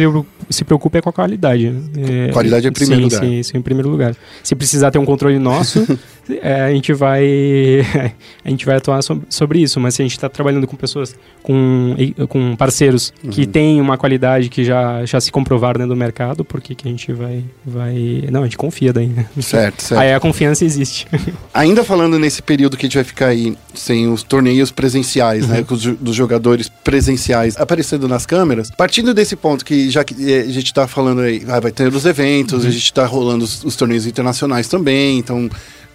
se preocupa- é com a qualidade. É, Qualidade é primeiro sim, lugar. Sim, é em primeiro lugar. Se precisar ter um controle nosso, é, a gente vai a gente vai atuar so- sobre isso. Mas se a gente está trabalhando com pessoas, com, com parceiros que Uhum. têm uma qualidade que já, já se comprovaram dentro do mercado, por que, que a gente vai, vai... Não, a gente confia daí. né? Certo, certo. Aí a confiança existe. Ainda falando nesse período que a gente vai ficar aí sem os torneios presenciais, Uhum. né? Com os, dos jogadores presenciais aparecendo nas câmeras, partindo desse ponto que já que eh, a gente tá falando aí, ah, vai ter os eventos, Uhum. a gente tá rolando os, os torneios internacionais também, então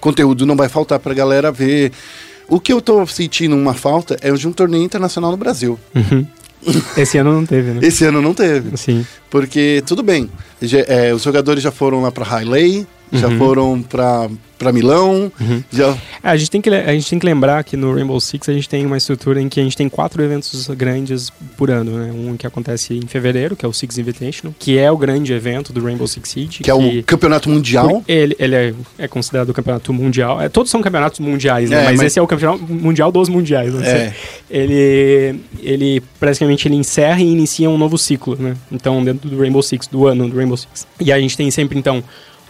conteúdo não vai faltar pra galera ver. O que eu tô sentindo uma falta é de um torneio internacional no Brasil. Uhum. Esse ano não teve, né? Esse ano não teve. Sim. Porque, tudo bem, é, os jogadores já foram lá pra Highley, já Uhum. foram pra, pra Milão, já... É, a, gente tem que, a gente tem que lembrar que no Rainbow Six a gente tem uma estrutura em que a gente tem quatro eventos grandes por ano, né? Um que acontece em fevereiro, que é o Six Invitational, que é o grande evento do Rainbow Six Siege. que é o campeonato mundial. Ele, ele é, é considerado o campeonato mundial. É, todos são campeonatos mundiais, né? É, mas, mas- esse é o campeonato mundial dos mundiais. Né? É. Ele, ele praticamente ele encerra e inicia um novo ciclo, né? Então, dentro do Rainbow Six, do ano do Rainbow Six. E a gente tem sempre, então,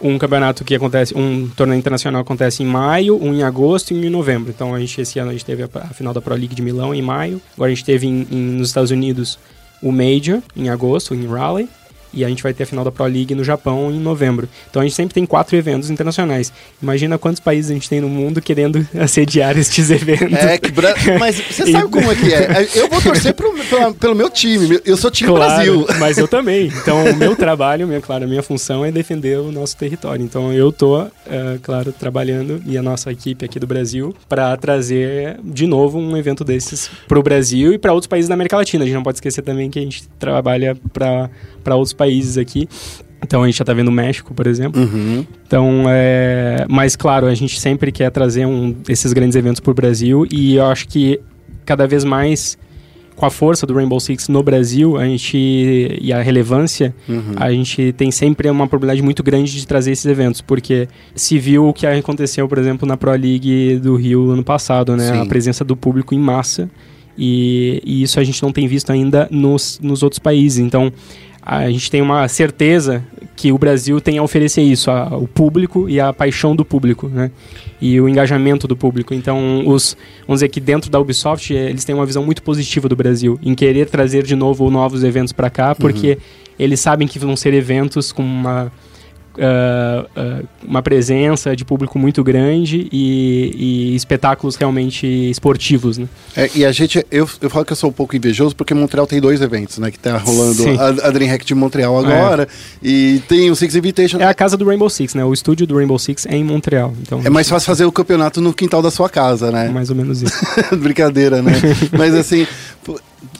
um campeonato que acontece, um torneio internacional acontece em maio, um em agosto e um em novembro. Então, a gente, esse ano a gente teve a, a final da Pro League de Milão em maio. Agora a gente teve em- em- nos Estados Unidos o Major em agosto, em Raleigh. E a gente vai ter a final da Pro League no Japão em novembro. Então a gente sempre tem quatro eventos internacionais. Imagina quantos países a gente tem no mundo querendo assediar estes eventos. É, que Bra... mas você sabe como é que é. Eu vou torcer pro, pela- pelo meu time. Eu sou time Brasil. mas eu também. Então, o meu trabalho, minha, claro, a minha função é defender o nosso território. Então, eu tô, é, claro, trabalhando e a nossa equipe aqui do Brasil para trazer de novo um evento desses pro Brasil e para outros países da América Latina. A gente não pode esquecer também que a gente trabalha para outros países aqui. Então, a gente já tá vendo o México, por exemplo. Uhum. Então, é... mas claro, a gente sempre quer trazer um, esses grandes eventos para o Brasil e eu acho que cada vez mais com a força do Rainbow Six no Brasil, a gente e a relevância, a gente tem sempre uma probabilidade muito grande de trazer esses eventos, porque se viu o que aconteceu, por exemplo, na Pro League do Rio ano passado, né? Sim. A presença do público em massa. E, e isso a gente não tem visto ainda nos, nos outros países. Então, a gente tem uma certeza que o Brasil tem a oferecer isso, a- o público e a paixão do público, né? E o engajamento do público. Então, os, vamos dizer que dentro da Ubisoft, eh, eles têm uma visão muito positiva do Brasil, em querer trazer de novo novos eventos para cá, porque eles sabem que vão ser eventos com uma ah, uma presença de público muito grande e, e espetáculos realmente esportivos, né? É, e a gente, eu, eu falo que eu sou um pouco invejoso porque Montreal tem dois eventos, né? Que tá rolando Sim. a, a DreamHack de Montreal agora e tem o Six Invitation. É a casa do Rainbow Six, né? O estúdio do Rainbow Six é em Montreal, então É mais fácil fazer o campeonato no quintal da sua casa, é né? mais ou menos isso. Brincadeira, né? Mas assim,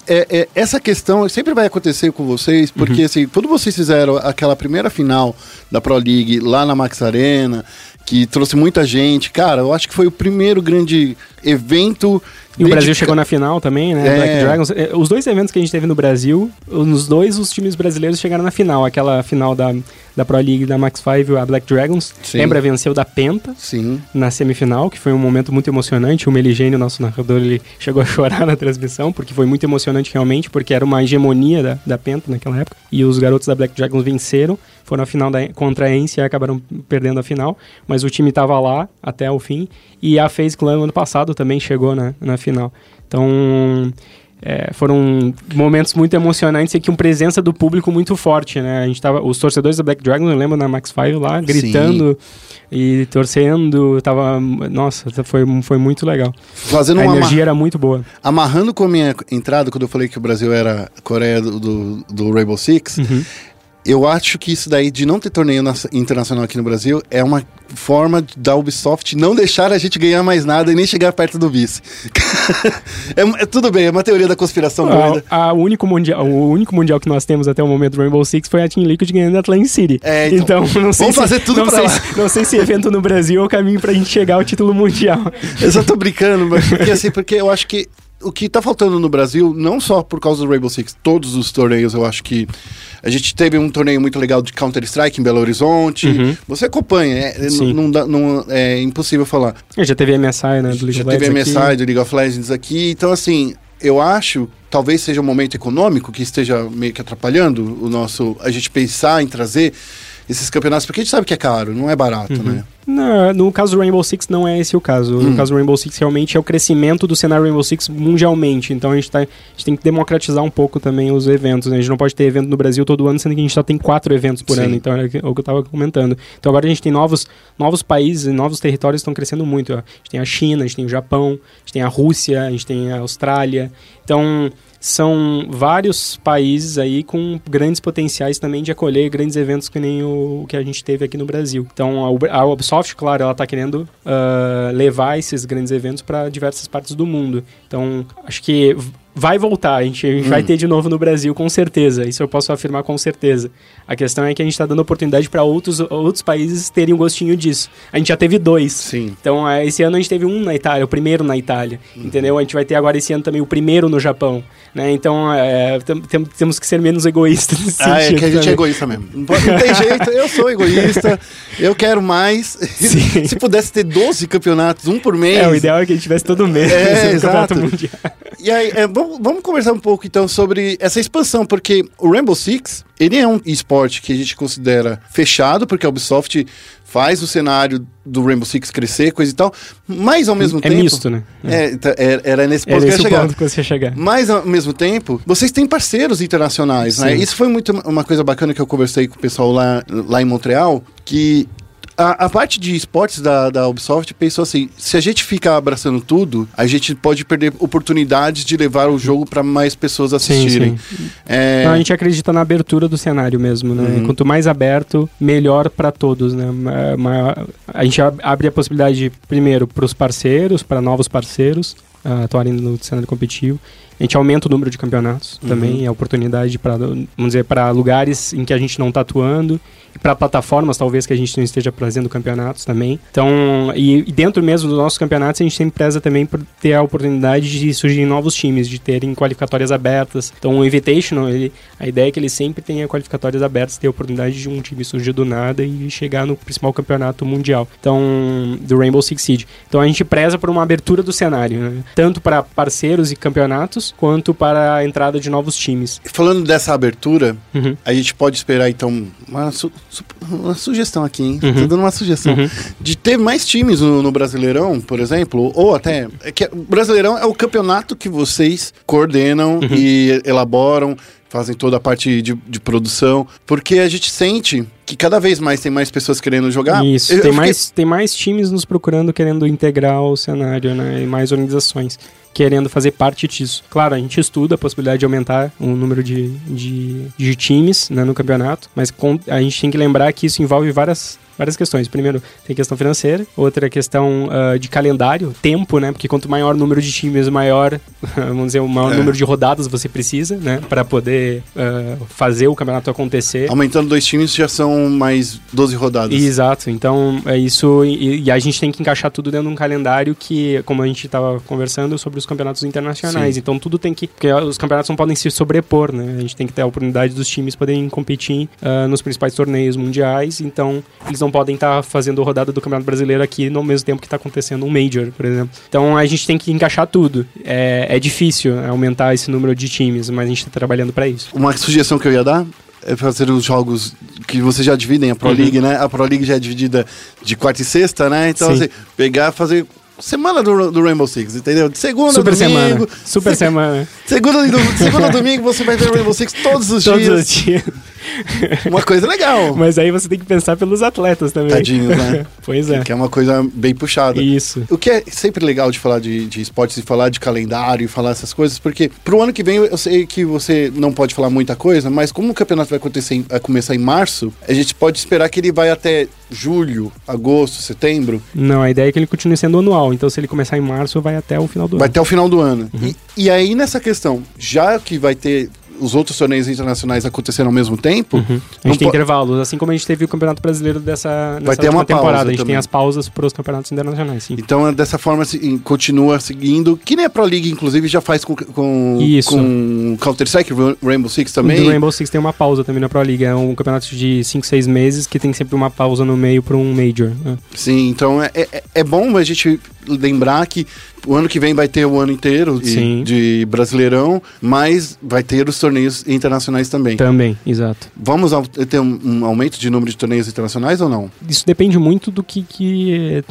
é- é- essa questão sempre vai acontecer com vocês, porque Uhum. assim, quando vocês fizeram aquela primeira final da Pro League lá na Max Arena, que trouxe muita gente, cara, eu acho que foi o primeiro grande evento E o Brasil chegou na final também, né? É. Black Dragons. Eh, Os dois eventos que a gente teve no Brasil, nos dois os times brasileiros chegaram na final. Aquela final da, da Pro League da Max 5, a Black Dragons. Sim. Lembra, venceu da Penta Sim. na semifinal, que foi um momento muito emocionante. O Meligênio, nosso narrador, ele chegou a chorar na transmissão, porque foi muito emocionante realmente, porque era uma hegemonia da, da Penta naquela época. E os garotos da Black Dragons venceram, foram à final da, contra a Ence e acabaram perdendo a final, mas o time estava lá até o fim. E a FaZe Clan ano passado também chegou na, na final. Então. é, foram momentos muito emocionantes e com presença do público muito forte, né? A gente tava, os torcedores da Black Dragon, eu lembro na Max 5 lá, gritando e torcendo, tava, nossa, foi, foi muito legal. Fazendo a uma energia era muito boa. Amarrando com a minha entrada, quando eu falei que o Brasil era a Coreia do, do, do Rainbow Six, Uhum. Eu acho que isso daí de não ter torneio internacional aqui no Brasil é uma forma da Ubisoft não deixar a gente ganhar mais nada e nem chegar perto do vice. é, é tudo bem, é uma teoria da conspiração doida. A, a único mundial, o único mundial que nós temos até o momento do Rainbow Six foi a Team Liquid ganhando a Atlantic City. É, então, então, não sei vamos se, fazer tudo não pra sei, lá. se- não sei se evento no Brasil é o caminho pra gente chegar ao título mundial. Eu só tô brincando, mas porque assim, porque eu acho que o que tá faltando no Brasil, não só por causa do Rainbow Six, todos os torneios, eu acho que a gente teve um torneio muito legal de Counter-Strike em Belo Horizonte. Uhum. Você acompanha, é, Sim. não, dá- não- é impossível falar. Já teve MSI, né, do League Já teve MSI aqui. do League of Legends aqui, então assim, eu acho, talvez seja um momento econômico que esteja meio que atrapalhando o nosso, a gente pensar em trazer esses campeonatos, porque a gente sabe que é caro, não é barato, Uhum. né? Não, no caso do Rainbow Six não é esse o caso. Hum. No caso do Rainbow Six realmente é o crescimento do cenário Rainbow Six mundialmente. Então a gente, tá, a gente tem que democratizar um pouco também os eventos. né? A gente não pode ter evento no Brasil todo ano, sendo que a gente só tem quatro eventos por Sim. ano. Então é o que eu estava comentando. Então agora a gente tem novos, novos países e novos territórios que estão crescendo muito. ó. A gente tem a China, a gente tem o Japão, a gente tem a Rússia, a gente tem a Austrália. Então são vários países aí com grandes potenciais também de acolher grandes eventos que nem o, o que a gente teve aqui no Brasil. Então a, a Ubisoft, claro, ela está querendo ah, levar esses grandes eventos para diversas partes do mundo. Então acho que vai voltar, a gente, a gente vai ter de novo no Brasil com certeza. Isso eu posso afirmar com certeza. A questão é que a gente está dando oportunidade para outros, outros países terem um gostinho disso. A gente já teve dois. Sim. Então, eh, esse ano a gente teve um na Itália, o primeiro na Itália, Uhum. entendeu? A gente vai ter agora esse ano também o primeiro no Japão, né? Então, eh, tem- tem- temos que ser menos egoístas Ah, é que a gente é também. egoísta mesmo. Não tem jeito, eu sou egoísta, eu quero mais. Se pudesse ter 12 campeonatos, um por mês. É, o ideal é que a gente tivesse todo mês É, exato. Mundial. E aí, é, vamos, vamos conversar um pouco então sobre essa expansão, porque o Rainbow Six, ele é um esporte que a gente considera fechado, porque a Ubisoft faz o cenário do Rainbow Six crescer, coisa e tal, mas ao mesmo É tempo... misto, né? É, tá- era, era nesse ponto Era que eu chegar. ponto que você ia chegar. Mas, ao mesmo tempo, vocês têm parceiros internacionais, né? Sim. Isso foi muito uma coisa bacana que eu conversei com o pessoal lá, lá em Montreal, que a, a parte de esportes da, da Ubisoft pensou assim, se a gente ficar abraçando tudo, a gente pode perder oportunidades de levar o jogo para mais pessoas assistirem. É, Então, a gente acredita na abertura do cenário mesmo, né? Uhum. Quanto mais aberto, melhor para todos, né? A gente ab- abre a possibilidade, primeiro, para os parceiros, para novos parceiros ah, atuarem no cenário competitivo. A gente aumenta o número de campeonatos Uhum. também, a oportunidade para, vamos dizer, para lugares em que a gente não está atuando e para plataformas talvez que a gente não esteja trazendo campeonatos também. Então, e, e dentro mesmo dos nossos campeonatos a gente sempre preza também por ter a oportunidade de surgir novos times, de terem qualificatórias abertas. Então, o Invitational, ele, a ideia é que ele sempre tenha qualificatórias abertas, ter a oportunidade de um time surgir do nada e chegar no principal campeonato mundial. Então, do Rainbow Six Siege. Então, a gente preza por uma abertura do cenário, né? tanto para parceiros e campeonatos, quanto para a entrada de novos times. Falando dessa abertura, Uhum. a gente pode esperar então uma, su- uma sugestão aqui, hein? Uhum. Tô dando uma sugestão. Uhum. de ter mais times no, no Brasileirão, por exemplo, ou até. É que o Brasileirão é o campeonato que vocês coordenam Uhum. e elaboram, fazem toda a parte de, de produção, porque a gente sente que cada vez mais tem mais pessoas querendo jogar. Isso, Eu- eu tem, fiquei- mais, tem mais times nos procurando querendo integrar o cenário, né? E mais organizações querendo fazer parte disso. Claro, a gente estuda a possibilidade de aumentar o número de, de, de times né, no campeonato, mas com- a gente tem que lembrar que isso envolve várias várias questões. Primeiro, tem questão financeira, outra questão ah, de calendário, tempo, né? Porque quanto maior o número de times, maior, vamos dizer, o maior É. número de rodadas você precisa, né? Para poder ah, fazer o campeonato acontecer. Aumentando dois times já são mais 12 rodadas. Exato, então é isso, e, e a gente tem que encaixar tudo dentro de um calendário que, como a gente estava conversando sobre os campeonatos internacionais, Sim. então tudo tem que, porque os campeonatos não podem se sobrepor, né? A gente tem que ter a oportunidade dos times poderem competir ah, nos principais torneios mundiais, então eles não podem estar fazendo rodada do Campeonato Brasileiro aqui no mesmo tempo que está acontecendo um Major, por exemplo. Então a gente tem que encaixar tudo. É, é difícil aumentar esse número de times, mas a gente está trabalhando para isso. Uma sugestão que eu ia dar é fazer os jogos que vocês já dividem a Pro Uhum. League, né? A Pro League já é dividida de quarta e sexta, né? Então, Sim. assim, pegar, fazer semana do, do Rainbow Six, entendeu? De segunda, Super domingo. semana. Super se- semana. Segunda, do- segunda, domingo, você vai ver Rainbow Six todos os Todos dias. os dias. Uma coisa legal. Mas aí você tem que pensar pelos atletas também. Tadinhos, né? pois é. Que é uma coisa bem puxada. Isso. O que é sempre legal de falar de, de esportes e falar de calendário e falar essas coisas, porque pro ano que vem eu sei que você não pode falar muita coisa, mas como o campeonato vai acontecer em- vai começar em março, a gente pode esperar que ele vai até julho, agosto, setembro, Não, a ideia é que ele continue sendo anual. Então, se ele começar em março, vai até o final do vai ano. até o final do ano. Uhum. E, e aí nessa questão, já que vai ter os outros torneios internacionais acontecendo ao mesmo tempo, Uhum. A gente tem po- intervalos, assim como a gente teve o Campeonato Brasileiro dessa, nessa ter uma pausa temporada. A gente também. tem as pausas para os campeonatos internacionais, sim. Então, dessa forma, se- continua seguindo. Que nem a Pro League, inclusive, já faz com, com, Isso. com Counter-Strike, Ra- Rainbow Six também. Do Rainbow Six tem uma pausa também na Pro League. É um campeonato de 5, 6 meses que tem sempre uma pausa no meio para um Major. né? Sim, então é, é, é bom a gente lembrar que o ano que vem vai ter o ano inteiro de, de Brasileirão, mas vai ter os torneios internacionais também. Também, exato. Vamos ter um, um aumento de número de torneios internacionais ou não? Isso depende muito do que. que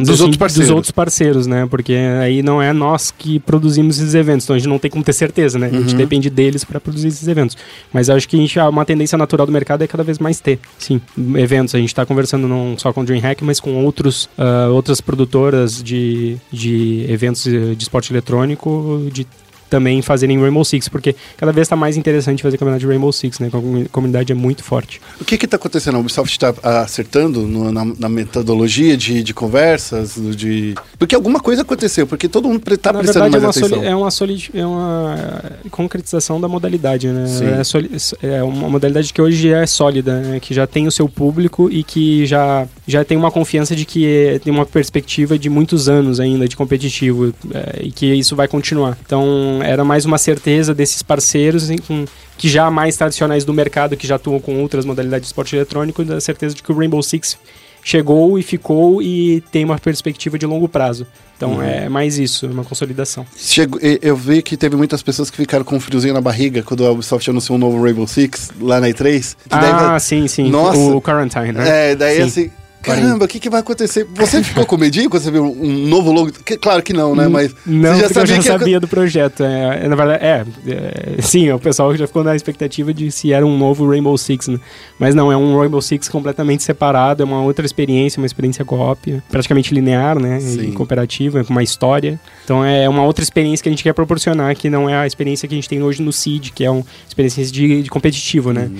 Dos dizer outros parceiros. Dos outros parceiros, né? Porque aí não é nós que produzimos esses eventos, então a gente não tem como ter certeza, né? A gente Uhum. depende deles para produzir esses eventos. Mas acho que a gente, uma tendência natural do mercado é cada vez mais ter, sim, eventos. A gente está conversando não só com o DreamHack, mas com outros, ah, outras produtoras de, de eventos eh, de esporte eletrônico, de também fazerem Rainbow Six, porque cada vez está mais interessante fazer campeonato de Rainbow Six, né? A comu- comunidade é muito forte. O que está acontecendo? A Ubisoft está acertando no- na, na metodologia de, de conversas? De... Porque alguma coisa aconteceu, porque todo mundo está prestando verdade, é uma, mais atenção. soli- é, uma solid- é uma concretização da modalidade, né? É, soli- é uma modalidade que hoje é sólida, né? que já tem o seu público e que já, já tem uma confiança de que é- tem uma perspectiva de muitos anos ainda de competitivo é, e que isso vai continuar. Então, era mais uma certeza desses parceiros em- com- que já mais tradicionais do mercado, que já atuam com outras modalidades de esporte eletrônico, da certeza de que o Rainbow Six chegou e ficou e tem uma perspectiva de longo prazo. Então Uhum. é mais isso, uma consolidação. Chego- eu vi que teve muitas pessoas que ficaram com um friozinho na barriga quando a Ubisoft anunciou um novo Rainbow Six lá na E3. Que daí Ah, vai- sim, sim. Nossa. O Quarantine, né? É, daí Sim. assim, caramba, o que, que vai acontecer? Você ficou com medinho quando você viu um novo logo? Que- claro que não, né? Mas Não, você já sabia eu já ia- sabia do projeto. É, é, na verdade, é, é, Sim, o pessoal já ficou na expectativa de se era um novo Rainbow Six, né? Mas não, é um Rainbow Six completamente separado, é uma outra experiência, uma experiência co-op, praticamente linear, né? Sim. E cooperativa, com uma história. Então é uma outra experiência que a gente quer proporcionar, que não é a experiência que a gente tem hoje no Seed, que é uma experiência de, de competitivo, né?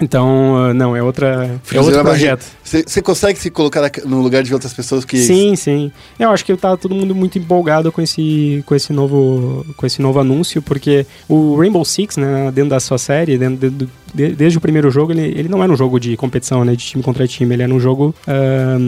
Então, ah, não, é outra. É outro projeto. Você consegue se colocar na- no lugar de outras pessoas que. Sim, sim. Eu acho que tá todo mundo muito empolgado com esse, com esse novo, com esse novo anúncio, porque o Rainbow Six, né, dentro da sua série, dentro de- desde o primeiro jogo, ele, ele não era um jogo de competição, né, de time contra time, ele era um jogo ah,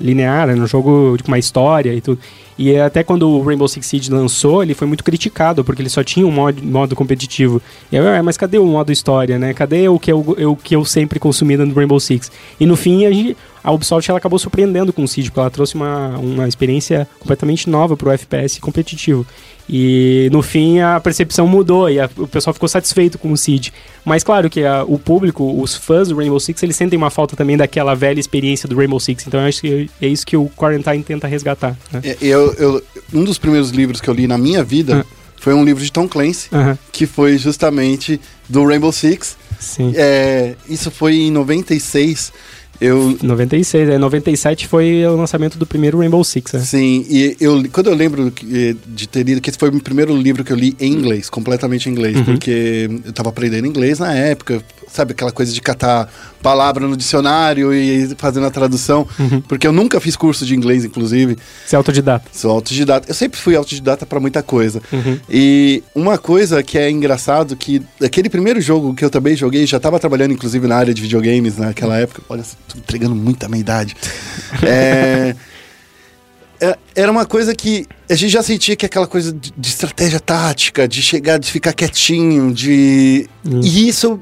linear, era um jogo com uma história e tudo. E até quando o Rainbow Six Siege lançou, ele foi muito criticado, porque ele só tinha um modo, modo competitivo. E eu, "Ah, mas cadê o modo história, né? Cadê o que eu- o que eu sempre consumi no Rainbow Six? E no fim, a, gente, a Ubisoft ela acabou surpreendendo com o Siege, porque ela trouxe uma, uma experiência completamente nova pro FPS competitivo. E no fim a percepção mudou e a- o pessoal ficou satisfeito com o Siege. Mas claro que a- o público, os fãs do Rainbow Six, eles sentem uma falta também daquela velha experiência do Rainbow Six. Então eu acho que é isso que o Quarantine tenta resgatar. Né? É, Eu, eu- um dos primeiros livros que eu li na minha vida Ah. foi um livro de Tom Clancy, que foi justamente do Rainbow Six. sim. É, isso foi em 96. Eu, 96, é, 97 foi o lançamento do primeiro Rainbow Six, né? Sim, e eu, quando eu lembro que- de ter lido, que esse foi o primeiro livro que eu li em inglês, completamente em inglês, Uhum. porque eu tava aprendendo inglês na época, sabe, aquela coisa de catar palavra no dicionário e fazendo a tradução. Porque eu nunca fiz curso de inglês, inclusive. Você é autodidata. Sou autodidata. Eu sempre fui autodidata pra muita coisa. E uma coisa que é engraçado, que aquele primeiro jogo que eu também joguei, já tava trabalhando inclusive na área de videogames naquela época. Olha, tô entregando muito a minha idade. É, é- Era uma coisa que a gente já sentia que é aquela coisa de, de estratégia tática, de chegar, de ficar quietinho, de. E isso,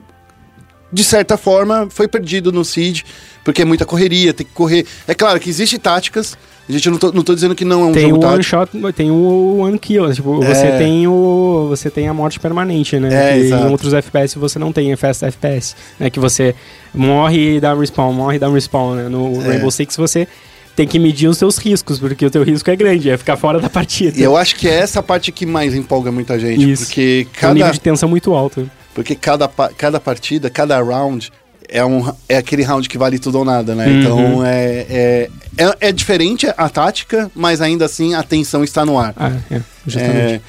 de certa forma, foi perdido no Seed, porque é muita correria, tem que correr. É claro que existem táticas, a gente não tô, não tô dizendo que não é um Tem jogo o tático. shot, tem o one kill. Tipo, É. você tem o. Você tem a morte permanente, né? É, que exato. em outros FPS você não tem, é fast FPS. Né? Que você morre e dá um respawn, morre e dá um respawn, né? No É. Rainbow Six você tem que medir os seus riscos, porque o teu risco é grande, é ficar fora da partida. E eu acho que é essa parte que mais empolga muita gente, Isso. porque É um nível cada, de tensão muito alto. Porque cada, cada partida, cada round é, um, é aquele round que vale tudo ou nada, né? Uhum. Então é, é, é, é diferente a tática, mas ainda assim a tensão está no ar. Ah, é, justamente. É,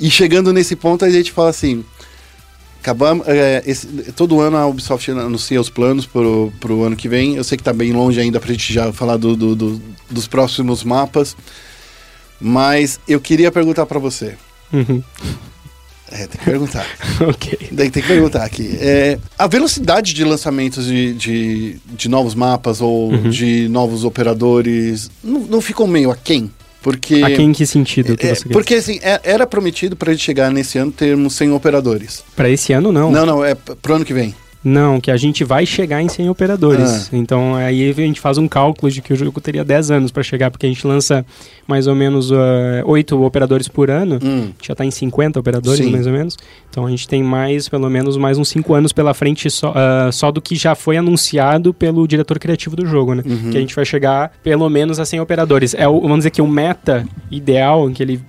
e chegando nesse ponto, a gente fala assim. Acabamos, é, esse- todo ano a Ubisoft anuncia os planos pro, pro ano que vem. Eu sei que tá bem longe ainda pra gente já falar do, do- do- dos próximos mapas. Mas eu queria perguntar pra você. Uhum. É, tem que perguntar. ok. Daí tem que perguntar aqui. É, a velocidade de lançamentos de, de, de novos mapas ou Uhum. de novos operadores não, não ficou meio aquém? Porque. Aqui em que sentido que é, porque assim, é- era prometido pra gente chegar nesse ano termos 100 operadores. Pra esse ano, não. Não, não, é pro ano que vem. Não, que a gente vai chegar em 100 operadores. Ah. Então aí a gente faz um cálculo de que o jogo teria 10 anos para chegar, porque a gente lança mais ou menos uh, 8 operadores por ano. Hum. Já está em 50 operadores, Sim. mais ou menos. Então a gente tem mais, pelo menos, mais uns 5 anos pela frente só, ah, só do que já foi anunciado pelo diretor criativo do jogo, né? Uhum. Que a gente vai chegar pelo menos a 100 operadores. É o, vamos dizer que o meta ideal, que ele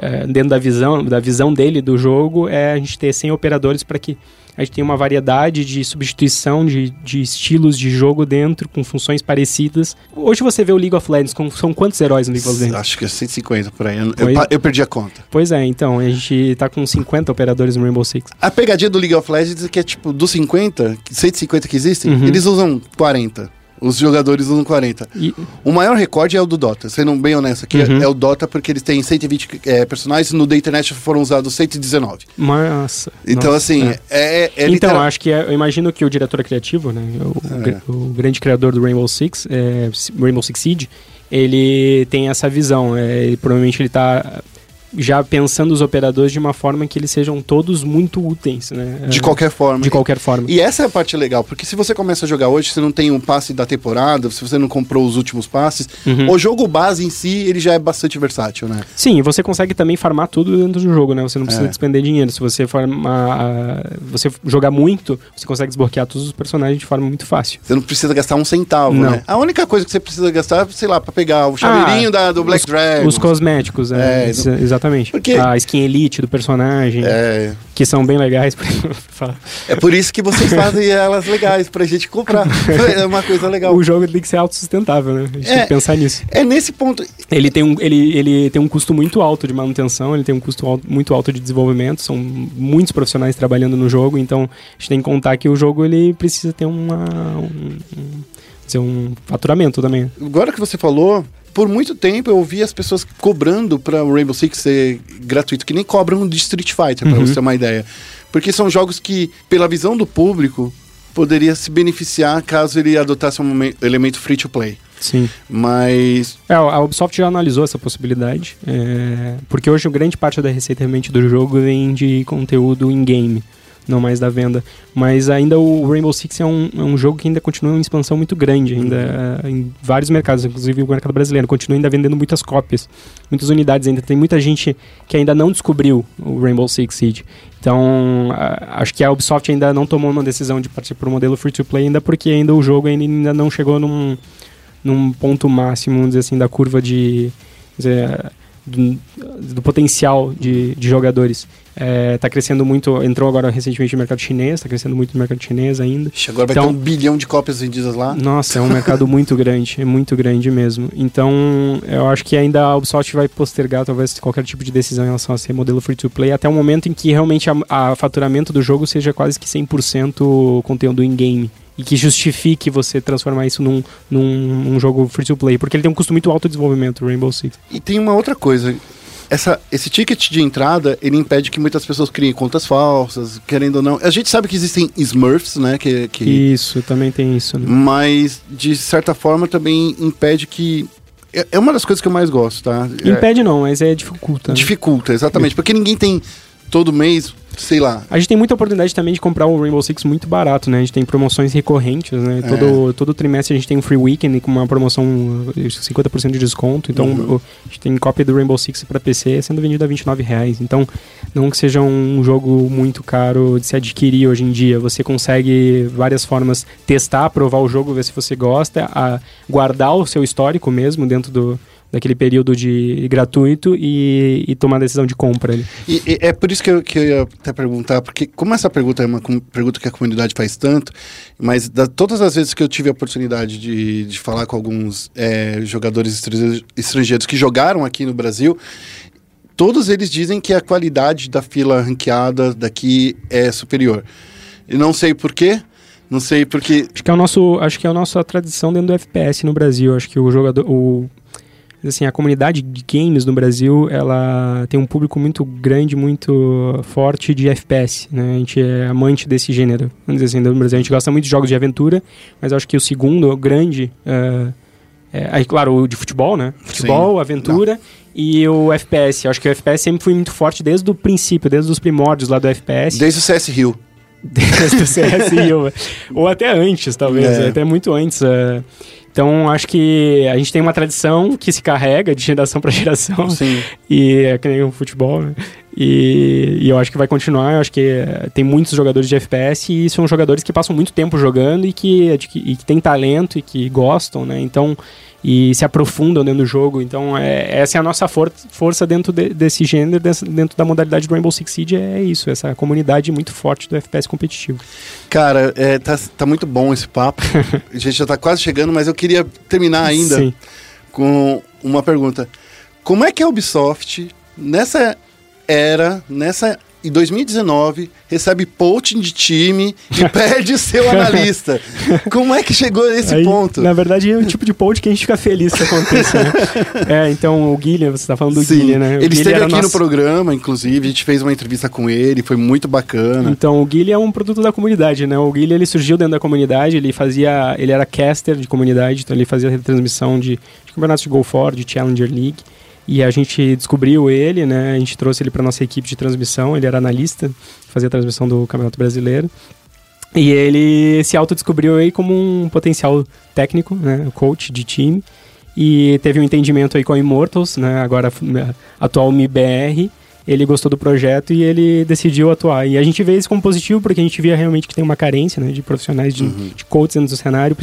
é, dentro da visão, da visão dele do jogo, é a gente ter 100 operadores para que a gente tenha uma variedade de substituição de, de estilos de jogo dentro, com funções parecidas. Hoje você vê o League of Legends, com, são quantos heróis no League of Legends? Acho que é 150 por aí. Eu, eu Pois- eu perdi a conta. Pois é, então, a gente tá com 50 operadores no Rainbow Six. A pegadinha do League of Legends é que é tipo, dos 50, 150 que existem, Uhum. eles usam 40. Os jogadores usam 40. E, O maior recorde é o do Dota, sendo bem honesto aqui, Uhum. é o Dota porque eles têm 120 é, personagens, no The Internet foram usados 119. nossa. Então, nossa, assim, é. é, é, é então, literal- acho que é- eu imagino que o diretor criativo, né, o, É. gra- o grande criador do Rainbow Six, é, Rainbow Six Siege, ele tem essa visão. É, ele, provavelmente ele tá já pensando os operadores de uma forma que eles sejam todos muito úteis, né? de É, qualquer forma. de qualquer forma. E essa é a parte legal, porque se você começa a jogar hoje, você não tem um passe da temporada, se você não comprou os últimos passes, Uhum. o jogo base em si, ele já é bastante versátil, né? Sim, e você consegue também farmar tudo dentro do jogo, né? Você não precisa É. despender dinheiro. Se você farmar, ah, você jogar muito, você consegue desbloquear todos os personagens de forma muito fácil. Você não precisa gastar um centavo, Não. né? A única coisa que você precisa gastar, sei lá, pra pegar o chaveirinho da, do Black os, Dragon. Os cosméticos, né? É, Ex- exatamente. Porque- A skin elite do personagem, É, que são bem legais é por isso que vocês fazem elas legais, pra gente comprar. é uma coisa legal. O jogo tem que ser autossustentável, né? A gente É. tem que pensar nisso. É nesse ponto. Ele tem, um, ele, ele tem um custo muito alto de manutenção, ele tem um custo al- muito alto de desenvolvimento, são muitos profissionais trabalhando no jogo, então a gente tem que contar que o jogo ele precisa ter uma, um, um, um faturamento também. Agora que você falou, por muito tempo eu ouvi as pessoas cobrando pra o Rainbow Six ser gratuito, que nem cobram de Street Fighter, pra Uhum. você ter uma ideia. Porque são jogos que, pela visão do público, poderia se beneficiar caso ele adotasse um elemento free to play. Sim. Mas É, a Ubisoft já analisou essa possibilidade, é, porque hoje grande parte da receita realmente do jogo vem de conteúdo in-game, não mais da venda. Mas ainda o Rainbow Six é um, é um jogo que ainda continua em expansão muito grande, ainda é, em vários mercados, inclusive o mercado brasileiro, continua ainda vendendo muitas cópias, muitas unidades ainda. Tem muita gente que ainda não descobriu o Rainbow Six Siege. Então, acho que a Ubisoft ainda não tomou uma decisão de partir para o modelo free-to-play, ainda porque ainda o jogo ainda não chegou num, num ponto máximo, vamos dizer assim, da curva de, dizer, do, do potencial de, de jogadores. É, tá crescendo muito, entrou agora recentemente no mercado chinês, tá crescendo muito no mercado chinês ainda. Agora vai Então- ter um bilhão de cópias vendidas lá. Nossa, é um mercado muito grande, é muito grande mesmo. Então, eu acho que ainda a Ubisoft vai postergar talvez qualquer tipo de decisão em relação a ser modelo free to play até o momento em que realmente a, a faturamento do jogo seja quase que 100% conteúdo in-game. E que justifique você transformar isso num, num, num jogo free to play. Porque ele tem um custo muito alto de desenvolvimento, Rainbow Six. E tem uma outra coisa. Essa, esse ticket de entrada, ele impede que muitas pessoas criem contas falsas, querendo ou não. A gente sabe que existem Smurfs, né? Que, que, Isso, também tem isso, né? Mas, de certa forma, também impede que. É é uma das coisas que eu mais gosto, tá? É- Impede não, mas é dificulta. né? dificulta, exatamente. Porque ninguém tem todo mês, sei lá. A gente tem muita oportunidade também de comprar o Rainbow Six muito barato, né? A gente tem promoções recorrentes, né? É. Todo, todo trimestre a gente tem um free weekend com uma promoção eh, 50% de desconto. Então Uhum. a gente tem cópia do Rainbow Six para PC sendo vendido a 29 reais. Então não que seja um jogo muito caro de se adquirir hoje em dia. Você consegue várias formas testar, provar o jogo, ver se você gosta, a guardar o seu histórico mesmo dentro do daquele período de gratuito e, e tomar a decisão de compra ali. E, e é por isso que eu, que eu ia até perguntar, porque como essa pergunta é uma pergunta que a comunidade faz tanto, mas da, todas as vezes que eu tive a oportunidade de, de falar com alguns é, jogadores estra- estrangeiros que jogaram aqui no Brasil, todos eles dizem que a qualidade da fila ranqueada daqui é superior. E não sei porquê, não sei porque... Acho que é o nosso, acho que é a nossa tradição dentro do FPS no Brasil. Acho que o jogador, o assim, a comunidade de games no Brasil, ela tem um público muito grande, muito forte de FPS, né? A gente é amante desse gênero. Vamos dizer assim, no Brasil a gente gosta muito de jogos de aventura, mas acho que o segundo, o grande, é, é, aí, claro, o de futebol, né? Futebol, aventura e o FPS. Eu acho que o FPS sempre foi muito forte desde o princípio, desde os primórdios lá do FPS. Desde o CS Rio. Desde o CSI, ou até antes, talvez, É. até muito antes. é. Então, acho que a gente tem uma tradição que se carrega de geração para geração, Sim. e é que nem o futebol, né? E, e eu acho que vai continuar. Eu acho que é, tem muitos jogadores de FPS e são jogadores que passam muito tempo jogando e que- e que têm talento e que gostam, né? Então, e se aprofundam dentro do jogo. Então, é, essa é a nossa for- força dentro de- desse gênero, dentro da modalidade do Rainbow Six Siege, é isso, essa comunidade muito forte do FPS competitivo. Cara, é, tá, tá muito bom esse papo. a gente já tá quase chegando, mas eu queria terminar ainda Sim. com uma pergunta. Como é que a Ubisoft, nessa era, nessa. Em 2019, recebe poaching de time e perde seu analista. Como é que chegou nesse Aí, ponto? Na verdade, é o tipo de post que a gente fica feliz que aconteça, né? é, então o Guilherme, você tá falando do Sim, Guilherme, né? O ele Guilherme esteve era aqui no nosso- programa, inclusive, a gente fez uma entrevista com ele, foi muito bacana. Então, o Guilherme é um produto da comunidade, né? O Guilherme, ele surgiu dentro da comunidade, ele fazia... Ele era caster de comunidade, então ele fazia retransmissão de, de campeonatos de Go For, de Challenger League. E a gente descobriu ele, né? A gente trouxe ele para nossa equipe de transmissão, ele era analista, fazia transmissão do Campeonato Brasileiro. E ele se autodescobriu aí como um potencial técnico, né? Coach de time. E teve um entendimento aí com a Immortals, né? Agora atual MIBR. Ele gostou do projeto e ele decidiu atuar. E a gente vê isso como positivo porque a gente via realmente que tem uma carência né, de profissionais, de, de coaches dentro do cenário.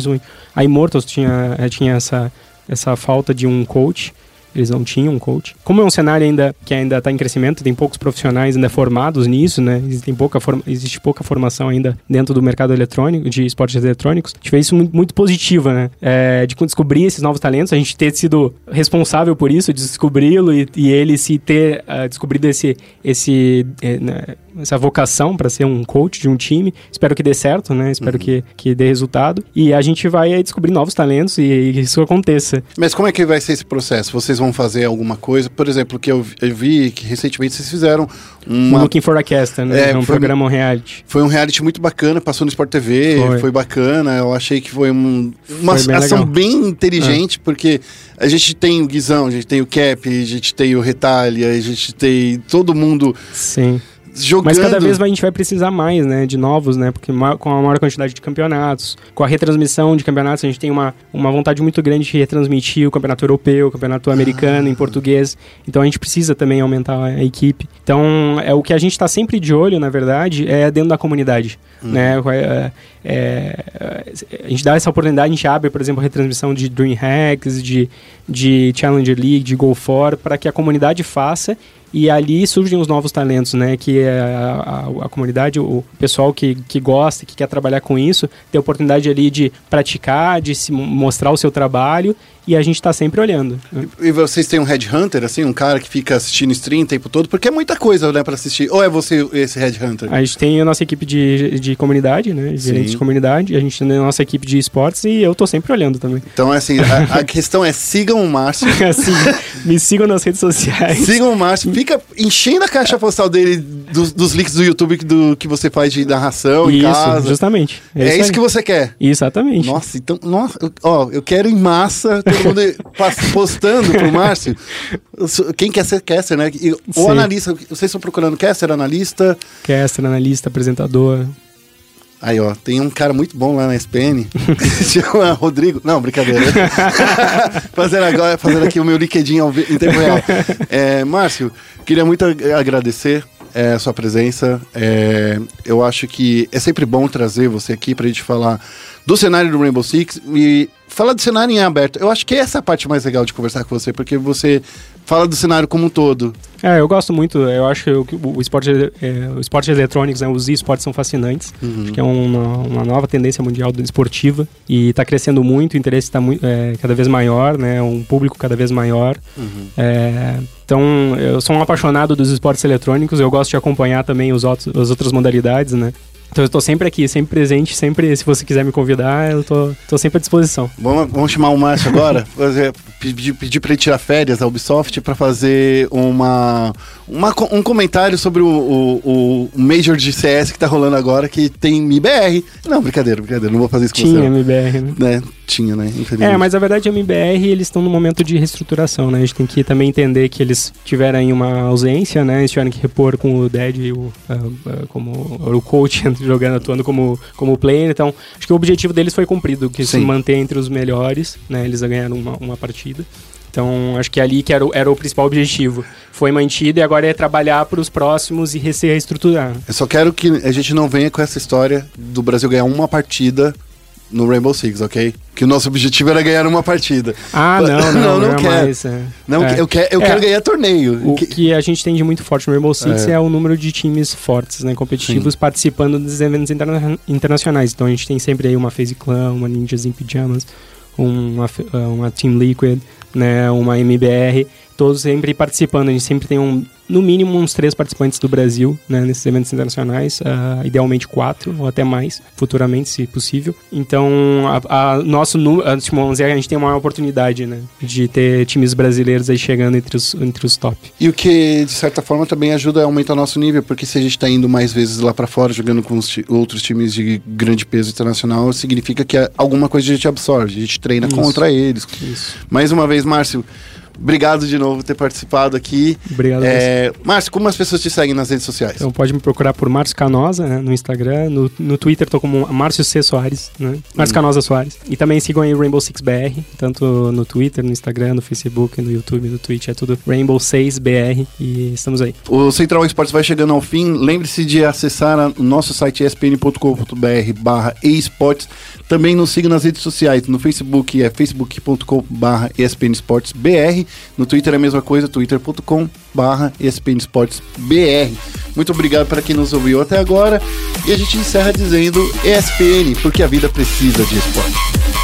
A Immortals tinha, eh, tinha essa, essa falta de um coach. Eles não tinham um coach. Como é um cenário ainda que ainda está em crescimento, tem poucos profissionais ainda formados nisso, né? Existe pouca, forma, existe pouca formação ainda dentro do mercado eletrônico, de esportes eletrônicos. A gente vê isso muito, muito positiva, né? É, de descobrir esses novos talentos, a gente ter sido responsável por isso, de descobri-lo e, e ele se ter ah, descobrido esse, esse, eh, né, essa vocação para ser um coach de um time. Espero que dê certo, né? Espero que, que dê resultado. E a gente vai descobrir novos talentos e, e isso aconteça. Mas como é que vai ser esse processo? Vocês vão fazer alguma coisa? Por exemplo, que eu, vi- eu vi que recentemente vocês fizeram uma Looking for a Caster, né? É, É, um foi- programa um reality. Foi um reality muito bacana, passou no Sport TV, foi, Foi. bacana. Eu achei que foi um- uma Foi bem ação legal. É. bem inteligente, porque a gente tem o Guizão, a gente tem o Cap, a gente tem o Retalha, a gente tem todo mundo Sim. Jogando. Mas cada vez a gente vai precisar mais, né, de novos, né, porque com a maior quantidade de campeonatos, com a retransmissão de campeonatos, a gente tem uma, uma vontade muito grande de retransmitir o campeonato europeu, o campeonato americano em português, então a gente precisa também aumentar a equipe. Então, é o que a gente está sempre de olho, na verdade, é dentro da comunidade, né, é, é, a gente dá essa oportunidade, a gente abre, por exemplo, a retransmissão de DreamHacks, de, de Challenger League, de Go For, para que a comunidade faça e ali surgem os novos talentos, né? Que é a, a, a comunidade, o pessoal que, que gosta, que quer trabalhar com isso, tem a oportunidade ali de praticar, de se mo- mostrar o seu trabalho e a gente está sempre olhando. né? E vocês têm um headhunter, assim, um cara que fica assistindo stream o tempo todo, porque é muita coisa, né, pra assistir. Ou é você esse headhunter? A gente tem a nossa equipe de, de comunidade, né? Gerente de comunidade, a gente tem a nossa equipe de esportes e eu tô sempre olhando também. Então, assim, a, a questão é sigam o Márcio. assim, me sigam nas redes sociais. Sigam o Márcio, fica enchendo a caixa postal dele dos, dos links do YouTube do que você faz de narração em Isso, casa. justamente. É, isso aí. que você quer. Exatamente. Nossa, então, nossa, ó, eu quero em massa todo mundo postando pro Márcio. Quem quer ser caster, né? E, o Sim. analista, vocês estão procurando caster, analista. Caster, analista, apresentador. Aí, ó, tem um cara muito bom lá na SPN, chama Rodrigo. Não, brincadeira. fazendo agora, fazendo aqui o meu LinkedIn em tempo real. É, Márcio, queria muito ag- agradecer é, a sua presença. É, eu acho que é sempre bom trazer você aqui pra gente falar do cenário do Rainbow Six e falar do cenário em aberto. Eu acho que essa é a parte mais legal de conversar com você, porque você fala do cenário como um todo. É, eu gosto muito, eu acho que o, o esporte, é, o esporte eletrônicos, né, os esportes são fascinantes. Acho que é uma, uma nova tendência mundial esportiva e está crescendo muito, o interesse está é, cada vez maior, né, um público cada vez maior. É, então, eu sou um apaixonado dos esportes eletrônicos, eu gosto de acompanhar também os outros, as outras modalidades, né. Então eu estou sempre aqui, sempre presente, sempre, se você quiser me convidar, eu tô, tô sempre à disposição. Vamos, vamos chamar o Márcio agora, fazer, pedir, pedir para ele tirar férias da Ubisoft para fazer uma, uma um comentário sobre o, o, o Major de CS que tá rolando agora, que tem MBR. Não, brincadeira, brincadeira, não vou fazer isso com Tinha você. MBR, né? Né? Tinha, né? É, mas a verdade é a MBR, eles estão no momento de reestruturação, né? A gente tem que também entender que eles tiveram aí uma ausência, né? Eles tiveram que repor com o Dead e o, ah, ah, como o coach jogando, atuando como, como player. Então, acho que o objetivo deles foi cumprido, que se Sim. manter entre os melhores, né? Eles ganharam uma, uma partida. Então, acho que ali que era o, era o principal objetivo. Foi mantido e agora é trabalhar para os próximos e se reestruturar. Eu só quero que a gente não venha com essa história do Brasil ganhar uma partida no Rainbow Six, ok? Que o nosso objetivo era ganhar uma partida. Ah, não, não, Não, não é quero. mais, é. Não, É. eu, quero, eu É. quero ganhar torneio. O Que- que a gente tem de muito forte no Rainbow Six É. é, o número de times fortes, né, competitivos, participando dos eventos interna- internacionais. Então a gente tem sempre aí uma FaZe Clan, uma Ninjas em Pijamas, uma, uma Team Liquid, né, uma MBR, todos sempre participando. A gente sempre tem um, no mínimo uns três participantes do Brasil, né, nesses eventos internacionais, ah, idealmente quatro ou até mais, futuramente, se possível. Então, a, a nosso número, a gente tem uma oportunidade, né, de ter times brasileiros aí chegando entre os, entre os top. E o que, de certa forma, também ajuda a aumentar o nosso nível, porque se a gente tá indo mais vezes lá pra fora, jogando com outros times de grande peso internacional, significa que a- alguma coisa a gente absorve, a gente treina Isso. contra eles. Isso. Mais uma vez, Márcio, obrigado de novo por ter participado aqui. Obrigado. É, Márcio, como as pessoas te seguem nas redes sociais? Então pode me procurar por Márcio Canosa né, no Instagram, no, no Twitter tô como Márcio C. Soares, né? Márcio Canosa Soares. E também sigam aí o Rainbow Six BR, tanto no Twitter, no Instagram, no Facebook, no YouTube, no Twitch, é tudo Rainbow 6 BR e estamos aí. O Central Esportes vai chegando ao fim. Lembre-se de acessar o nosso site espn.com.br barra esportes. Também nos siga nas redes sociais. No Facebook é facebook.com barra espnesportesbr. No Twitter é a mesma coisa, twitter.com barra espnesportesbr. Muito obrigado para quem nos ouviu até agora. E a gente encerra dizendo ESPN, porque a vida precisa de esporte.